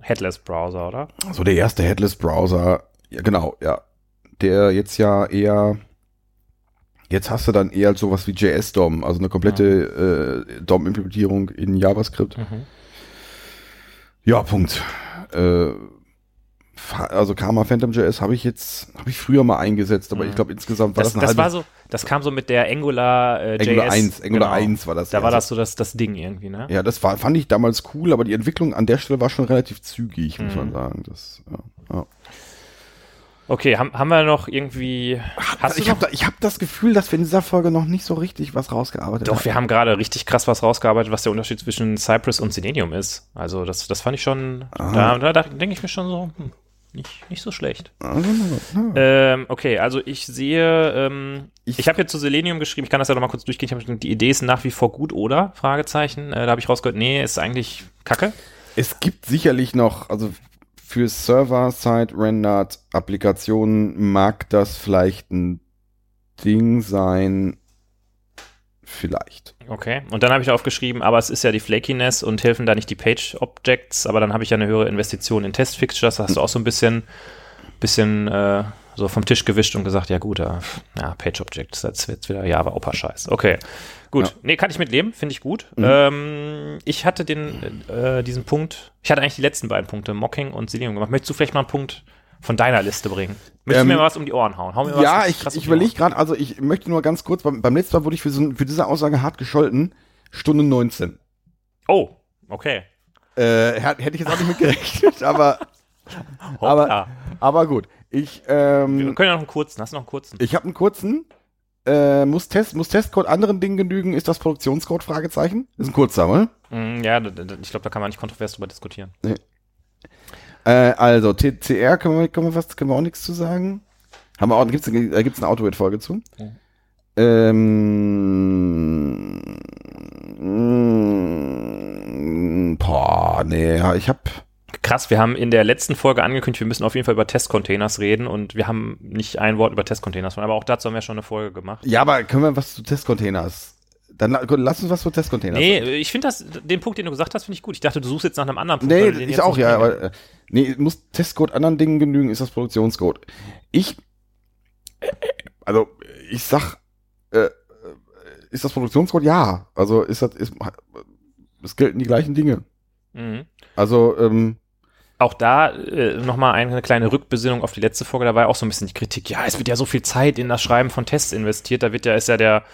Headless Browser, oder? so der erste Headless-Browser. Ja, genau, ja. Der jetzt ja eher, jetzt hast du dann eher sowas wie JS-DOM, also eine komplette äh, DOM-Implementierung in JavaScript. Mhm. Ja, Punkt. Äh, also Karma PhantomJS habe ich jetzt, habe ich früher mal eingesetzt, aber Mhm. ich glaube insgesamt war Das, das, das war so, das kam so mit der Angular äh, Angular JS. 1, Angular genau. 1 war das. Da ja. war das so das, das Ding irgendwie, ne? Ja, das war, fand ich damals cool, aber die Entwicklung an der Stelle war schon relativ zügig, muss Mhm. man sagen. Das, ja, ja. Okay, haben, haben wir noch irgendwie. Hast du ich habe da, ich hab das Gefühl, dass wir in dieser Folge noch nicht so richtig was rausgearbeitet Doch, haben. wir haben gerade richtig krass was rausgearbeitet, was der Unterschied zwischen Cypress und Selenium ist. Also das, das fand ich schon, Ah. da, da, denke ich mir schon so, hm, nicht, nicht so schlecht. Also, ja. Ähm, okay, also ich sehe, ähm, ich, Ich- habe jetzt zu Selenium geschrieben, ich kann das ja noch mal kurz durchgehen. Ich hab, die Idee ist nach wie vor gut, oder? Fragezeichen. Äh, da habe ich rausgehört, nee, ist eigentlich Kacke. Es gibt sicherlich noch, also für Server-Side-Rendered-Applikationen mag das vielleicht ein Ding sein. Vielleicht. Okay, und dann habe ich aufgeschrieben, aber es ist ja die Flakiness und helfen da nicht die Page-Objects, aber dann habe ich ja eine höhere Investition in Test-Fixtures, da hast du auch so ein bisschen, bisschen äh, so vom Tisch gewischt und gesagt, ja gut, ja, ja Page-Objects, das wird wieder Java Opa-Scheiß. Okay, gut. Ja. Nee, kann ich mit leben, finde ich gut. Mhm. Ähm, ich hatte den, äh, diesen Punkt, ich hatte eigentlich die letzten beiden Punkte, Mocking und Selenium gemacht. Möchtest du vielleicht mal einen Punkt von deiner Liste bringen? Möchtest Ähm, du mir mal was um die Ohren hauen? Hau mir was Ja, richtig ich, um ich Ohren. überlege gerade, also ich möchte nur ganz kurz, beim, beim letzten Mal wurde ich für, so, für diese Aussage hart gescholten. Stunde 19. Oh, okay. Äh, hätte ich jetzt auch nicht mit gerechnet, aber, aber, aber gut. Ich, Wir ähm, können ja noch einen kurzen. Hast du noch einen kurzen? ich habe einen kurzen. Äh, muss, Test, muss Testcode anderen Dingen genügen? Ist das Produktionscode? Fragezeichen. Ist ein kurzer, ne? Mm, Ja, ich glaube, da kann man nicht kontrovers drüber diskutieren. Äh, also, TCR können wir, können wir was, können wir auch nichts zu sagen. Haben wir auch, gibt's, da gibt's eine Autowit-Folge zu. Mhm. Ähm, mm, boah, nee, ich hab, Krass, wir haben in der letzten Folge angekündigt, wir müssen auf jeden Fall über Testcontainers reden und wir haben nicht ein Wort über Testcontainers, aber auch dazu haben wir schon eine Folge gemacht. ja, aber können wir was zu Testcontainers? Dann la- lass uns was zu Testcontainers. Nee, ich finde das, den Punkt, den du gesagt hast, finde ich gut. Ich dachte, du suchst jetzt nach einem anderen Punkt. Nee, ich auch, ja, aber äh, nee, muss Testcode anderen Dingen genügen, ist das Produktionscode. Ich, also ich sag, äh, äh, ist das Produktionscode? Ja. Also ist das, ist, es gelten die gleichen Dinge. Mhm. Also, ähm, Auch da äh, nochmal eine kleine Rückbesinnung auf die letzte Folge, da war ja auch so ein bisschen die Kritik, ja, es wird ja so viel Zeit in das Schreiben von Tests investiert, da wird ja, ist ja der,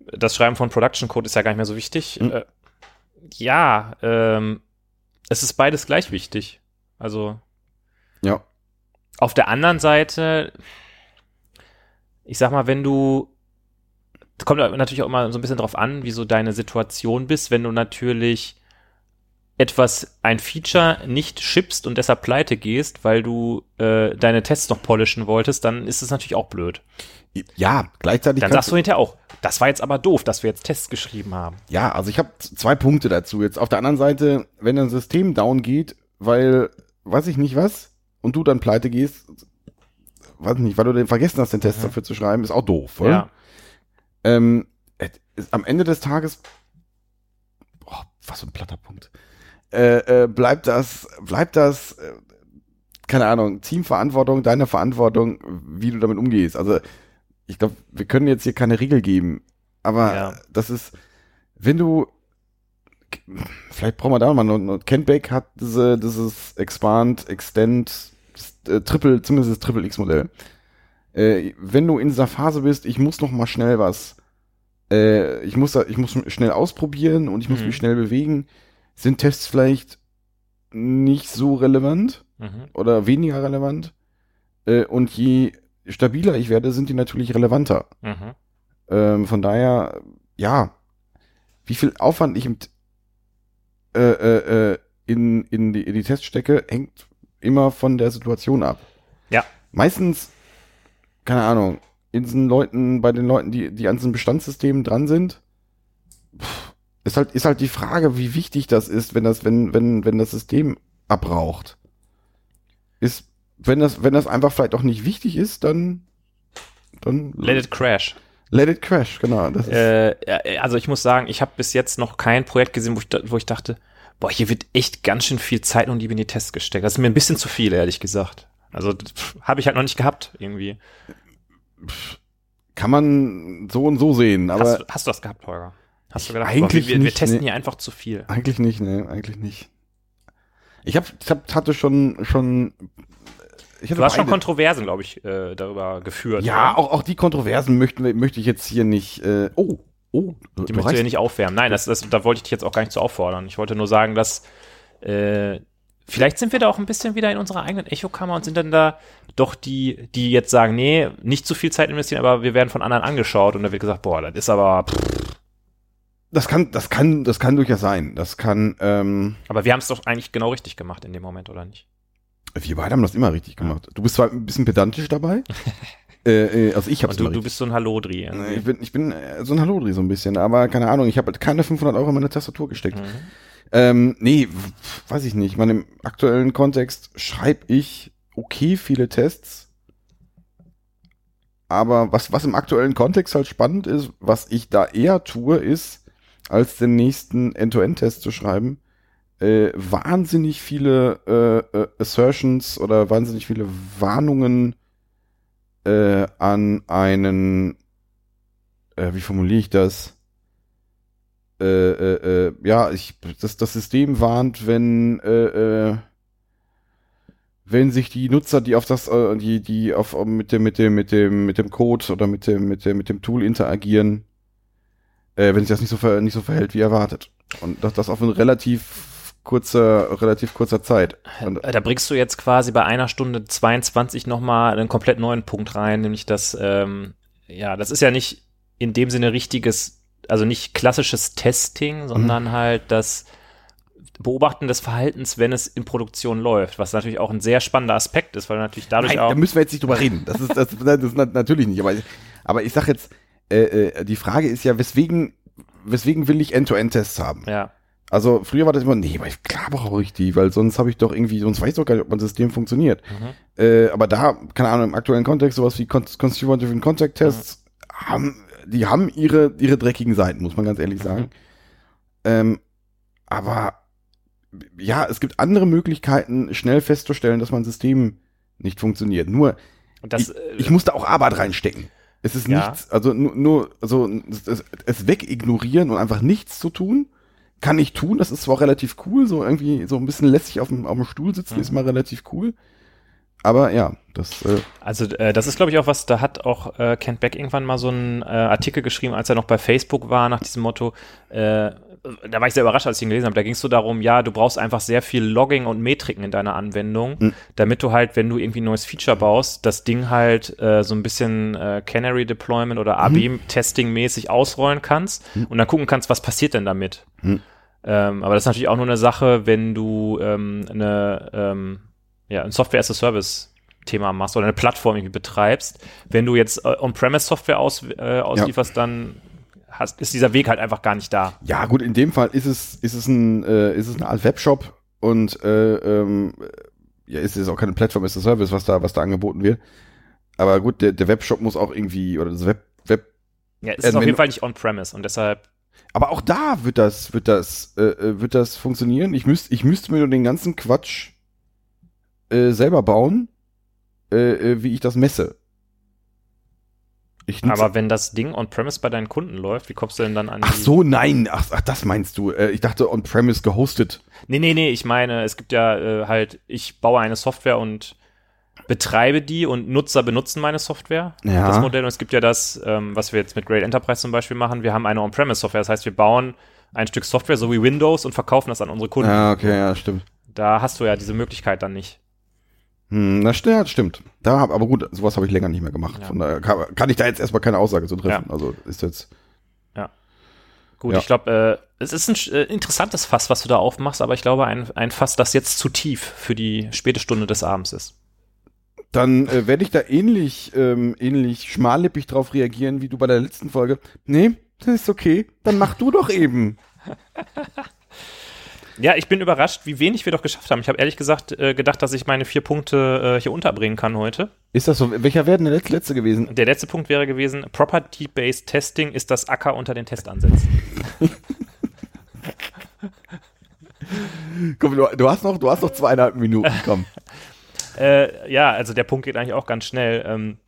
das Schreiben von Production Code ist ja gar nicht mehr so wichtig. Mhm. Äh, ja, ähm, es ist beides gleich wichtig. Also ja. auf der anderen Seite, ich sag mal, wenn du, es kommt natürlich auch immer so ein bisschen drauf an, wie so deine Situation bist, wenn du natürlich etwas, ein Feature nicht schippst und deshalb pleite gehst, weil du äh, deine Tests noch polischen wolltest, dann ist es natürlich auch blöd. Ja, gleichzeitig. Dann sagst du hinterher auch, das war jetzt aber doof, dass wir jetzt Tests geschrieben haben. Ja, also ich habe zwei Punkte dazu. Jetzt auf der anderen Seite, wenn ein System down geht, weil, weiß ich nicht was, und du dann pleite gehst, weiß ich nicht, weil du den vergessen hast, den Test Mhm. dafür zu schreiben, ist auch doof, oder? Ja. Ähm, am Ende des Tages, boah, was für ein platter Punkt, äh, äh, bleibt das, bleibt das, äh, keine Ahnung, Teamverantwortung, deine Verantwortung, wie du damit umgehst. Also ich glaube, wir können jetzt hier keine Regel geben, aber Ja. das ist, wenn du, vielleicht brauchen wir da noch mal, noch- Kentback hat diese, dieses Expand, Extend, das, äh, Triple, zumindest das Triple X-Modell. Äh, wenn du in dieser Phase bist, ich muss noch mal schnell was, ich muss, ich muss schnell ausprobieren und ich muss Mhm. mich schnell bewegen, sind Tests vielleicht nicht so relevant Mhm. oder weniger relevant. Äh, und je stabiler ich werde, sind die natürlich relevanter. Mhm. Ähm, von daher, ja, wie viel Aufwand ich im, äh, äh, äh, in, in, die, in die Tests stecke, hängt immer von der Situation ab. Ja. Meistens, keine Ahnung, in diesen Leuten, bei den Leuten, die, die an diesen Bestandssystemen dran sind, pff, ist halt, ist halt die Frage, wie wichtig das ist, wenn das, wenn, wenn, wenn das System abraucht. Ist, wenn das, wenn das einfach vielleicht auch nicht wichtig ist, dann, dann Let it crash. Let it crash, genau. Äh, äh, also ich muss sagen, ich habe bis jetzt noch kein Projekt gesehen, wo ich, wo ich dachte, boah, hier wird echt ganz schön viel Zeit und Liebe in die Tests gesteckt. Das ist mir ein bisschen zu viel, ehrlich gesagt. Also habe ich halt noch nicht gehabt, irgendwie. kann man so und so sehen, aber hast, hast du das gehabt, Holger? Hast du gedacht, Eigentlich boah, wir, wir nicht, testen nee. hier einfach zu viel? eigentlich nicht, ne, eigentlich nicht. Ich hab, ich hab, hatte schon, schon, ich hatte Du hast schon. Kontroversen, glaube ich, äh, darüber geführt. Ja, oder? auch, auch die Kontroversen möchten, wir- möchte ich jetzt hier nicht, äh, oh, oh, Die möchtest du ja nicht aufwärmen. Nein, das, das, da wollte ich dich jetzt auch gar nicht zu auffordern. Ich wollte nur sagen, dass äh, vielleicht sind wir da auch ein bisschen wieder in unserer eigenen Echokammer und sind dann da doch die, die jetzt sagen, nee, nicht zu viel Zeit investieren, aber wir werden von anderen angeschaut und da wird gesagt, boah, das ist aber, pff, Das kann, das kann, das kann durchaus sein. Das kann, ähm, aber wir haben es doch eigentlich genau richtig gemacht in dem Moment, oder nicht? wir beide haben das immer richtig gemacht. Du bist zwar ein bisschen pedantisch dabei, äh, äh, also ich hab's Und du, du bist so ein Hallodri. Nee, Ich bin, ich bin äh, so ein Hallodri so ein bisschen, aber keine Ahnung, ich habe keine 500 Euro in meine Tastatur gesteckt. Mhm. Ähm, nee, weiß ich nicht. Ich meine, im aktuellen Kontext schreibe ich okay viele Tests. Aber was, was im aktuellen Kontext halt spannend ist, was ich da eher tue, ist, als den nächsten End-to-End-Test zu schreiben, äh, wahnsinnig viele äh, äh, Assertions oder wahnsinnig viele Warnungen äh, an einen, äh, wie formuliere ich das? äh, äh, äh, ja, ich, das, das System warnt, wenn, äh, äh, wenn sich die Nutzer, die auf das, äh, die, die auf mit dem, mit dem, mit dem, mit dem Code oder mit dem, mit dem, mit dem Tool interagieren, äh, wenn sich das nicht so, ver nicht so verhält wie erwartet. Und das, das auf eine relativ kurzer, relativ kurzer Zeit. Und, Äh, Da bringst du jetzt quasi bei einer Stunde 22 nochmal einen komplett neuen Punkt rein, nämlich das, ähm, ja, das ist ja nicht in dem Sinne richtiges, also nicht klassisches Testing, sondern halt das Beobachten des Verhaltens, wenn es in Produktion läuft, was natürlich auch ein sehr spannender Aspekt ist, weil natürlich dadurch Nein, auch. da müssen wir jetzt nicht drüber reden. Das ist, das, das ist nat- natürlich nicht. Aber, aber ich sag jetzt, äh, äh, die Frage ist ja, weswegen, weswegen will ich End-to-End-Tests haben? ja, Also früher war das immer, nee, aber klar brauche ich die, weil sonst habe ich doch irgendwie, sonst weiß ich doch gar nicht, ob mein System funktioniert. Mhm. Äh, aber da, keine Ahnung, im aktuellen Kontext, sowas wie Con- Consumer-Driven Contact Tests, haben, die haben ihre, ihre dreckigen Seiten, muss man ganz ehrlich sagen. Mhm. Ähm, aber ja, es gibt andere Möglichkeiten, schnell festzustellen, dass mein System nicht funktioniert. Nur, das, ich, ich muss da auch Arbeit reinstecken. Es ist Ja. nichts, also nur, nur also es, es wegignorieren und einfach nichts zu tun, kann ich tun. Das ist zwar relativ cool, so irgendwie so ein bisschen lässig auf dem, auf dem Stuhl sitzen, Mhm. ist mal relativ cool. Aber ja, das, äh, Also äh, das ist, glaube ich, auch was, da hat auch äh, Kent Beck irgendwann mal so einen äh, Artikel geschrieben, als er noch bei Facebook war, nach diesem Motto, äh, da war ich sehr überrascht, als ich ihn gelesen habe. Da ging es so darum, ja, du brauchst einfach sehr viel Logging und Metriken in deiner Anwendung, Mhm. damit du halt, wenn du irgendwie ein neues Feature baust, das Ding halt äh, so ein bisschen äh, Canary Deployment oder AB-Testing mäßig ausrollen kannst und dann gucken kannst, was passiert denn damit. Mhm. Ähm, aber das ist natürlich auch nur eine Sache, wenn du ähm, eine, ähm, ja, ein Software as a Service Thema machst oder eine Plattform irgendwie betreibst. Wenn du jetzt äh, On-Premise Software aus, äh, auslieferst, dann hast, ist dieser Weg halt einfach gar nicht da. ja gut, in dem Fall ist es, ist es ein, äh, ist es eine Art Webshop und äh, ähm, ja, ist es auch keine Plattform, ist es Service, was da, was da angeboten wird. Aber gut, der, der Webshop muss auch irgendwie, oder das Web, Web Ja, es ist auf jeden Fall nicht On-Premise und deshalb, Aber auch da wird das, wird das, äh, äh, wird das funktionieren. Ich müsste, ich müsste mir nur den ganzen Quatsch äh, selber bauen, äh, äh, wie ich das messe. Aber wenn das Ding On-Premise bei deinen Kunden läuft, wie kommst du denn dann an ach so, nein, ach, ach das meinst du. Äh, ich dachte on-premise gehostet. Nee, nee, nee, ich meine, es gibt ja äh, halt, ich baue eine Software und betreibe die und Nutzer benutzen meine Software, Ja. das Modell. Und es gibt ja das, ähm, was wir jetzt mit Great Enterprise zum Beispiel machen. Wir haben eine On-Premise-Software, das heißt, wir bauen ein Stück Software, so wie Windows, und verkaufen das an unsere Kunden. Ja, okay, ja, stimmt. Da hast du ja diese Möglichkeit dann nicht. Hm, das stimmt, ja, stimmt. Da hab, aber gut, sowas habe ich länger nicht mehr gemacht. Ja. Von daher kann, kann ich da jetzt erstmal keine Aussage zu treffen. Ja. Also ist jetzt. Gut, Ja. ich glaube, äh, es ist ein äh, interessantes Fass, was du da aufmachst, aber ich glaube, ein, ein Fass, das jetzt zu tief für die späte Stunde des Abends ist. Dann äh, werde ich da ähnlich, ähm, ähnlich schmallippig drauf reagieren wie du bei der letzten Folge. Nee, das ist okay. Dann mach du doch eben. Ja, ich bin überrascht, wie wenig wir doch geschafft haben. Ich habe ehrlich gesagt äh, gedacht, dass ich meine vier Punkte äh, hier unterbringen kann heute. Ist das so? Welcher wäre denn der letzte, letzte gewesen? Der letzte Punkt wäre gewesen, Property-Based Testing ist das Acker unter den Testansätzen. Komm, du, du hast noch, du hast noch zweieinhalb Minuten. Komm. Äh, ja, also der Punkt geht eigentlich auch ganz schnell. Ähm,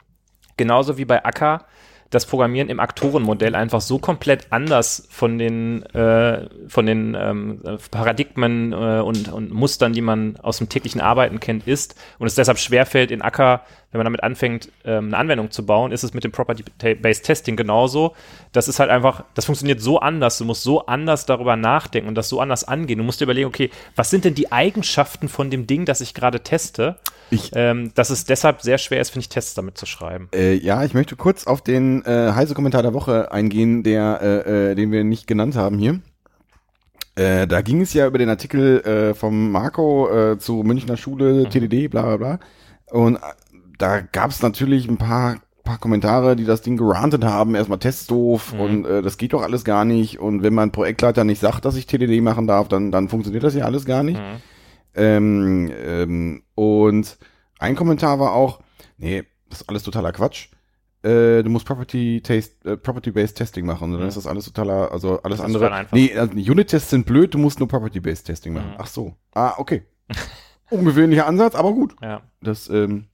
genauso wie bei Acker das Programmieren im Aktorenmodell einfach so komplett anders von den, äh, von den ähm, Paradigmen äh, und, und Mustern, die man aus dem täglichen Arbeiten kennt, ist und es deshalb schwerfällt, in Acker, wenn man damit anfängt, ähm, eine Anwendung zu bauen, ist es mit dem Property-Based Testing genauso. Das ist halt einfach, das funktioniert so anders, du musst so anders darüber nachdenken und das so anders angehen. Du musst dir überlegen, okay, was sind denn die Eigenschaften von dem Ding, das ich gerade teste? Ich- ähm, dass es deshalb sehr schwer ist, finde ich, Tests damit zu schreiben. Äh, ja, ich möchte kurz auf den äh, heiße Kommentar der Woche eingehen, der, äh, äh, den wir nicht genannt haben hier. Äh, da ging es ja über den Artikel äh, vom Marco äh, zu Münchner Schule, TDD, bla bla bla. Und äh, da gab es natürlich ein paar, paar Kommentare, die das Ding gerantet haben. Erstmal Tests doof Mhm. und äh, das geht doch alles gar nicht. Und wenn mein Projektleiter nicht sagt, dass ich TDD machen darf, dann, dann funktioniert das ja alles gar nicht. Mhm. Ähm, ähm, und ein Kommentar war auch, nee, das ist alles totaler Quatsch. Äh, du musst Property Taste, äh, Property-Based Testing machen. Und dann Mhm. ist das alles totaler, also alles Das andere. Nee, also die Unit-Tests sind blöd, du musst nur Property-Based Testing machen. Mhm. Ach so. Ah, okay. Ungewöhnlicher Ansatz, aber gut. Ja. Das, ähm,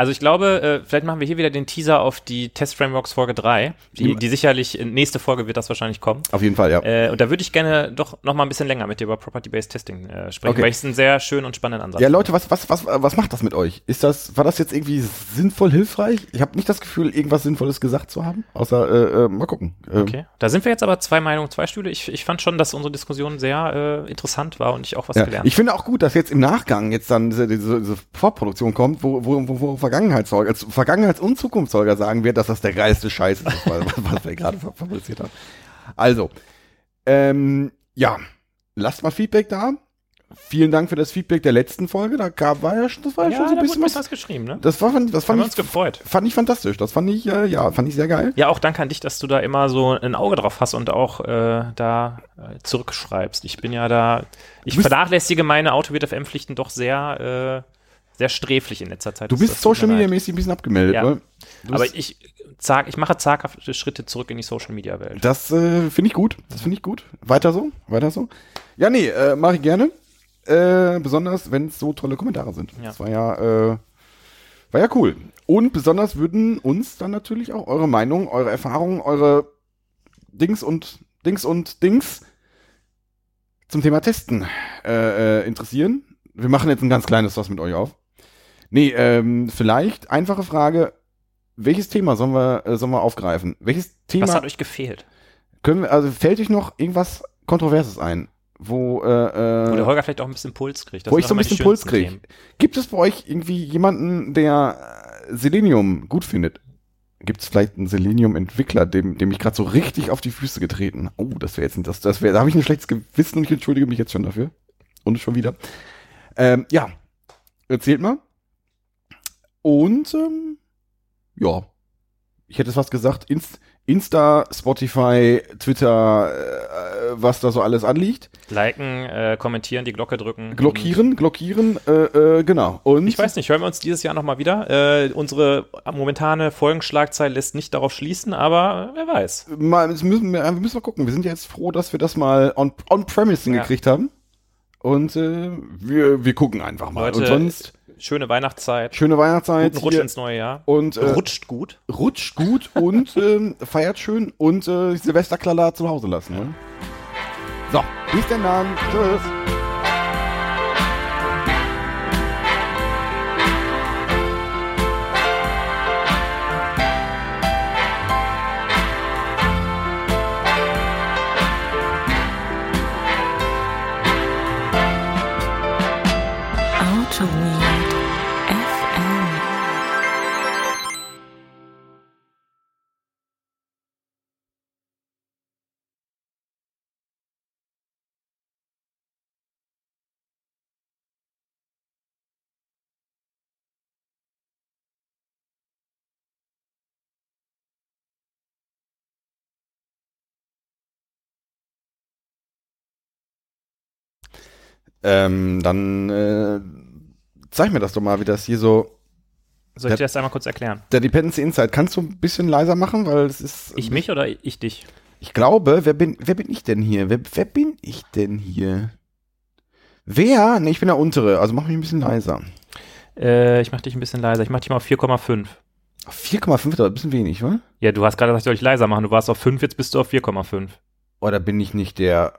Also ich glaube, äh, vielleicht machen wir hier wieder den Teaser auf die Test Frameworks Folge 3, die, die sicherlich, nächste Folge wird das wahrscheinlich kommen. Auf jeden Fall, ja. Äh, und da würde ich gerne doch noch mal ein bisschen länger mit dir über Property-Based Testing äh, sprechen, Okay. weil ich es einen sehr schönen und spannenden Ansatz Ja, Leute, was, was, was, was macht das mit euch? Ist das, war das jetzt irgendwie sinnvoll, hilfreich? Ich habe nicht das Gefühl, irgendwas Sinnvolles gesagt zu haben. Außer, äh, äh, mal gucken. Ähm, Okay. Da sind wir jetzt aber zwei Meinungen, zwei Stühle. Ich, ich fand schon, dass unsere Diskussion sehr äh, interessant war und ich auch was Ja, gelernt ich finde auch gut, dass jetzt im Nachgang jetzt dann diese, diese, diese Vorproduktion kommt, wo, wo, wo, wo Vergangenheitszeuger, also Vergangenheits- und Zukunftszeuger sagen wird, dass das der geilste Scheiß ist, was, wir gerade fa- fabriziert haben. Also, ähm, ja, lasst mal Feedback da. Vielen Dank für das Feedback der letzten Folge. Da gab, war ja schon, das war ja, Ja, schon so ein bisschen was, was. geschrieben, ne? Das war, das Haben fand wir ich, uns gefreut. fand ich fantastisch. Das fand ich, äh, ja, fand ich sehr geil. Ja, auch danke an dich, dass du da immer so ein Auge drauf hast und auch äh, da äh, zurückschreibst. Ich bin ja da, ich vernachlässige meine Auto-WFM-Pflichten doch sehr, äh, sehr sträflich in letzter Zeit. Du bist Social Media mäßig ein bisschen abgemeldet, Ja. Du Aber ich, zag, ich mache zaghafte Schritte zurück in die Social-Media-Welt. Das äh, finde ich gut. Das finde ich gut. Weiter so, weiter so. Ja, nee, äh, mache ich gerne. Äh, besonders, wenn es so tolle Kommentare sind. Ja. Das war ja, äh, war ja cool. Und besonders würden uns dann natürlich auch eure Meinung, eure Erfahrungen, eure Dings und Dings und Dings zum Thema Testen äh, äh, interessieren. Wir machen jetzt ein ganz kleines was mit euch auf. Nee, ähm, vielleicht einfache Frage. Welches Thema sollen wir, äh, sollen wir aufgreifen? Welches Thema Was hat euch gefehlt? können wir, also fällt euch noch irgendwas Kontroverses ein, wo, äh, Wo äh, der Holger vielleicht auch ein bisschen Puls kriegt. Das wo ich so ein bisschen Puls kriege. Gibt es bei euch irgendwie jemanden, der äh, Selenium gut findet? Gibt es vielleicht einen Selenium-Entwickler, dem, dem ich gerade so richtig auf die Füße getreten? Oh, das wäre jetzt nicht, das, das wäre, da habe ich ein schlechtes Gewissen und ich entschuldige mich jetzt schon dafür. Und schon wieder. Ähm, ja, erzählt mal. Und ähm, ja, ich hätte es fast gesagt, Inst Insta, Spotify, Twitter, äh, was da so alles anliegt. Liken, äh, kommentieren, die Glocke drücken. Glockieren, glockieren, äh, äh, genau. Und Ich weiß nicht, hören wir uns dieses Jahr nochmal wieder. Äh, unsere momentane Folgenschlagzeile lässt nicht darauf schließen, aber wer weiß. mal, müssen wir, wir müssen mal gucken. Wir sind ja jetzt froh, dass wir das mal on, on Ja. hingekriegt haben. Und äh, wir, wir gucken einfach mal. Leute, und sonst Schöne Weihnachtszeit. schöne Weihnachtszeit. Guten Rutsch hier. ins neue Jahr. und äh, Rutscht gut. rutscht gut und ähm, feiert schön und äh, Silvesterklala zu Hause lassen. Ne? So, bis denn dann. Tschüss. Auto Weird Ähm, dann äh, zeig mir das doch mal, wie das hier so. Soll ich dir das einmal kurz erklären? Der Dependency Insight, kannst du ein bisschen leiser machen, weil es ist. Ich mich oder ich dich? Ich glaube, wer bin, wer bin ich denn hier? Wer, wer bin ich denn hier? Wer? Ne, ich bin der untere, also mach mich ein bisschen leiser. Äh, ich mach dich ein bisschen leiser. Ich mach dich mal auf 4,5. 4,5 ist aber ein bisschen wenig, oder? Ja, du hast gerade gesagt, ich soll dich leiser machen. Du warst auf 5, jetzt bist du auf 4,5. Oder bin ich nicht der.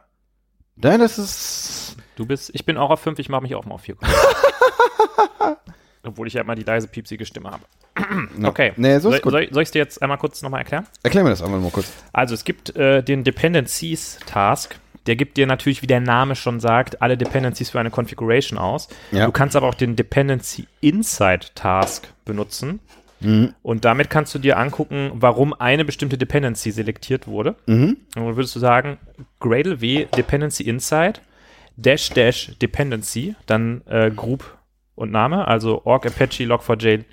Nein, das ist. Du bist, ich bin auch auf 5, ich mache mich auch mal auf 4,5. Obwohl ich ja immer die leise, piepsige Stimme habe. Okay. Nee, so soll, soll, soll ich es dir jetzt einmal kurz nochmal erklären? Erklär mir das einmal mal kurz. Also es gibt äh, den Dependencies Task. Der gibt dir natürlich, wie der Name schon sagt, alle Dependencies für eine Configuration aus. Ja. Du kannst aber auch den Dependency Inside Task benutzen. Mhm. Und damit kannst du dir angucken, warum eine bestimmte Dependency selektiert wurde. Mhm. Und dann würdest du sagen, Gradle W Dependency Inside dash dash Dependency, dann äh, Group und Name, also org apache log4j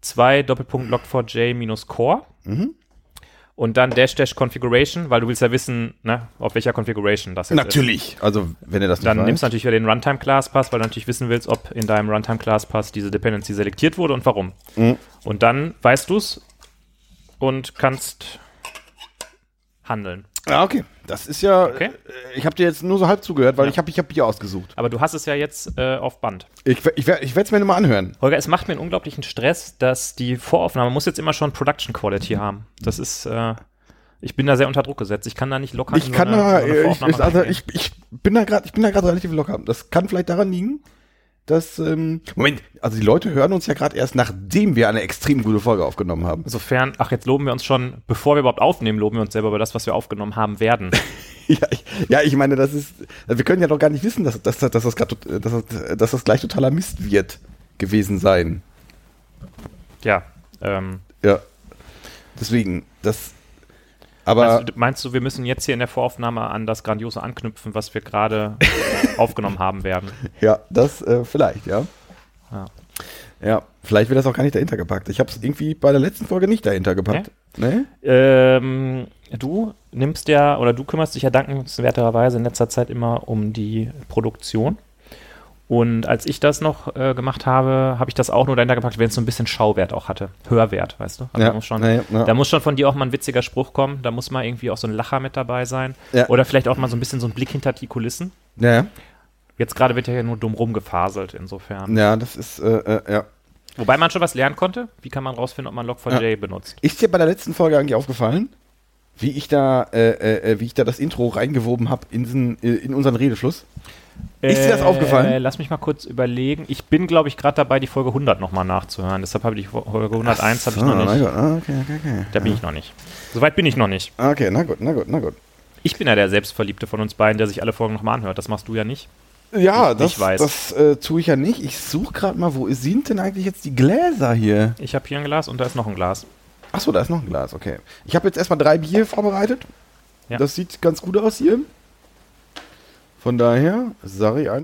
2 Doppelpunkt log4j minus core Mhm. und dann dash dash Configuration, weil du willst ja wissen, ne, auf welcher Configuration das jetzt ist. Natürlich. Also, wenn er das nicht Dann weiß. nimmst du natürlich wieder den Runtime Class Pass, weil du natürlich wissen willst, ob in deinem Runtime Class Pass diese Dependency selektiert wurde und warum. Mhm. Und dann weißt du es und kannst handeln. Ja, okay. Das ist ja. Okay. äh, Ich habe dir jetzt nur so halb zugehört, weil Ja. ich habe ich hab Bier ausgesucht. Aber du hast es ja jetzt äh, auf Band. Ich, ich, ich werde es mir nochmal anhören. Holger, es macht mir einen unglaublichen Stress, dass die Voraufnahme muss jetzt immer schon Production Quality haben. Das ist, äh, ich bin da sehr unter Druck gesetzt. Ich kann da nicht locker Ich in kann so eine, da, so eine äh, ich, also ich, ich bin da gerade, ich bin da gerade relativ locker. Das kann vielleicht daran liegen, dass ähm, Moment, also die Leute hören uns ja gerade erst, nachdem wir eine extrem gute Folge aufgenommen haben. Insofern, ach, jetzt loben wir uns schon, bevor wir überhaupt aufnehmen, loben wir uns selber über das, was wir aufgenommen haben werden. Ja, ich, ja, ich meine, das ist, wir können ja doch gar nicht wissen, dass, dass, dass, das, grad, dass, das, dass das gleich totaler Mist wird gewesen sein. ja. Ähm, Ja. Deswegen, das. Aber meinst, du, meinst du, wir müssen jetzt hier in der Voraufnahme an das Grandiose anknüpfen, was wir gerade aufgenommen haben werden? ja, das äh, vielleicht, ja. Ja. Ja, vielleicht wird das auch gar nicht dahinter gepackt. Ich habe es irgendwie bei der letzten Folge nicht dahinter gepackt. Ne? Ähm, du nimmst ja, oder du kümmerst dich ja dankenswerterweise in letzter Zeit immer um die Produktion. Und als ich das noch äh, gemacht habe, habe ich das auch nur dahinter gepackt, wenn es so ein bisschen Schauwert auch hatte. Hörwert, weißt du? Also da, muss schon, ja, ja. da muss schon von dir auch mal ein witziger Spruch kommen. Da muss mal irgendwie auch so ein Lacher mit dabei sein. Ja. Oder vielleicht auch mal so ein bisschen so ein Blick hinter die Kulissen. ja, Jetzt gerade wird ja nur dumm rumgefaselt, insofern. ja, das ist, äh, äh, ja. Wobei man schon was lernen konnte. Wie kann man rausfinden, ob man Log4j benutzt? Ist dir bei der letzten Folge eigentlich aufgefallen, wie ich da, äh, äh, wie ich da das Intro reingewoben habe in, äh, in unseren Redefluss? Ist dir das aufgefallen? Äh, Lass mich mal kurz überlegen. Ich bin, glaube ich, gerade dabei, die Folge 100 nochmal nachzuhören. Deshalb habe ich die Folge 101 habe ich noch Ah, na nicht. gut, ah, okay, okay, okay. Da bin ich noch nicht. Soweit bin ich noch nicht. Okay, na gut, na gut, na gut. Ich bin ja der Selbstverliebte von uns beiden, der sich alle Folgen nochmal anhört. Das machst du ja nicht. Ja, Ich- das, ich weiß. das äh, tue ich ja nicht. Ich suche gerade mal, wo sind denn eigentlich jetzt die Gläser hier? Ich habe hier ein Glas und da ist noch ein Glas. Achso, da ist noch ein Glas, okay. Ich habe jetzt erstmal drei Bier vorbereitet. Ja. Das sieht ganz gut aus hier. Von daher, sage ich ein.